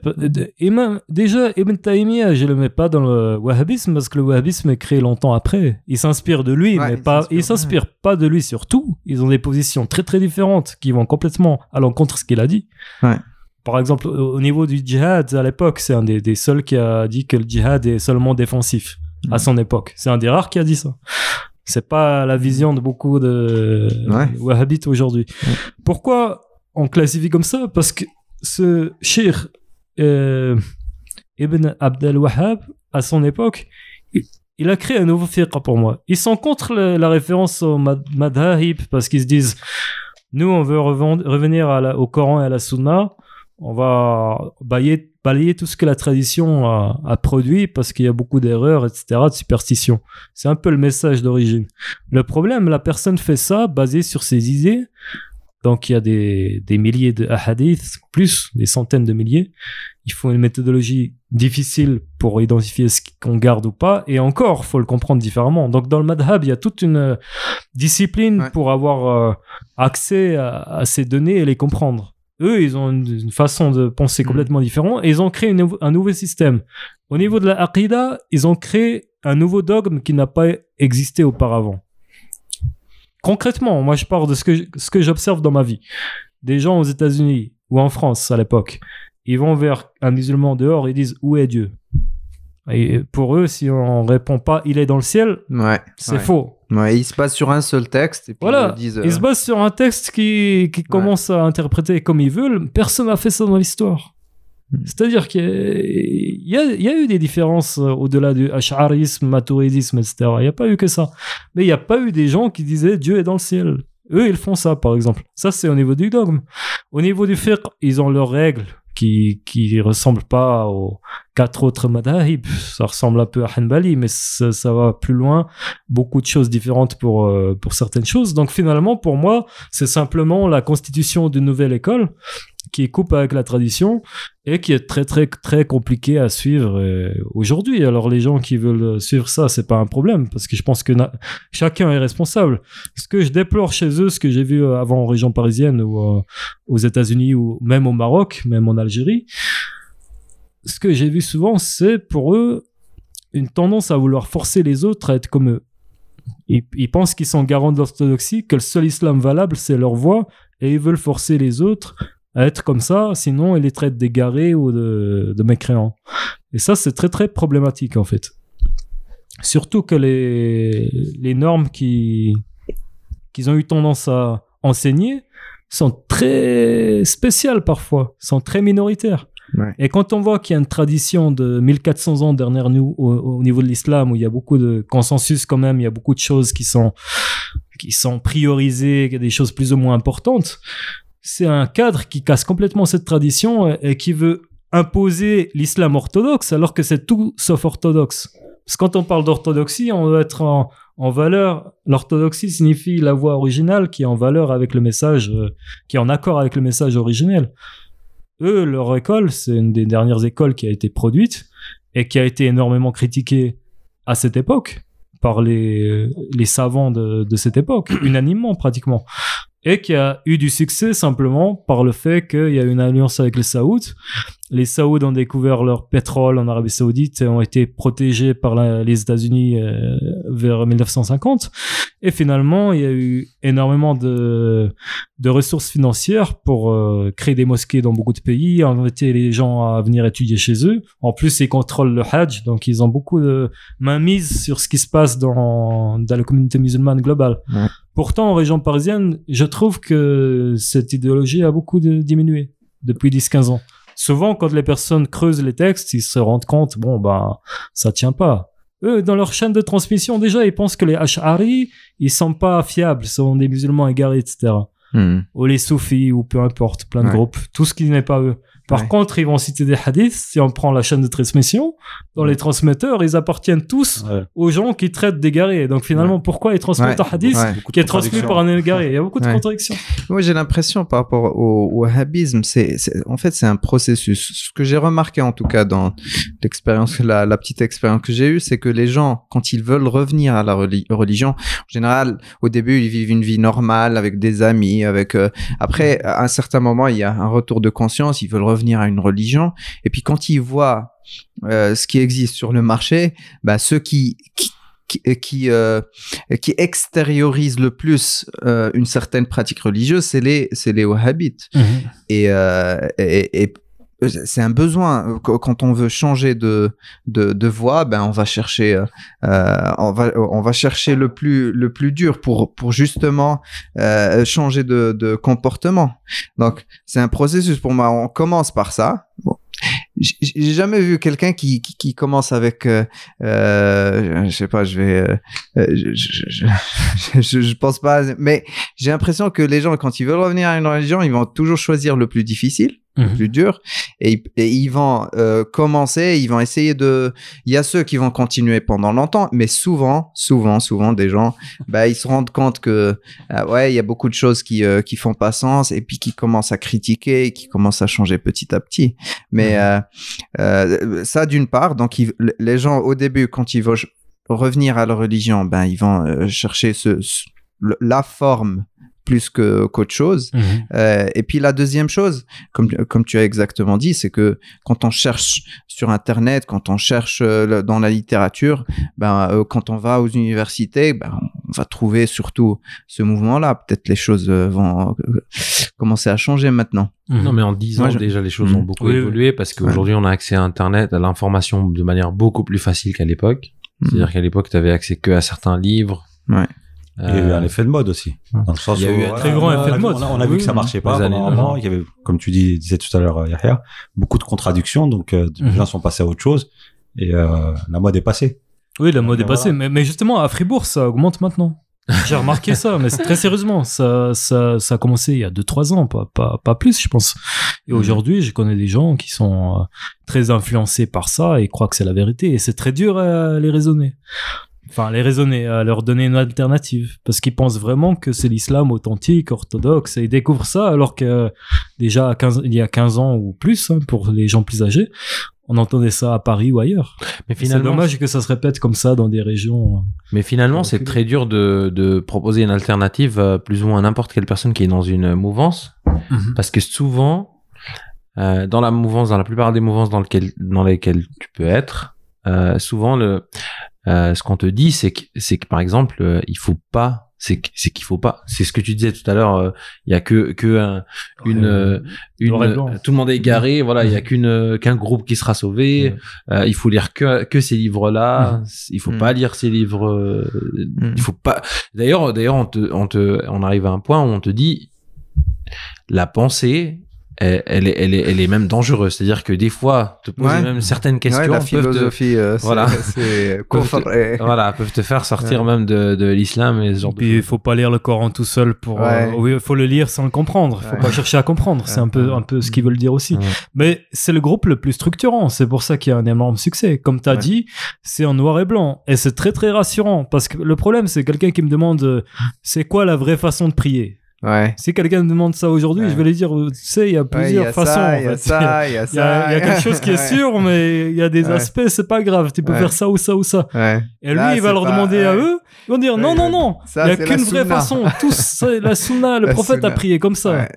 Et même, déjà, Ibn Taymiyyah, je le mets pas dans le wahhabisme parce que le wahhabisme est créé longtemps après. Il s'inspire de lui, Ouais, mais il pas, il s'inspire pas de lui surtout. Ils ont des positions très très différentes qui vont complètement à l'encontre de ce qu'il a dit. Ouais. Par exemple, au au niveau du djihad, à l'époque, c'est un des, des seuls qui a dit que le djihad est seulement défensif à Mhm. son époque. C'est un des rares qui a dit ça. C'est pas la vision de beaucoup de wahhabites aujourd'hui. Pourquoi on classifie comme ça? Parce que ce shir euh, Ibn Abd al-Wahhab, à son époque, il, a créé un nouveau fiqh pour moi. Ils sont contre la référence au mad- madhahib parce qu'ils se disent nous, on veut revenir au Coran et à la Sunna. On va balayer, balayer tout ce que la tradition a, a produit parce qu'il y a beaucoup d'erreurs, etc., de superstitions. C'est un peu le message d'origine. Le problème, la personne fait ça basé sur ses idées. Donc, il y a des, des milliers de hadiths, plus des centaines de milliers. Il faut une méthodologie difficile pour identifier ce qu'on garde ou pas. Et encore, faut le comprendre différemment. Donc, dans le madhab, il y a toute une euh, discipline Ouais. pour avoir euh, accès à, à ces données et les comprendre. Eux, ils ont une, une façon de penser Mhm. complètement différente et ils ont créé une un nouveau système. Au niveau de la aqidah, ils ont créé un nouveau dogme qui n'a pas existé auparavant. Concrètement, moi je parle de ce que, je- ce que j'observe dans ma vie. Des gens aux États-Unis ou en France à l'époque, ils vont vers un musulman dehors et disent Où est Dieu? Et pour eux, si on répond pas Il est dans le ciel, Ouais. c'est ouais. faux. Ouais, il se base sur un seul texte. Et puis Voilà, ils disent, ils se euh, basent sur un texte qui, qui commence à interpréter comme ils veulent. Personne n'a fait ça dans l'histoire. Hmm. C'est-à-dire qu'il y y a eu des différences euh, au-delà du ash'arisme, maturidisme, etc. Il n'y a pas eu que ça. Mais il n'y a pas eu des gens qui disaient Dieu est dans le ciel. Eux, ils font ça, par exemple. Ça, c'est au niveau du dogme. Au niveau du fiqh, ils ont leurs règles qui qui ressemblent pas aux quatre autres madhahib. Ça ressemble un peu à Hanbali, mais ça, ça va plus loin. Beaucoup de choses différentes pour euh, pour certaines choses. Donc finalement, pour moi, c'est simplement la constitution d'une nouvelle école qui coupe avec la tradition et qui est très très très compliqué à suivre euh, aujourd'hui. Alors les gens qui veulent suivre ça, c'est pas un problème parce que je pense que chacun est responsable. Ce que je déplore chez eux, ce que j'ai vu avant en région parisienne ou euh, aux États-Unis ou même au Maroc, même en Algérie, ce que j'ai vu souvent, c'est pour eux une tendance à vouloir forcer les autres à être comme eux. Ils, ils pensent qu'ils sont garants de l'orthodoxie, que le seul islam valable, c'est leur voie, et ils veulent forcer les autres à être comme ça, sinon ils les traitent d'égarés ou de, de mécréants. Et ça, c'est très très problématique en fait. Surtout que les, les normes qui qu'ils ont eu tendance à enseigner sont très spéciales parfois, sont très minoritaires. Ouais. Et quand on voit qu'il y a une tradition de 1400 ans derrière nous au, au niveau de l'islam, où il y a beaucoup de consensus quand même, il y a beaucoup de choses qui sont, qui sont priorisées, il y a des choses plus ou moins importantes, c'est un cadre qui casse complètement cette tradition et, et qui veut imposer l'islam orthodoxe alors que c'est tout sauf orthodoxe. Parce que quand on parle d'orthodoxie, on doit être en, en valeur. L'orthodoxie signifie la voix originale qui est en valeur avec le message, euh, qui est en accord avec le message originel. Eux, leur école, c'est une des dernières écoles qui a été produite et qui a été énormément critiquée à cette époque par les, les savants de, de cette époque, unanimement pratiquement, et qui a eu du succès simplement par le fait qu'il y a une alliance avec les Saouds. Les Saouds ont découvert leur pétrole en Arabie Saoudite et ont été protégés par les États-Unis euh, vers 1950. Et finalement, il y a eu énormément de, ressources financières pour euh, créer des mosquées dans beaucoup de pays, inviter les gens à venir étudier chez eux. En plus, ils contrôlent le Hajj, donc ils ont beaucoup de mainmise sur ce qui se passe dans, la communauté musulmane globale. Pourtant, en région parisienne, je trouve que cette idéologie a beaucoup de- diminué depuis 10-15 ans. Souvent, quand les personnes creusent les textes, ils se rendent compte, bon, ben, ça tient pas. Eux, dans leur chaîne de transmission, déjà, ils pensent que les Ash'ari, ils sont pas fiables, sont des musulmans égarés, etc. hmm. Ou les soufis, ou peu importe, plein de Ouais. groupes, tout ce qui n'est pas eux. Par Ouais. contre, ils vont citer des hadiths, si on prend la chaîne de transmission, dans les transmetteurs, ils appartiennent tous Ouais. aux gens qui traitent d'égarés. Donc finalement, pourquoi ils transmettent Ouais. un hadith Ouais. qui est transmis par un égaré Il y a beaucoup de contradictions. Moi, j'ai l'impression par rapport au, wahhabisme, c'est, c'est- en fait, c'est un processus. Ce que j'ai remarqué, en tout cas, dans l'expérience, la, la petite expérience que j'ai eue, c'est que les gens, quand ils veulent revenir à la reli- religion, en général, au début, ils vivent une vie normale avec des amis, avec. euh, après, à un certain moment, il y a un retour de conscience. Ils veulent revenir à une religion, et puis quand ils voient euh, ce qui existe sur le marché, bah, ceux qui, qui qui, qui, euh, qui extériorisent le plus euh, une certaine pratique religieuse, c'est les, c'est les wahhabites. Et, euh, et, et c'est un besoin. Qu- Quand on veut changer de, de, de voie, ben on va chercher, euh, euh, on va, on va chercher le plus, le plus dur pour, pour justement euh, changer de, de comportement. Donc c'est un processus pour moi. On commence par ça. Bon. J'ai jamais vu quelqu'un qui, qui, qui commence avec, euh, euh, je sais pas, je vais, euh, euh, je, je, je, je pense pas, mais j'ai l'impression que les gens, quand ils veulent revenir à une religion, ils vont toujours choisir le plus difficile, Mhm. plus dur, et, ils- et ils vont euh, commencer, ils vont essayer de. Il y a ceux qui vont continuer pendant longtemps, mais souvent, souvent, souvent, des gens, bah, ils se rendent compte que ah ouais, il y a beaucoup de choses qui euh, qui font pas sens, et puis qui commencent à critiquer, qui commencent à changer petit à petit. Mais Mhm. euh, euh, ça, d'une part, donc ils- les gens au début, quand ils vont revenir à leur religion, ben ils vont chercher ce, ce- le- la forme plus que qu'autre chose. Mhm. Euh, et puis la deuxième chose, comme, comme tu as exactement dit, c'est que quand on cherche sur Internet, quand on cherche euh, dans la littérature, ben, euh, quand on va aux universités, ben, on va trouver surtout ce mouvement-là. Peut-être les choses euh, vont euh, commencer à changer maintenant. Mhm. Non, mais en 10 ans, Moi, je- déjà, les choses Mhm. ont beaucoup Oui, oui. évolué parce qu'aujourd'hui, on a accès à Internet, à l'information de manière beaucoup plus facile qu'à l'époque. Mhm. C'est-à-dire qu'à l'époque, tu avais accès que à certains livres, Ouais. Il y a eu Euh, un effet de mode aussi. Dans le sens Il y a où, eu un voilà, très grand effet de mode. On a, on a vu que ça marchait pas Les pendant années un moment. 90. Il y avait, comme tu dis, disais tout à l'heure, euh, Yahya, beaucoup de contradictions. Donc, euh, les Mhm. gens sont passés à autre chose. Et euh, la mode est passée. Oui, la mode est passée. voilà. Mais, mais justement, à Fribourg, ça augmente maintenant. J'ai remarqué ça, mais très sérieusement. Ça, ça, ça a commencé il y a 2-3 ans, pas, pas, pas plus, je pense. Et Mhm. aujourd'hui, je connais des gens qui sont euh, très influencés par ça et croient que c'est la vérité. Et c'est très dur à les raisonner. Enfin, les raisonner, à leur donner une alternative. Parce qu'ils pensent vraiment que c'est l'islam authentique, orthodoxe. Et ils découvrent ça alors que déjà à 15, il y a 15 ans ou plus, hein, pour les gens plus âgés, on entendait ça à Paris ou ailleurs. mais C'est finalement, dommage que ça se répète comme ça dans des régions. euh, Mais finalement, c'est très dur de, de proposer une alternative à plus ou moins n'importe quelle personne qui est dans une mouvance, parce que souvent, euh, dans la mouvance, dans la plupart des mouvances dans, lequel, dans lesquelles tu peux être, euh, souvent le, euh, ce qu'on te dit, c'est que, c'est que par exemple, euh, il faut pas, c'est que- c'est qu'il faut pas. C'est ce que tu disais tout à l'heure. euh, Il y a que que un- une Euh, une tout le monde est égaré. Voilà, il y a qu'une euh, qu'un groupe qui sera sauvé. Euh, il faut lire que que ces livres-là. Il faut pas lire ces livres. Il faut pas. D'ailleurs, d'ailleurs, on te, on te, on arrive à un point où on te dit la pensée. Elle, elle est, elle est, elle est même dangereuse. C'est-à-dire que des fois, te poser Ouais. même certaines questions Ouais, la peuvent te, philosophie, euh, Voilà. c'est Peuvent kufr te- et- voilà, peuvent te faire sortir Ouais. même de, de l'islam et ce genre de Puis il faut pas lire le Coran tout seul pour. Ouais. euh, oui, il faut le lire sans le comprendre. Il faut Ouais. pas chercher à comprendre. C'est un peu, un peu ce qu'ils veulent dire aussi. Ouais. Mais c'est le groupe le plus structurant. C'est pour ça qu'il y a un énorme succès. Comme tu as Ouais. dit, c'est en noir et blanc. Et c'est très, très rassurant. Parce que le problème, c'est quelqu'un qui me demande euh, c'est quoi la vraie façon de prier? Ouais. Si quelqu'un me demande ça aujourd'hui, Ouais. je vais lui dire tu sais, il y a plusieurs il y a façons. il y a ça, il y a ça. il y a quelque chose qui est sûr, mais il y a des aspects, c'est pas grave. Tu peux faire ça ou ça ou ça. Et lui, Là, il va leur pas- demander à eux. Ils vont dire non, non, non. Il n'y a qu'une vraie façon. Tous, c'est la sunna, le La prophète sunna. a prié comme ça.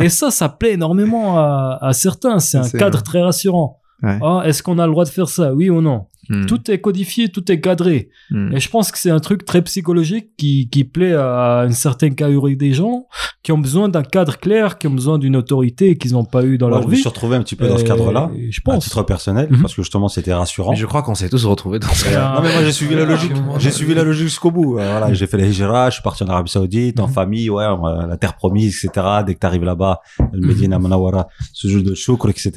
Et ça, ça plaît énormément à, à certains. C'est un cadre vrai. très rassurant. Ah, Est-ce qu'on a le droit de faire ça Oui ou non? Hmm. Tout est codifié, tout est cadré. Hmm. Et je pense que c'est un truc très psychologique qui, qui plaît à une certaine catégorie des gens qui ont besoin d'un cadre clair, qui ont besoin d'une autorité qu'ils n'ont pas eu dans Moi, leur je me vie. suis retrouvé un petit peu dans ce cadre-là, Je à pense. titre personnel, Mhm. parce que justement, c'était rassurant. Mais je crois qu'on s'est tous retrouvés dans ce euh, Non mais moi j'ai suivi la logique, Ouais. j'ai suivi la logique jusqu'au bout. Euh, voilà, j'ai fait la hijra, je suis parti en Arabie Saoudite, en Mhm. famille, ouais, euh, la terre promise, etc. Dès que t'arrives là-bas, le Medina Manawara, ce jeu de choukr, etc.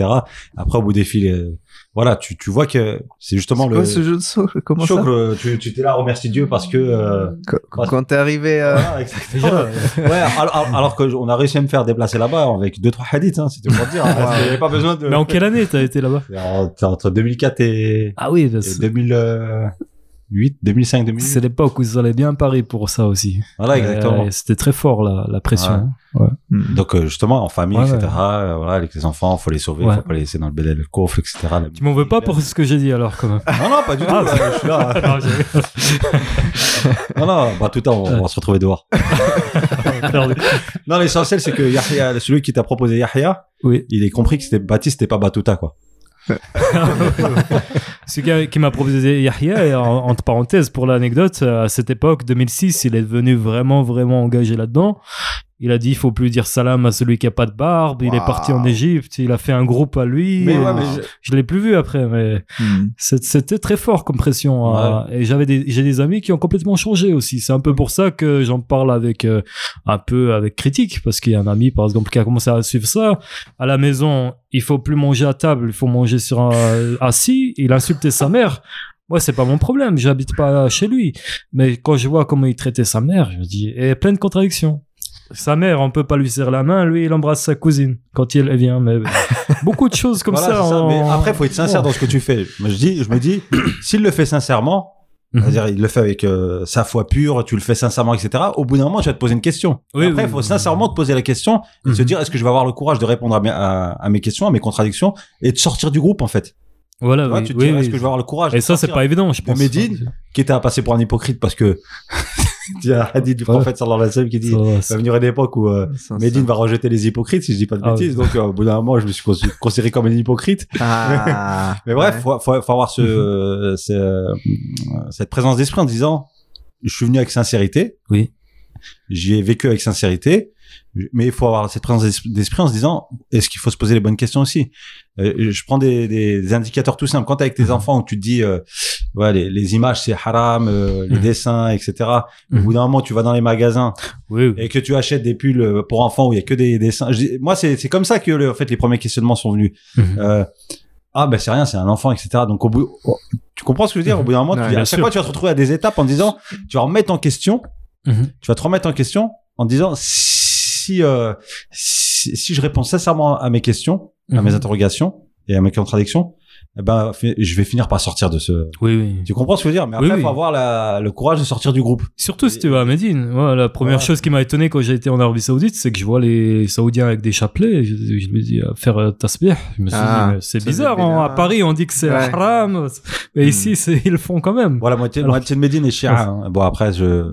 Après au bout des fils, euh, voilà, tu, tu vois que c'est justement le quoi ce jeu de saut? Comment ça? euh, Tu, tu t'es là, remercie Dieu parce que. Euh, Parce- Quand t'es arrivé. euh, voilà, exactement. ouais, alors, alors que on a réussi à me faire déplacer là-bas avec deux trois hadiths, hein, c'était pour dire. hein, y avait pas besoin de. Mais en quelle année t'as été là-bas? Entre 2004 et, Ah oui, et parce- 2008, 2005, 2008. c'est l'époque où ils allaient bien Paris pour ça aussi. Voilà, exactement. Euh, C'était très fort la, la pression. hein. Ouais. hmm. Donc euh, justement en famille, Ouais, etc. ouais. euh, voilà, avec les enfants, faut les sauver, Ouais. faut pas les laisser dans le bédel, le coffre, etc. La- Tu m'en veux pas pour ce que j'ai dit alors quand même. Non non pas du tout. Ah, ouais, je suis là. Non, non bah tout le temps on, on va se retrouver dehors. Non l'essentiel c'est que Yahya, celui qui t'a proposé Yahya, Oui. il est compris que c'était Baptiste, c'était pas Batuta quoi. Ce gars qui m'a proposé Yahya, entre parenthèses, pour l'anecdote, à cette époque, 2006, il est devenu vraiment, vraiment engagé là-dedans. Il a dit, il faut plus dire salam à celui qui a pas de barbe. Il est parti en Égypte. Il a fait un groupe à lui. Mais Et ouais, mais Je l'ai plus vu après, mais Hmm. c'était très fort comme pression. hein. Et j'avais des, j'ai des amis qui ont complètement changé aussi. C'est un peu pour ça que j'en parle avec euh, un peu avec critique, parce qu'il y a un ami, par exemple, qui a commencé à suivre ça. À la maison, il faut plus manger à table, il faut manger sur un assis. Il insultait sa mère. Moi, c'est pas mon problème. J'habite pas chez lui. Mais quand je vois comment il traitait sa mère, je me dis, et plein de contradictions. Sa mère, on peut pas lui serrer la main. Lui, il embrasse sa cousine quand elle vient. Mais beaucoup de choses comme Voilà, ça. ça. Mais après faut être sincère dans ce que tu fais. Moi je dis, je me dis, s'il le fait sincèrement. Mhm. C'est-à-dire, il le fait avec euh, sa foi pure, tu le fais sincèrement, etc. Au bout d'un moment, tu vas te poser une question. Oui, Après, il oui, faut oui. sincèrement te poser la question et Mhm. se dire, est-ce que je vais avoir le courage de répondre à mes, à, à mes questions, à mes contradictions et de sortir du groupe, en fait? Voilà, Tu vois, oui, tu te oui, dis, est-ce que je vais avoir le courage Et de ça, c'est pas évident, je pense. Médine, qui était à passer pour un hypocrite parce que il y a un hadith du prophète sallallahu alayhi wa sallam qui dit, Ça va, il va venir une époque où euh, Médine va rejeter les hypocrites, si je dis pas de Ah bêtises. Donc, euh, au bout d'un moment, je me suis cons- considéré comme un hypocrite. Ah. Mais bref, Ouais. faut, faut, faut avoir ce, euh, ce- euh, cette présence d'esprit en disant, je suis venu avec sincérité. Oui. j'y ai vécu avec sincérité. Mais il faut avoir cette présence d'esprit en se disant, est-ce qu'il faut se poser les bonnes questions aussi? Euh, Je prends des, des, indicateurs tout simples. Quand tu avec tes mhm. enfants, où tu te dis, euh, ouais, les, les images c'est haram, euh, les mhm. dessins, etc. Au bout d'un moment, tu vas dans les magasins oui, et que tu achètes des pulls pour enfants où il y a que des dessins. moi, c'est comme ça que en fait les premiers questionnements sont venus. Euh, ah ben c'est rien, c'est un enfant, etc. Donc au bout, tu comprends ce que je veux dire? Au bout d'un moment, tu à chaque fois, tu vas te retrouver à des étapes en disant, tu vas remettre en question, tu vas te remettre en question en disant euh, si, si, je réponds sincèrement à mes questions, à mes mhm. interrogations et à mes contradictions, eh ben, je vais finir par sortir de ce. Oui, oui. Tu comprends ce que je veux dire? Mais après, il faut avoir la, le courage de sortir du groupe. Surtout si tu vas à Médine. la première chose qui m'a étonné quand j'ai été en Arabie Saoudite, c'est que je vois les Saoudiens avec des chapelets. Je, me dis, à faire euh, tasbih. Je me suis ah, dit, c'est bizarre. Hein. à Paris, on dit que c'est haram. Mais hmm. ici, ils le font quand même. Voilà, moitié, moitié de Médine est chia. Hein. Bon, après, je,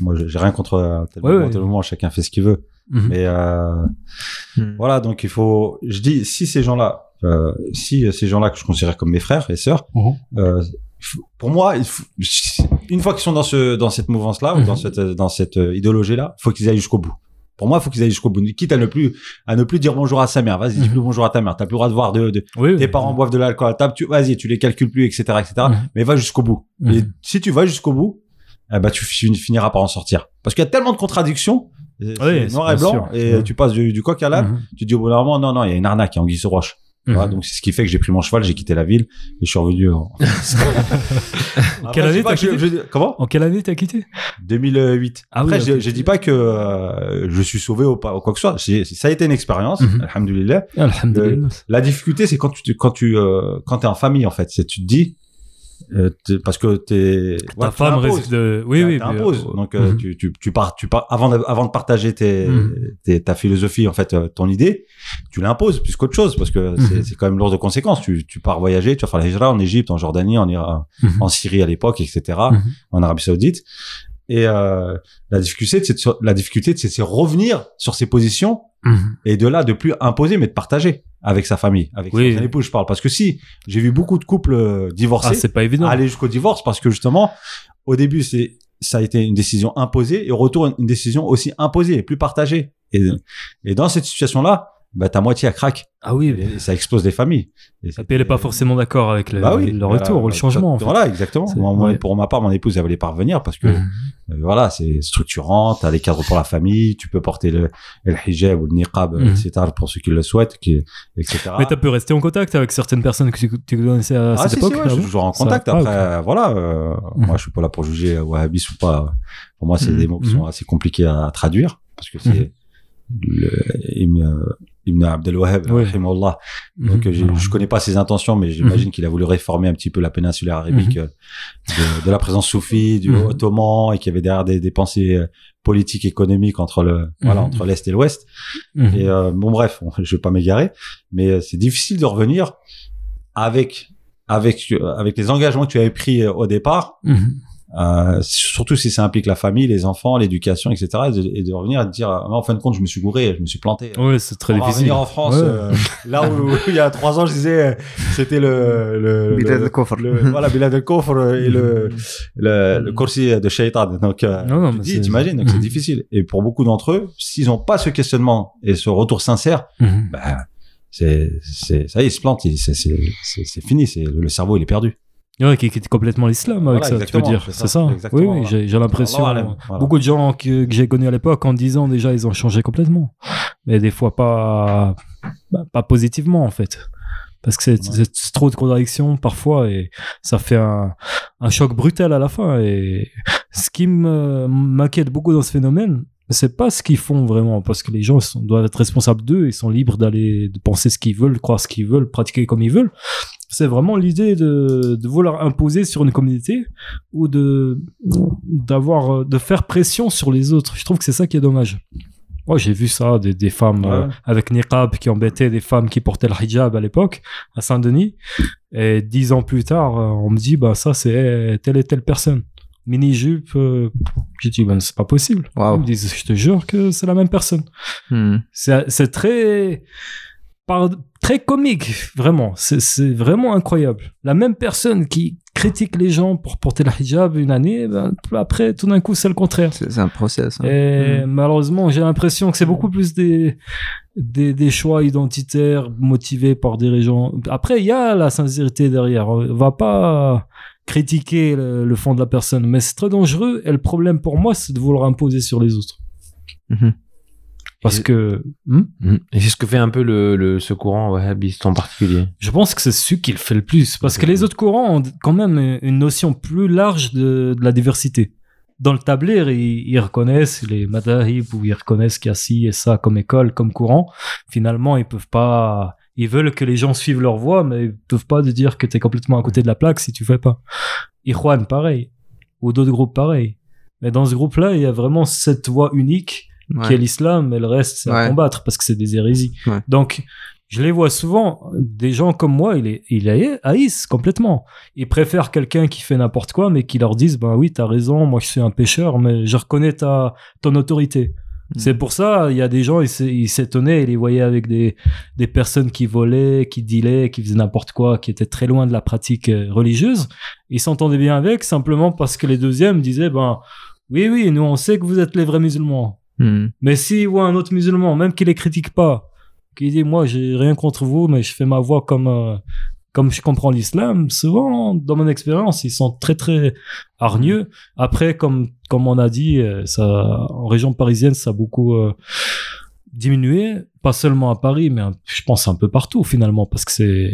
moi, j'ai rien contre euh, tel, moment, tel moment, chacun fait ce qu'il veut. Mhm. Mais euh, hmm. voilà, donc il faut. Je dis, si ces gens-là euh, si ces gens-là que je considère comme mes frères et sœurs, mhm. euh, pour moi, une fois qu'ils sont dans ce dans cette mouvance-là ou dans mhm. cette dans cette euh, idéologie-là, faut qu'ils aillent jusqu'au bout. Pour moi, il faut qu'ils aillent jusqu'au bout. Quitte à ne plus à ne plus dire bonjour à sa mère. Vas-y, dis plus mhm. bonjour à ta mère. T'as plus le droit de voir de, de tes parents boivent de l'alcool à table. Tu vas-y, tu les calcules plus, etc., etc. Mais va jusqu'au bout. Et si tu vas jusqu'au bout, eh ben, tu finiras par en sortir. Parce qu'il y a tellement de contradictions. Oui, noir et blanc, et tu passes du, coq à l'âne. Tu dis au bout d'un moment, non, non, il y a une arnaque, il y a Anguille Roche. Mhm. donc c'est ce qui fait que j'ai pris mon cheval, j'ai quitté la ville et je suis revenu. En, en quelle année t'as quitté Comment? En quelle année t'as quitté? 2008. Ah Après, je, dis pas que euh, je suis sauvé ou, pas, ou quoi que ce soit. Ça a été une expérience, mm alhamdulillah. la difficulté, c'est quand tu quand tu euh, quand t'es en famille en fait, c'est tu te dis euh, parce que t'es ta femme reste de oui oui t'imposes donc euh, mhm. tu, tu, tu pars tu pars avant de, avant de partager tes, mhm. tes, ta philosophie en fait euh, ton idée tu l'imposes plus qu'autre chose parce que c'est mhm. quand même lourd de conséquences. Tu, tu pars voyager tu vas faire la hijra en Égypte en Jordanie en Iran, en Syrie à l'époque etc en Arabie Saoudite. Et euh, la difficulté c'est la difficulté c'est revenir sur ses positions et de là de plus imposer mais de partager avec sa famille, avec oui. son épouse, je parle. Parce que si, j'ai vu beaucoup de couples euh, divorcés. Ah, c'est pas évident. Aller jusqu'au divorce parce que justement, au début, c'est, ça a été une décision imposée et au retour, une décision aussi imposée et plus partagée. Et, et dans cette situation-là, bah, ta moitié à craque. Ah oui. Et ça explose des familles. Et, puis elle est pas forcément d'accord avec le, bah le retour ou le changement. En fait. Voilà, exactement. Moi, pour ma part, mon épouse, elle voulait pas revenir parce que, mhm. euh, voilà, c'est structurant, t'as les cadres pour la famille, tu peux porter le, le hijab ou le niqab, mhm. etc. pour ceux qui le souhaitent, qui, etc. Mais t'as pu rester en contact avec certaines personnes que tu, connaissais à ah, cette époque? je suis toujours en contact. Après, voilà, euh, mhm. moi, je suis pas là pour juger wahhabis ou pas. Pour moi, c'est des mots qui sont assez compliqués à, traduire parce que c'est, le, Ibn Abdel Wahhab, oui. Donc, mhm. je, je connais pas ses intentions, mais j'imagine mhm. qu'il a voulu réformer un petit peu la péninsule arabique mhm. euh, de, de, la présence soufie, du ottoman, et qu'il y avait derrière des, des pensées euh, politiques, économiques entre le, voilà, entre l'Est et l'Ouest. Et euh, bon, bref, je vais pas m'égarer, mais c'est difficile de revenir avec, avec, avec les engagements que tu avais pris au départ. Euh, surtout si ça implique la famille, les enfants, l'éducation, etc. Et de, revenir et de dire, ah, en fin de compte, je me suis gouré, je me suis planté. Oui, c'est très difficile. revenir en France, euh, là où, il y a trois ans, je disais, c'était le, le, Bilad al le, voilà, Bilad al et le, le, le Corsi de Shaitan. Donc, euh, non, non, tu dis, t'imagines, donc c'est difficile. Et pour beaucoup d'entre eux, s'ils n'ont pas ce questionnement et ce retour sincère, mhm. ben, c'est, c'est, ça y est, ils se plantent, c'est, c'est, c'est, fini, c'est, le cerveau, il est perdu. Ouais, qui quitte complètement l'islam avec ça, tu veux dire. C'est ça. Oui, oui j'ai l'impression. Beaucoup de gens que, j'ai connus à l'époque, en 10 ans déjà, ils ont changé complètement. Mais des fois pas, bah, pas positivement, en fait. Parce que c'est trop de contradictions parfois et ça fait un, un choc brutal à la fin. Et ce qui m'inquiète beaucoup dans ce phénomène, c'est pas ce qu'ils font vraiment, parce que les gens doivent être responsables d'eux, ils sont libres d'aller, de penser ce qu'ils veulent, croire ce qu'ils veulent, pratiquer comme ils veulent c'est vraiment l'idée de, de, vouloir imposer sur une communauté ou de d'avoir de faire pression sur les autres. Je trouve que c'est ça qui est dommage. Moi, j'ai vu ça, des, des femmes euh, avec niqab qui embêtaient des femmes qui portaient le hijab à l'époque, à Saint-Denis. Et dix ans plus tard, euh, on me dit, bah, ça, c'est telle et telle personne. Mini-jupe, euh, j'ai dit, ben, c'est pas possible. Ils me disent, je te jure que c'est la même personne. Hmm. C'est très, par, très comique, vraiment. C'est vraiment incroyable. La même personne qui, critique les gens pour porter le hijab une année, ben, après, tout d'un coup, c'est le contraire. C'est un process. hein. Et Mm. malheureusement, j'ai l'impression que c'est beaucoup plus des, des, des choix identitaires motivés par des gens. Après, il y a la sincérité derrière. On va pas critiquer le, le fond de la personne, mais c'est très dangereux. Et le problème pour moi, c'est de vouloir imposer sur les autres. Mhm. Parce Et- que hmm, Mhm. Et c'est ce que fait un peu le, le ce courant wahhabiste en particulier. je pense que c'est celui qui le fait le plus. Parce que les autres courants ont quand même une notion plus large de, de la diversité. Dans le tablir, ils, ils reconnaissent les madahib ou ils reconnaissent qu'il y a ci et ça comme école, comme courant. Finalement, ils peuvent pas. Ils veulent que les gens suivent leur voie, mais ils peuvent pas te dire que tu es complètement à côté de la plaque si tu fais pas. Ikhwan, pareil. Ou d'autres groupes, pareil. Mais dans ce groupe-là, il y a vraiment cette voie unique Ouais. qui est l'islam, mais le reste, c'est à combattre parce que c'est des hérésies. Donc, je les vois souvent, des gens comme moi, ils, ils haïssent complètement. Ils préfèrent quelqu'un qui fait n'importe quoi, mais qui leur dise, ben oui, t'as raison, moi je suis un pécheur, mais je reconnais ta, ton autorité. Mm. C'est pour ça, il y a des gens, ils s'étonnaient, ils les voyaient avec des, des personnes qui volaient, qui dealaient, qui faisaient n'importe quoi, qui étaient très loin de la pratique euh, religieuse. Ils s'entendaient bien avec, simplement parce que les deuxièmes disaient, ben, oui, oui, nous on sait que vous êtes les vrais musulmans. Mm. Mais s'il voit un autre musulman, même qu'il les critique pas, qui dit moi j'ai rien contre vous, mais je fais ma voix comme euh, comme je comprends l'islam, souvent dans mon expérience ils sont très très hargneux. Après comme comme on a dit, euh, ça en région parisienne ça a beaucoup euh, diminué, pas seulement à Paris, mais je pense un peu partout finalement, parce que c'est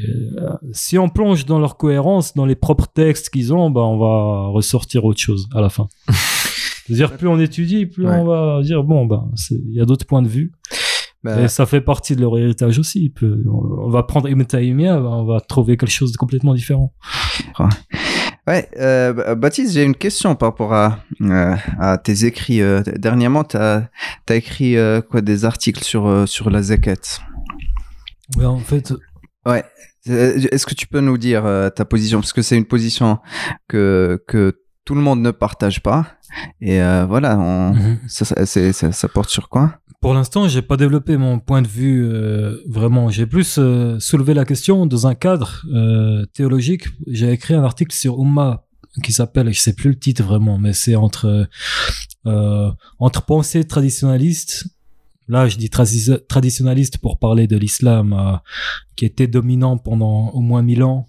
si on plonge dans leur cohérence, dans les propres textes qu'ils ont, ben on va ressortir autre chose à la fin. C'est-à-dire plus on étudie, plus Ouais. on va dire bon ben il y a d'autres points de vue Bah, et ça fait partie de leur héritage aussi. Il peut- on va prendre ben, on va trouver quelque chose de complètement différent. Ouais, euh, Ba- Baptiste, j'ai une question par rapport à, euh, à tes écrits. euh, dernièrement, tu as, écrit quoi, des articles sur, sur la zakat. Ouais, en fait, Ouais. Est-ce que tu peux nous dire ta position? Parce que c'est une position que, que tout le monde ne partage pas. Et euh, voilà, on, Mhm. ça, ça, c'est- ça- ça porte sur quoi? Pour l'instant, j'ai pas développé mon point de vue euh, vraiment. J'ai plus euh, soulevé la question dans un cadre théologique. J'ai écrit un article sur Umma qui s'appelle, je sais plus le titre vraiment, mais c'est entre entre pensée traditionnaliste. Là, je dis tradi- traditionnaliste pour parler de l'islam qui était dominant pendant au moins mille ans,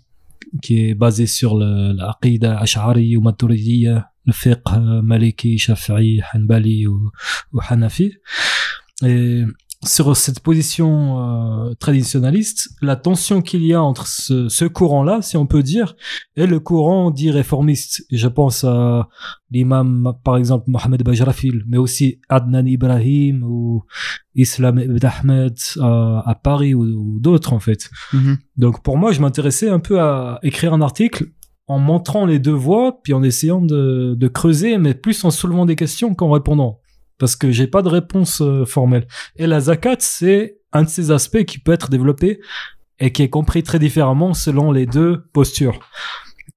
qui est basé sur l'aqida ash'ari ou maturidiyya, le fiqh euh, maliki, shafi'i, hanbali ou, ou hanafi. Et sur cette position euh, traditionnaliste, la tension qu'il y a entre ce, ce courant-là, si on peut dire, et le courant dit réformiste. Et je pense à l'imam, par exemple, Mohamed Bajrafil, mais aussi Adnan Ibrahim ou Islam Ibn Ahmed à, à Paris ou, ou d'autres, en fait. Donc pour moi, je m'intéressais un peu à écrire un article en montrant les deux voies, puis en essayant de, de creuser, mais plus en soulevant des questions qu'en répondant. Parce que j'ai pas de réponse euh, formelle. Et la zakat, c'est un de ces aspects qui peut être développé et qui est compris très différemment selon les deux postures.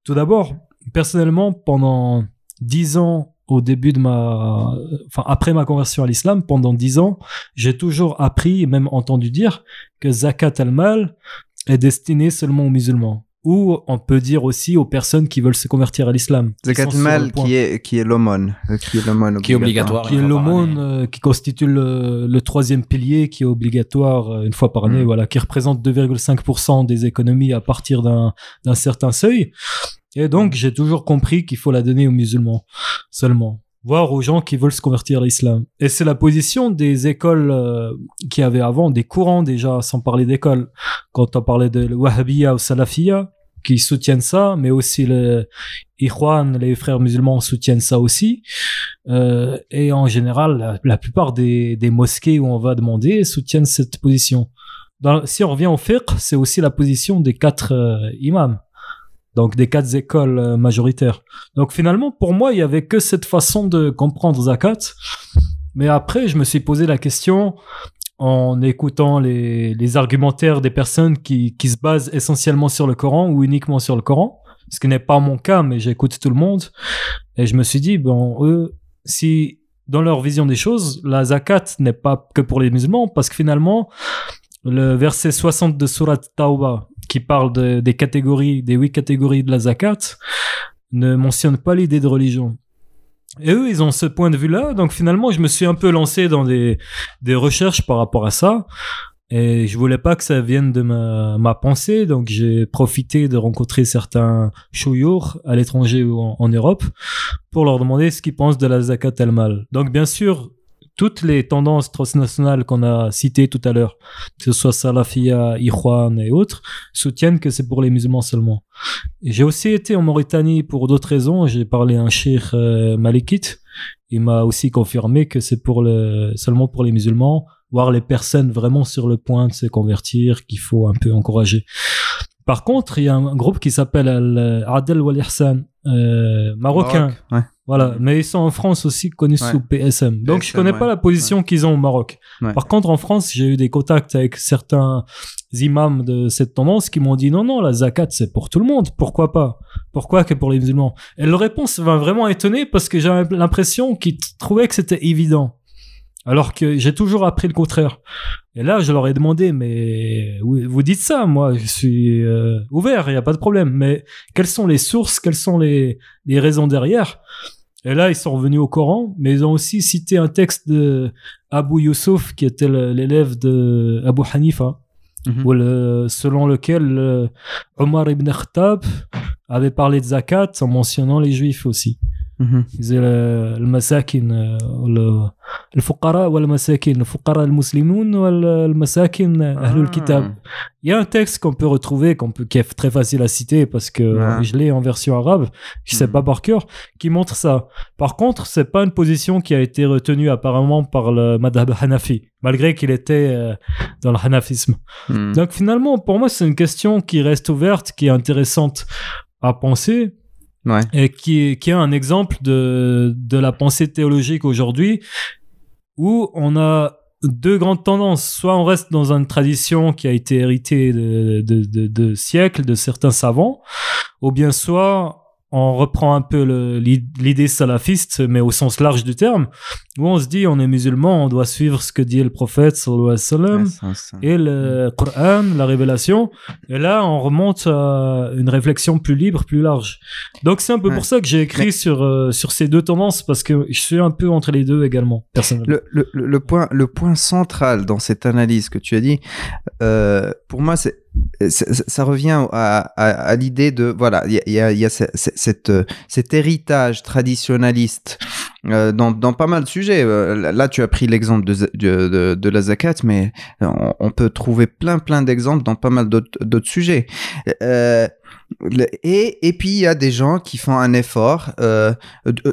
Tout d'abord, personnellement, pendant dix ans au début de ma, enfin après ma conversion à l'islam, pendant dix ans, j'ai toujours appris et même entendu dire que zakat al-mal est destiné seulement aux musulmans. Ou on peut dire aussi aux personnes qui veulent se convertir à l'islam. Zakat mal qui est, qui est l'aumône. Qui est l'aumône Qui est obligatoire. qui est l'aumône euh, qui constitue le, le troisième pilier qui est obligatoire euh, une fois par année, Mm. voilà, qui représente 2,5% des économies à partir d'un d'un certain seuil. Et donc j'ai toujours compris qu'il faut la donner aux musulmans seulement, voire aux gens qui veulent se convertir à l'islam. Et c'est la position des écoles euh, qui avaient avant, des courants déjà, sans parler d'écoles. Quand on parlait de Wahhabiyya ou Salafiyya, qui soutiennent ça, mais aussi le Ikhwan, les frères musulmans soutiennent ça aussi. Euh, et en général, la, plupart des, mosquées où on va demander soutiennent cette position. Dans- si on revient au fiqh, c'est aussi la position des quatre euh, imams, donc des quatre écoles euh, majoritaires. Donc finalement, pour moi, il y avait que cette façon de comprendre zakat. Mais après, je me suis posé la question en écoutant les, les argumentaires des personnes qui, qui se basent essentiellement sur le Coran ou uniquement sur le Coran, ce qui n'est pas mon cas, mais j'écoute tout le monde. Et je me suis dit, bon, eux, si dans leur vision des choses, la zakat n'est pas que pour les musulmans, parce que finalement, le verset 60 de Surat Tawbah, qui parle de- des catégories, des huit catégories de la zakat, ne mentionnent pas l'idée de religion. Et eux, ils ont ce point de vue-là. Donc finalement, je me suis un peu lancé dans des, des recherches par rapport à ça. Et je voulais pas que ça vienne de ma, ma pensée, donc j'ai profité de rencontrer certains chouyours à l'étranger ou en, Europe pour leur demander ce qu'ils pensent de la zakat el-mal. Donc bien sûr, toutes les tendances transnationales qu'on a citées tout à l'heure, que ce soit Salafia, Ikhwan et autres, soutiennent que c'est pour les musulmans seulement. J'ai aussi été en Mauritanie pour d'autres raisons. J'ai parlé à un cheikh euh, malikite. Il m'a aussi confirmé que c'est pour le, seulement pour les musulmans voir les personnes vraiment sur le point de se convertir qu'il faut un peu encourager. Par contre, il y a un groupe qui s'appelle Adel Wal euh, marocain. Voilà, mais ils sont en France aussi connus sous PSM. Donc je connais pas la position qu'ils ont au Maroc. Par contre, en France, j'ai eu des contacts avec certains imams de cette tendance qui m'ont dit non, non, la zakat c'est pour tout le monde. Pourquoi pas? Pourquoi que pour les musulmans? Et leur réponse m'a vraiment étonné parce que j'avais l'impression qu'ils trouvaient que c'était évident. Alors que j'ai toujours appris le contraire. Et là, je leur ai demandé, mais vous dites ça, moi, je suis euh, ouvert, il n'y a pas de problème. Mais quelles sont les sources, quelles sont les, les raisons derrière? Et là, ils sont revenus au Coran, mais ils ont aussi cité un texte de Abu Yusuf, qui était l'élève de Abu Hanifa, mhm. selon lequel euh, Omar ibn Khattab avait parlé de zakat en mentionnant les juifs aussi. زي المساكن الفقراء والمساكين الفقراء المسلمون والمساكن أهل الكتاب il y a un texte qu'on peut retrouver qu'on peut qui est très facile à citer parce que je l'ai en version arabe je sais pas par cœur qui montre ça par contre c'est pas une position qui a été retenue apparemment par le madhab Hanafi malgré qu'il était euh, dans le Hanafisme donc finalement pour moi c'est une question qui reste ouverte qui est intéressante à penser et qui, qui est un exemple de, de la pensée théologique aujourd'hui où on a deux grandes tendances. Soit on reste dans une tradition qui a été héritée de, de siècles de certains savants, ou bien soit on reprend un peu l'idée salafiste, mais au sens large du terme, où on se dit on est musulman, on doit suivre ce que dit le prophète sallam, et le Coran, la révélation. Et là, on remonte à une réflexion plus libre, plus large. Donc c'est un peu pour ça que j'ai écrit sur euh, sur ces deux tendances parce que je suis un peu entre les deux également, personnellement. Le, le, le point le point central dans cette analyse que tu as dit, euh, pour moi, c'est ça revient à, à, l'idée de voilà il y a, y a cette, cet héritage traditionnaliste euh, dans, dans, pas mal de sujets. Euh, là, tu as pris l'exemple de, de, de, la zakat, mais on, peut trouver plein plein d'exemples dans pas mal d'autres sujets. Euh, et, et puis il y a des gens qui font un effort, euh,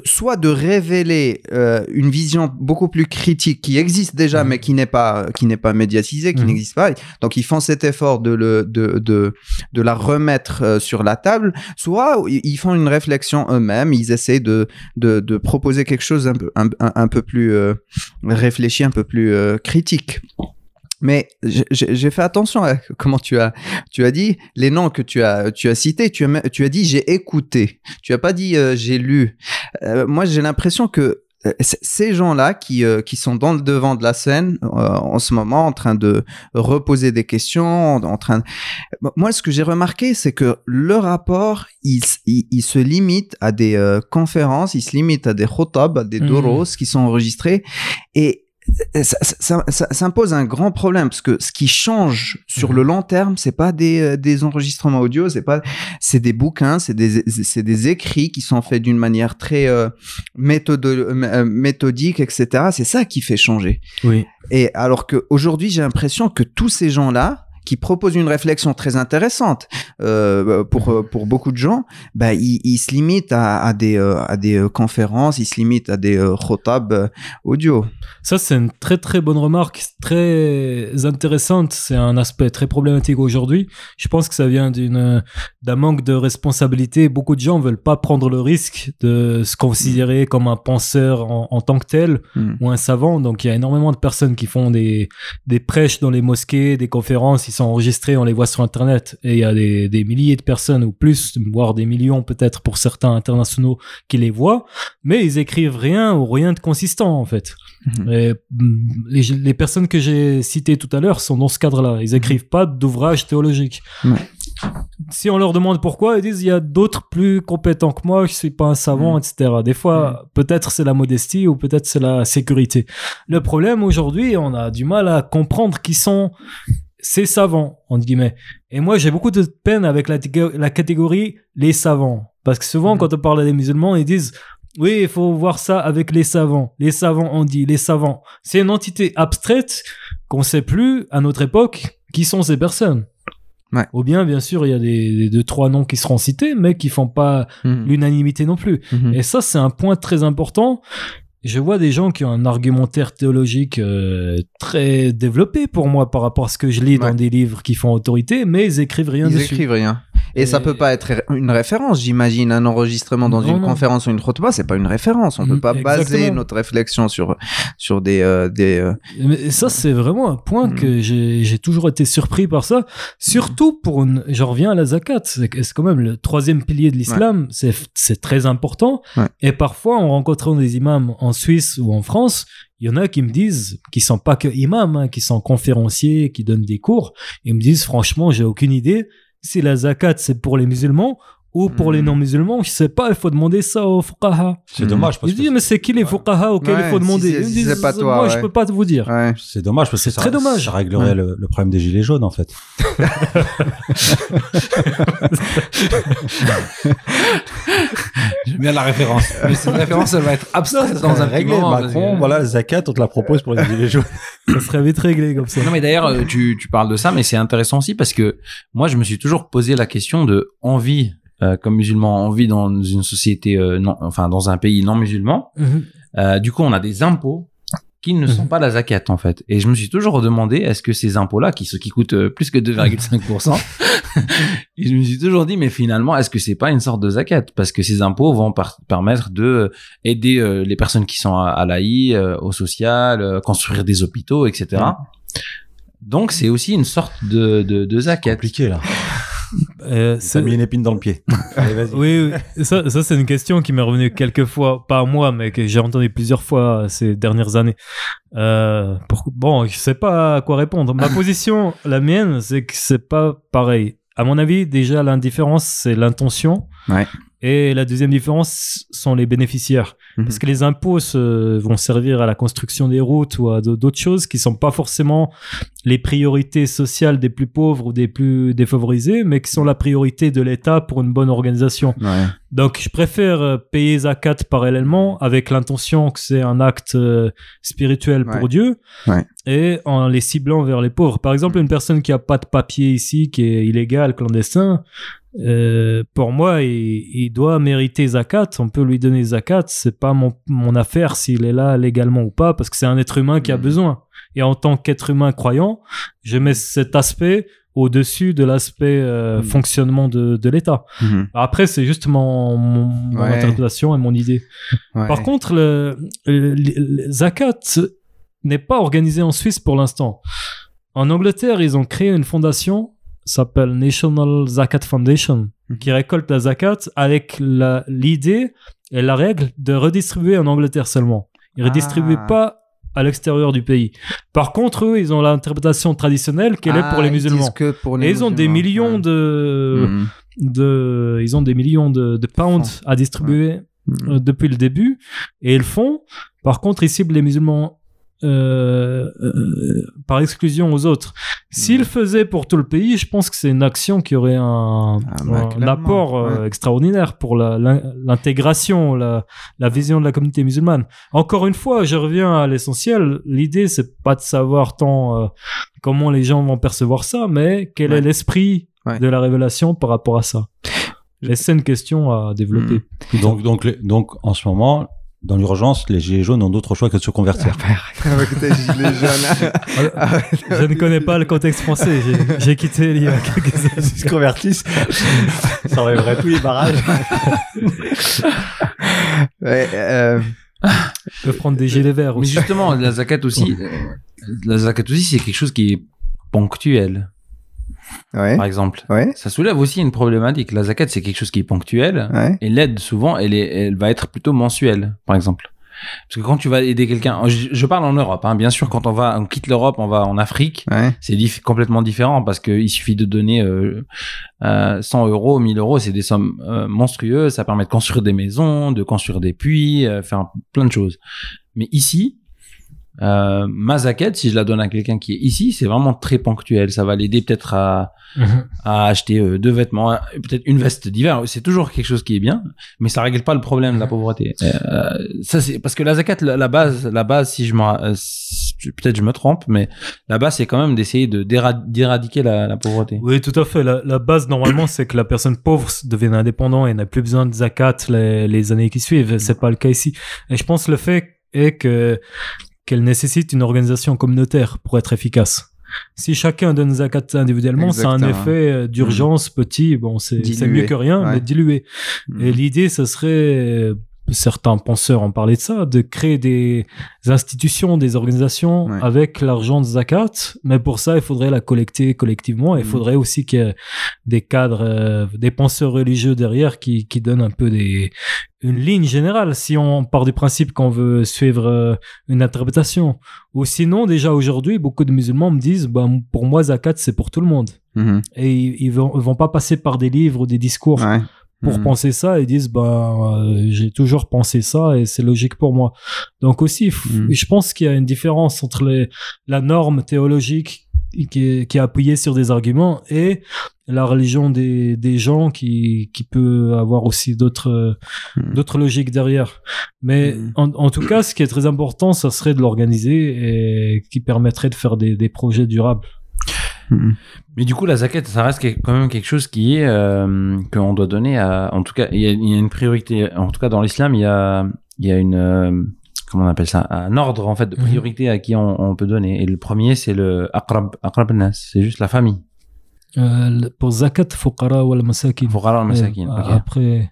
soit de révéler euh, une vision beaucoup plus critique qui existe déjà, mmh. mais qui n'est pas qui n'est pas médiatisée, qui mmh. n'existe pas. Donc ils font cet effort de le de de, de la remettre euh, sur la table. Soit ils font une réflexion eux-mêmes, ils essaient de, de de proposer quelque chose un peu un, un peu plus euh, réfléchi, un peu plus critique. Mais j'ai fait attention à comment tu as, tu as dit les noms que tu as, tu as cités. Tu as, tu as dit j'ai écouté. Tu as pas dit euh, j'ai lu. Euh, moi, j'ai l'impression que euh, ces gens-là qui, qui sont dans le devant de la scène en ce moment, en train de reposer des questions, en, train. Moi, ce que j'ai remarqué, c'est que le rapport, il, il, se limite à des conférences, il se limite à des khotab, à des mmh. doros qui sont enregistrés, et ça, ça, ça, ça, impose un grand problème parce que ce qui change sur mhm. le long terme, c'est pas des, euh, des enregistrements audio, c'est pas, c'est des bouquins, c'est des, c'est des écrits qui sont faits d'une manière très euh, méthode, euh, méthodique, etc. C'est ça qui fait changer. Oui. Et alors que aujourd'hui, j'ai l'impression que tous ces gens-là, qui propose une réflexion très intéressante euh, pour euh, pour beaucoup de gens, bah, il, il se limite à, à des euh, à des euh, conférences, il se limite à des khotab audio. Ça c'est une très très bonne remarque, très intéressante. C'est un aspect très problématique aujourd'hui. Je pense que ça vient d'une d'un manque de responsabilité. Beaucoup de gens veulent pas prendre le risque de se considérer comme un penseur en, en tant que tel hmm. ou un savant. Donc il y a énormément de personnes qui font des des prêches dans les mosquées, des conférences qui sont enregistrés, on les voit sur Internet, et il y a des, des milliers de personnes, ou plus, voire des millions peut-être pour certains internationaux qui les voient, mais ils écrivent rien ou rien de consistant, en fait. Mhm. Et, mm, les, les personnes que j'ai citées tout à l'heure sont dans ce cadre-là. Ils écrivent pas d'ouvrage théologique. Ouais. Si on leur demande pourquoi, ils disent il y a d'autres plus compétents que moi, je suis pas un savant, Mhm. etc. Des fois, peut-être c'est la modestie ou peut-être c'est la sécurité. Le problème aujourd'hui, on a du mal à comprendre qui sont ces savants, entre guillemets. Et moi, j'ai beaucoup de peine avec la, catégorie les savants. Parce que souvent, Mhm. quand on parle à des musulmans, ils disent oui, il faut voir ça avec les savants. Les savants ont dit, les savants. C'est une entité abstraite qu'on sait plus à notre époque qui sont ces personnes. Ouais. Ou bien, bien sûr, il y a des, des deux, trois noms qui seront cités, mais qui font pas Mhm. l'unanimité non plus. Mhm. Et ça, c'est un point très important. Je vois des gens qui ont un argumentaire théologique euh, très développé pour moi par rapport à ce que je lis Ouais. dans des livres qui font autorité, mais ils écrivent rien Ils dessus. écrivent rien. Et, Et- ça peut pas être une référence, j'imagine. Un enregistrement dans Non, une non. conférence ou une khutbah, c'est pas une référence. On peut Mm, pas baser notre réflexion sur sur des euh, des. euh, Mais ça, c'est vraiment un point Mhm. que j'ai j'ai toujours été surpris par ça. Surtout pour une. Je reviens à la zakat. C'est quand même le troisième pilier de l'islam. C'est C'est très important. Ouais. Et parfois, en rencontrant des imams en Suisse ou en France, il y en a qui me disent, qui sont pas que imams, hein, qui sont conférenciers, qui donnent des cours. Ils me disent, franchement, j'ai aucune idée si la zakat c'est pour les musulmans ou pour les non-musulmans. Je sais pas, il faut demander ça aux fuqaha. C'est dommage parce Ils que disent, mais c'est qui les fuqaha auxquels Ouais, il faut si demander? si disent, c'est pas toi, Moi, je ouais. peux pas vous dire. Ouais. c'est dommage parce que C'est ça, très dommage. ça réglerait Ouais. le, le problème des gilets jaunes en fait. J'aime bien la référence. Mais cette référence, elle va être abstraite dans un réglé. Macron, que- voilà, zakat, on te la propose pour les gilets jaunes. Ça serait vite réglé comme ça. Non mais d'ailleurs euh, tu, tu parles de ça mais c'est intéressant aussi parce que moi je me suis toujours posé la question de on vit euh, comme musulman on vit dans une société euh, non enfin dans un pays non musulman Mhm. Euh, du coup on a des impôts qui ne sont Mhm. pas la zakat en fait et je me suis toujours demandé est-ce que ces impôts là qui qui coûtent plus que 2,5% et je me suis toujours dit mais finalement est-ce que c'est pas une sorte de zakat? Parce que ces impôts vont par- permettre de aider les personnes qui sont à, à l'AI au social construire des hôpitaux etc donc c'est aussi une sorte de de, de zakat Compliqué là. Euh, Ça mis une épine dans le pied. Allez. Oui, oui. ça, ça c'est une question qui m'est revenue quelques fois, pas à moi, mais que j'ai entendu plusieurs fois ces dernières années. Euh, pour- Bon, je sais pas à quoi répondre. Ma position, la mienne, c'est que c'est pas pareil. À mon avis, déjà, l'indifférence, c'est l'intention. Ouais. Et la deuxième différence sont les bénéficiaires. Mhm. Parce que les impôts se- vont servir à la construction des routes ou à d'autres choses qui sont pas forcément les priorités sociales des plus pauvres ou des plus défavorisés, mais qui sont la priorité de l'État pour une bonne organisation. Ouais. Donc, je préfère euh, payer zakat parallèlement avec l'intention que c'est un acte euh, spirituel pour. Dieu Ouais. et en les ciblant vers les pauvres. Par exemple, une personne qui a pas de papier ici, qui est illégal, clandestin, euh, pour moi, il, il doit mériter zakat. On peut lui donner zakat. C'est pas mon, mon affaire s'il est là légalement ou pas, parce que c'est un être humain qui a Mhm. besoin. Et en tant qu'être humain croyant, je mets cet aspect au-dessus de l'aspect euh, Mhm. fonctionnement de, de l'État. Mhm. Après, c'est juste mon, mon, mon Ouais. interprétation et mon idée. Ouais. Par contre, le, le- le zakat n'est pas organisé en Suisse pour l'instant. En Angleterre, ils ont créé une fondation s'appelle National Zakat Foundation Mhm. qui récolte la zakat avec l'idée et la règle de redistribuer en Angleterre seulement. Ils Ah. redistribuent pas à l'extérieur du pays. Par contre, eux, ils ont l'interprétation traditionnelle qu'elle est pour Ah, les musulmans. que pour les Et ils ont des musulmans. millions Ouais. de, Mhm. de, ils ont des millions de, de pounds à distribuer euh, depuis le début et ils le font. Par contre, ils ciblent les musulmans euh, euh, par exclusion aux autres. S'ils le faisaient pour tout le pays, je pense que c'est une action qui aurait un, Ah, bah, un apport euh, ouais. extraordinaire pour l'intégration, la, la vision de la communauté musulmane. Encore une fois, je reviens à l'essentiel. L'idée, c'est pas de savoir tant euh, comment les gens vont percevoir ça, mais quel Ouais. est l'esprit Ouais. de la révélation par rapport à ça? Et c'est une question à développer. Hmm. Donc, donc, les- donc, en ce moment, dans l'urgence, les gilets jaunes ont d'autres choix que de se convertir. Gilets jaunes. Ah ouais. Je ne connais pas le contexte français. J'ai- quitté il y a quelques années. S'ils se convertissent, ça enlèverait tous les barrages. Ouais, euh, Je peux prendre des gilets verts Mais aussi. justement, la zakat aussi, la zakat aussi, c'est quelque chose qui est ponctuel. Ouais. par exemple. Ouais. Ça soulève aussi une problématique. La zakat, c'est quelque chose qui est ponctuel. Ouais. Et l'aide, souvent, elle, est, elle va être plutôt mensuelle, par exemple. Parce que quand tu vas aider quelqu'un, je, je parle en Europe, hein, bien sûr, quand on va, on quitte l'Europe, on va en Afrique, Ouais. c'est complètement différent parce qu'il suffit de donner euh, euh, 100 euros, 1000 euros, c'est des sommes euh, monstrueuses, ça permet de construire des maisons, de construire des puits, euh, faire plein de choses. Mais ici, euh, ma zakat, si je la donne à quelqu'un qui est ici, c'est vraiment très ponctuel. Ça va l'aider peut-être à, à acheter euh, deux vêtements, peut-être une veste d'hiver. C'est toujours quelque chose qui est bien, mais ça règle pas le problème de la pauvreté. Euh, ça c'est parce que la zakat, la, la base, la base, si je me, ra- euh, si- peut-être je me trompe, mais la base c'est quand même d'essayer de d'éra- d'éradiquer la, la pauvreté. Oui, tout à fait. La, la base, normalement, c'est que la personne pauvre devienne indépendant et n'a plus besoin de zakat les, les années qui suivent. C'est pas le cas ici. Et je pense que le fait est que qu'elle nécessite une organisation communautaire pour être efficace. Si chacun donne zakat individuellement, c'est un effet euh, d'urgence petit. Bon, c'est mieux que rien, Ouais. mais dilué. Mm. Et l'idée, ce serait, euh, certains penseurs ont parlé de ça, de créer des institutions, des organisations Ouais. avec l'argent de zakat. Mais pour ça, il faudrait la collecter collectivement. Il Mhm. faudrait aussi qu'il y ait des cadres, euh, des penseurs religieux derrière qui, qui donnent un peu des, une ligne générale si on part du principe qu'on veut suivre euh, une interprétation. Ou sinon, déjà aujourd'hui, beaucoup de musulmans me disent, bah, pour moi, zakat, c'est pour tout le monde. Mhm. Et ils, ils vont, ils vont pas passer par des livres ou des discours Ouais. Pour Mhm. penser ça ils disent bah euh, j'ai toujours pensé ça et c'est logique pour moi donc aussi Mhm. je pense qu'il y a une différence entre les, la norme théologique qui est, qui est appuyée sur des arguments et la religion des, des gens qui, qui peut avoir aussi d'autres Mhm. d'autres logiques derrière mais en, en tout cas ce qui est très important ça serait de l'organiser et qui permettrait de faire des, des projets durables Mhm. Mais du coup, la zakat, ça reste quand même quelque chose qui est euh, qu'on doit donner à. En tout cas, il y, a, il y a une priorité. En tout cas, dans l'islam, il y a, y a une euh, comment on appelle ça, un ordre en fait de Mhm. priorité à qui on, on peut donner. Et le premier, c'est le aqrab, aqrab nas, c'est juste la famille. Euh, pour zakat fuqara wal masakin Fuqara al masakin. Ouais, ok. Après,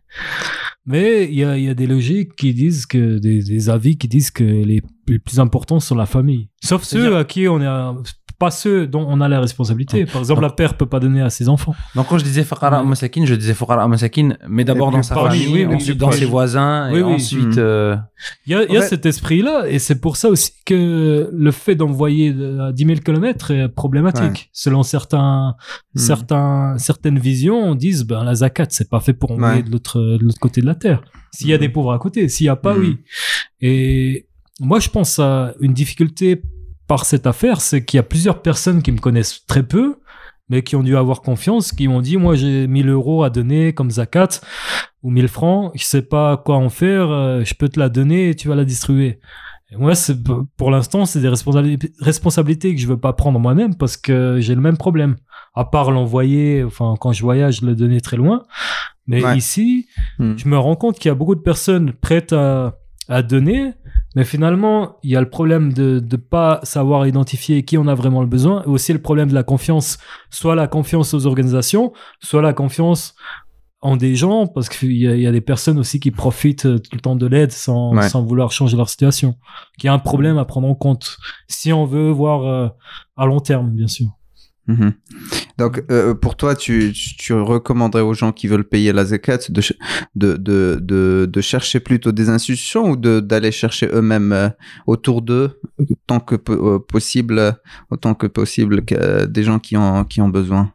mais il y a, y a des logiques qui disent que des, des avis qui disent que les, les plus importants sont la famille. Sauf ceux à qui on a pas ceux dont on a la responsabilité. Par exemple, Donc- la père peut pas donner à ses enfants. Donc quand je disais fuqara al masakin, je disais fuqara al masakin, mais d'abord dans sa famille, oui, oui, ensuite dans ses voisins, Oui, et ensuite. Mhm. euh, Il y a, il y a En fait- cet esprit-là, et c'est pour ça aussi que le fait d'envoyer de- à 10 000 km est problématique. Selon certains, Mhm. certains, certaines visions, on dit ben la zakat, c'est pas fait pour envoyer Ouais. de l'autre, côté de la terre. S'il y a des pauvres à côté, s'il y a pas, oui. Et moi, je pense à une difficulté par cette affaire, c'est qu'il y a plusieurs personnes qui me connaissent très peu, mais qui ont dû avoir confiance, qui m'ont dit, moi, j'ai 1000 euros à donner comme zakat ou 1000 francs, je sais pas quoi en faire, euh, je peux te la donner et tu vas la distribuer. Et moi, c'est, pour l'instant, c'est des responsabili- responsabilités que je veux pas prendre moi-même parce que j'ai le même problème. À part l'envoyer, enfin, quand je voyage, le donner très loin. Mais Ouais. ici, Mhm. je me rends compte qu'il y a beaucoup de personnes prêtes à, à donner, mais finalement, il y a le problème de ne pas savoir identifier qui en a vraiment le besoin, et aussi le problème de la confiance, soit la confiance aux organisations, soit la confiance en des gens, parce qu'il y, y a des personnes aussi qui profitent euh, tout le temps de l'aide sans, Ouais. sans vouloir changer leur situation. Qui a un problème à prendre en compte, si on veut voir euh, à long terme, bien sûr. Mhm. Donc, euh, pour toi, tu, recommanderais aux gens qui veulent payer la zakat de, ch- de, de, de, de chercher plutôt des institutions ou d'aller chercher eux-mêmes euh, autour d'eux, tant que po- euh, possible, autant que possible, que, euh, des gens qui ont, qui ont besoin?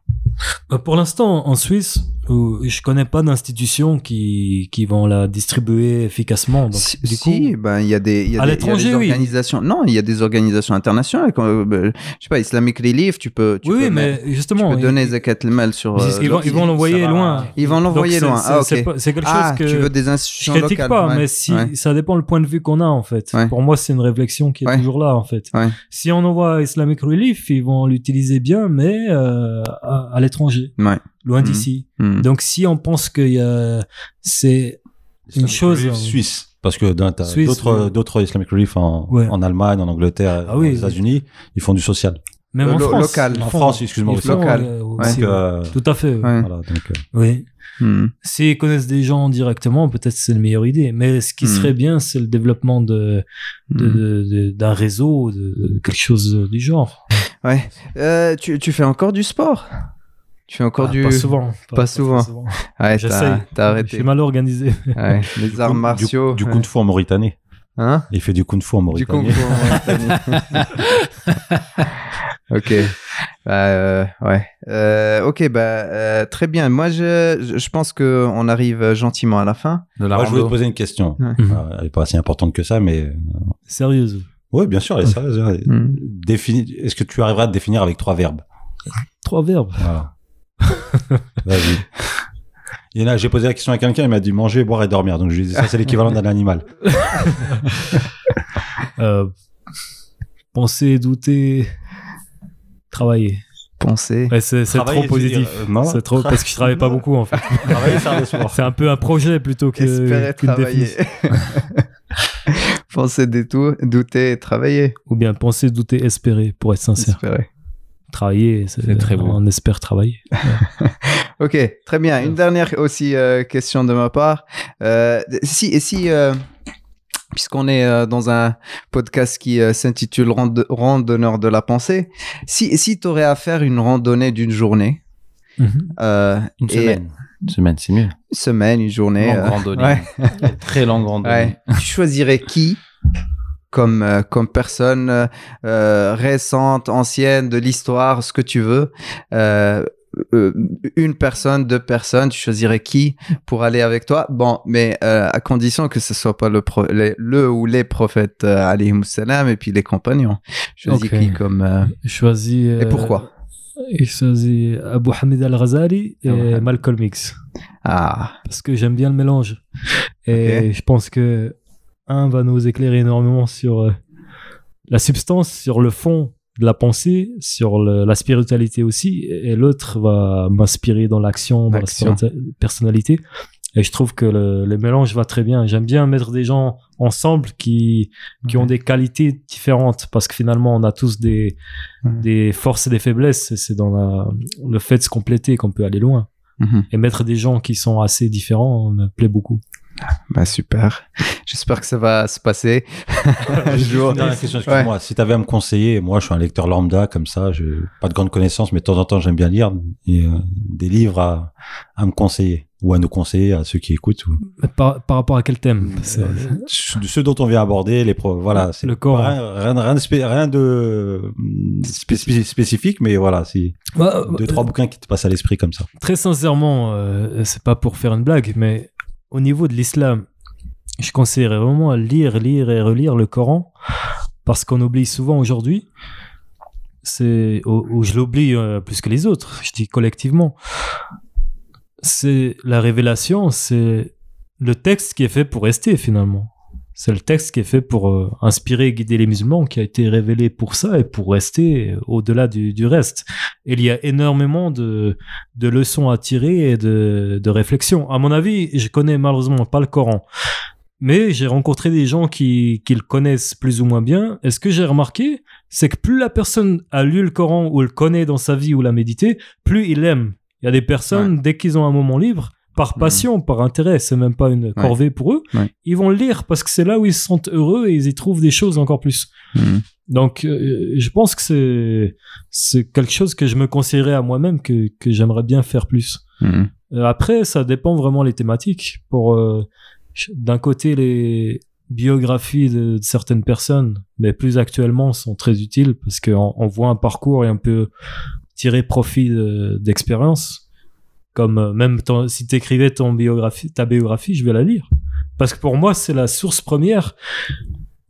Euh, Pour l'instant, en Suisse, je connais pas d'institutions qui, qui vont la distribuer efficacement. Donc, si, du si, coup, ben, il y a des, y a à des- y a l'étranger, des oui. organisations. Non, il y a des organisations internationales. Comme, euh, ben, je sais pas, Islamic Relief, tu peux, tu oui, peux, mais tu justement, peux ils- donner zakat al-mal sur. ils, euh, ils vont, ils vont l'envoyer loin. Ils vont l'envoyer loin. Ah, c'est- ok. c'est quelque Ah, chose que tu veux des je institutions critique locales. pas, ouais, mais si ouais. ça dépend le point de vue qu'on a en fait. Ouais. Pour moi, c'est une réflexion qui est toujours là en fait. Si on envoie Islamic Relief, ils vont l'utiliser bien, mais euh, à, à l'étranger, Ouais. Loin Mhm. d'ici. Hmm. Donc, si on pense qu'il y a, c'est Une chose, euh, suisse. Parce que d'autres ouais. d'autres Islamic Relief en, Ouais. en Allemagne, en Angleterre, Ah oui, aux. États-Unis, ils font du social. même Euh, en France. local. En France, excuse-moi, Local. euh, Donc, aussi, ouais. euh, Tout à fait. ouais. Ouais. voilà, donc, euh, Oui. Hmm. S'ils connaissent des gens directement, peut-être c'est une meilleure idée. Mais ce qui Hmm. serait bien, c'est le développement de, de- Hmm. de- de- d'un réseau, de, de quelque chose du genre. Ouais. Euh, tu, tu fais encore du sport? Tu fais encore Ah, du. Pas souvent. pas souvent. Ouais, J'essaye. t'as, t'as Je arrêté. suis mal organisé. Ouais, les Du arts martiaux. Du, du kung fu en Mauritanie. Hein Il fait du kung fu en Du Mauritanie. kung fu en Mauritanie. ok. Bah, euh, ouais. Euh, ok, bah, euh, très bien. Moi, je, je pense que on arrive gentiment à la fin. De la Moi, je voulais te poser une question. Ouais. Mhm. Euh, Elle est pas si importante que ça, mais Sérieuse. oui, bien sûr, elle est sérieuse. hein. Hmm. Défini- Est-ce que tu arriveras à te définir avec trois verbes? Trois verbes. Voilà. Vas-y. Il y en a, j'ai posé la question à quelqu'un, il m'a dit manger, boire et dormir. Donc je lui ai dit ça, c'est l'équivalent d'un animal. Euh, penser, douter, travailler. Penser. Ouais, c'est c'est Travailler, trop positif. euh, non. C'est trop parce que je travaille pas beaucoup en fait. C'est un peu un projet plutôt que Espérer travailler. Penser, détour, douter et travailler. Ou bien penser, douter, espérer pour être sincère. Espérer. Travailler, c'est C'est très beau. On espère travailler. Ok, très bien. Une dernière aussi euh, question de ma part. Euh, si, et si, euh, puisqu'on est euh, dans un podcast qui euh, s'intitule Rand- Randonneur de la pensée, si, si tu aurais à faire une randonnée d'une journée, Mhm. euh, Une et- semaine. Une semaine, c'est mieux. une semaine, une journée, Longue euh, randonnée. ouais. Très longue randonnée. Ouais. tu choisirais qui? Comme, euh, comme personne euh, récente, ancienne, de l'histoire, ce que tu veux euh, une personne, deux personnes, tu choisirais qui pour aller avec toi Bon, mais euh, à condition que ce soit pas le, pro- les- le ou les prophètes, euh, salam, et puis les compagnons. Choisis qui comme... euh, choisis. Et pourquoi? Je choisis Abu Hamid Al-Ghazali et Ah. Malcolm X. Ah, Parce que j'aime bien le mélange. Et je pense que un va nous éclairer énormément sur euh, la substance, sur le fond de la pensée, sur le- la spiritualité aussi, et l'autre va m'inspirer dans l'action, dans la personnalité. Et je trouve que le, le mélange va très bien. J'aime bien mettre des gens ensemble qui, qui ont des qualités différentes parce que finalement on a tous des, Mhm. des forces et des faiblesses. Et C'est dans la, le fait de se compléter qu'on peut aller loin. mhm. Et mettre des gens qui sont assez différents me plaît beaucoup. Bah super. J'espère que ça va se passer. un Juste jour. une dernière question, excuse-moi. Si tu avais à me conseiller, moi je suis un lecteur lambda comme ça, je pas de grandes connaissances, mais de temps en temps j'aime bien lire et, euh, des livres à, à me conseiller ou à nous conseiller à ceux qui écoutent. Ou... Par, par rapport à quel thème? De ceux dont on vient aborder, les pro... voilà, c'est Le Coran. Rien, rien, rien de, spé- rien de spécifique, spécifique, mais voilà, c'est Bah, deux trois bouquins qui te passent à l'esprit comme ça. Très sincèrement, euh, c'est pas pour faire une blague, mais au niveau de l'islam, je conseillerais vraiment à lire, lire et relire le Coran parce qu'on oublie souvent aujourd'hui. Ou je l'oublie euh, plus que les autres. Je dis collectivement. C'est la révélation, c'est le texte qui est fait pour rester finalement. C'est le texte qui est fait pour euh, inspirer et guider les musulmans, qui a été révélé pour ça et pour rester euh, au-delà du, du reste. Et il y a énormément de, de leçons à tirer et de, de réflexions. À mon avis, je connais malheureusement pas le Coran. Mais j'ai rencontré des gens qui, qui le connaissent plus ou moins bien. Et ce que j'ai remarqué, c'est que plus la personne a lu le Coran ou le connaît dans sa vie ou l'a médité, plus il l'aime. Il y a des personnes, dès qu'ils ont un moment libre, par passion, par intérêt, c'est même pas une corvée pour eux, Ouais. ils vont le lire parce que c'est là où ils se sentent heureux et ils y trouvent des choses encore plus. Mhm. Donc, euh, je pense que c'est c'est quelque chose que je me conseillerais à moi-même que, que j'aimerais bien faire plus. Mhm. Euh, après, ça dépend vraiment les thématiques. Pour euh, d'un côté, les biographies de, de certaines personnes, mais plus actuellement, sont très utiles parce qu'on on voit un parcours et on peut tirer profit de- d'expérience. Comme euh, même ton- si tu écrivais ton biographie, ta biographie, je vais la lire. Parce que pour moi, c'est la source première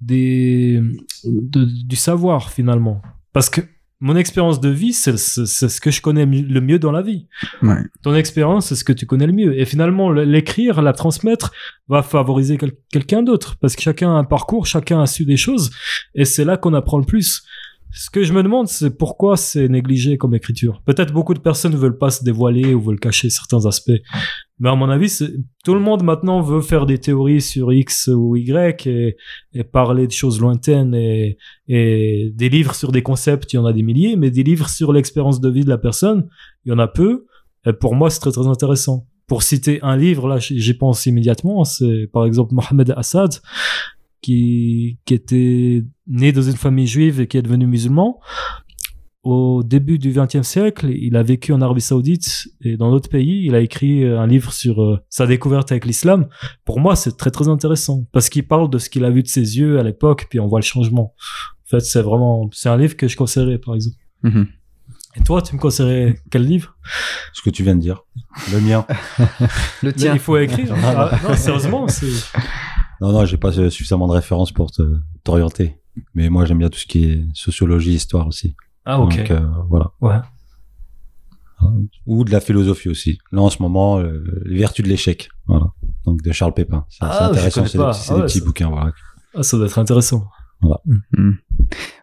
des, de- du savoir finalement. Parce que mon expérience de vie, c'est ce que je connais le mieux dans la vie. Ouais. Ton expérience, c'est ce que tu connais le mieux. Et finalement, le- l'écrire, la transmettre, va favoriser quel- quelqu'un d'autre. Parce que chacun a un parcours, chacun a su des choses. Et c'est là qu'on apprend le plus. Ce que je me demande, c'est pourquoi c'est négligé comme écriture. Peut-être beaucoup de personnes ne veulent pas se dévoiler ou veulent cacher certains aspects. Mais à mon avis, tout le monde maintenant veut faire des théories sur X ou Y et, et parler de choses lointaines et, et des livres sur des concepts, il y en a des milliers, mais des livres sur l'expérience de vie de la personne, il y en a peu. Pour moi, c'est très très intéressant. Pour citer un livre, là, j'y pense immédiatement, c'est par exemple Mohamed Assad, qui, qui était né dans une famille juive et qui est devenu musulman. au début du XXe siècle, il a vécu en Arabie Saoudite et dans d'autres pays. Il a écrit un livre sur euh, sa découverte avec l'islam. Pour moi, c'est très très intéressant parce qu'il parle de ce qu'il a vu de ses yeux à l'époque, puis on voit le changement. En fait, c'est vraiment, c'est un livre que je conseillerais, par exemple. Mhm. Et toi, tu me conseillerais quel livre? Ce que tu viens de dire. Le mien. Le Mais tien. Il faut écrire. Ah, non, sérieusement, c'est. Non, non, j'ai pas suffisamment de références pour te- t'orienter. Mais moi, j'aime bien tout ce qui est sociologie, histoire aussi. Ah, ok. Donc, euh, voilà. Ouais. Ou de la philosophie aussi. Là, en ce moment, euh, les vertus de l'échec. Voilà. Donc, de Charles Pépin. C'est Ah, intéressant. C'est des, petits- Ah des ouais, petits ça- bouquins, voilà. Ah, ça doit être intéressant. Hmm.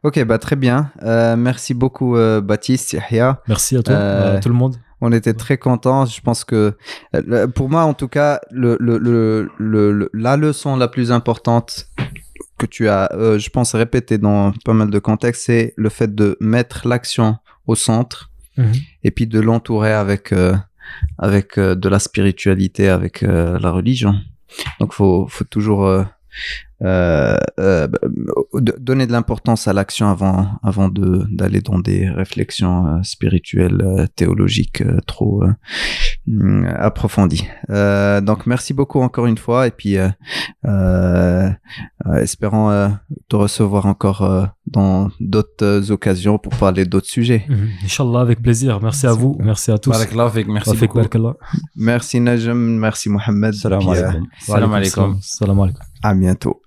Ok, bah très bien. Euh, merci beaucoup euh, Baptiste, Yahya. Merci à toi, Euh, à tout le monde. On était très contents. Je pense que, euh, pour moi en tout cas, le, le, le, le- le- la leçon la plus importante que tu as, euh, je pense, répété dans pas mal de contextes, c'est le fait de mettre l'action au centre Mhm. et puis de l'entourer avec, euh, avec euh, de la spiritualité, avec la religion. Donc, faut, faut toujours euh, euh, euh, bah, de- donner de l'importance à l'action avant, avant de d'aller dans des réflexions euh, spirituelles, euh, théologiques euh, trop euh, hum, approfondies. Euh, donc, merci beaucoup encore une fois et puis euh, euh, euh, espérons euh, te recevoir encore euh, dans d'autres euh, occasions pour parler d'autres sujets. Mhm. Inch'Allah, avec plaisir. Merci à vous. Merci à tous. Barakallah merci fik beaucoup. barakallah. Merci Najm, merci Mohamed. Salam euh, alaikum. Salam alaikum. à bientôt.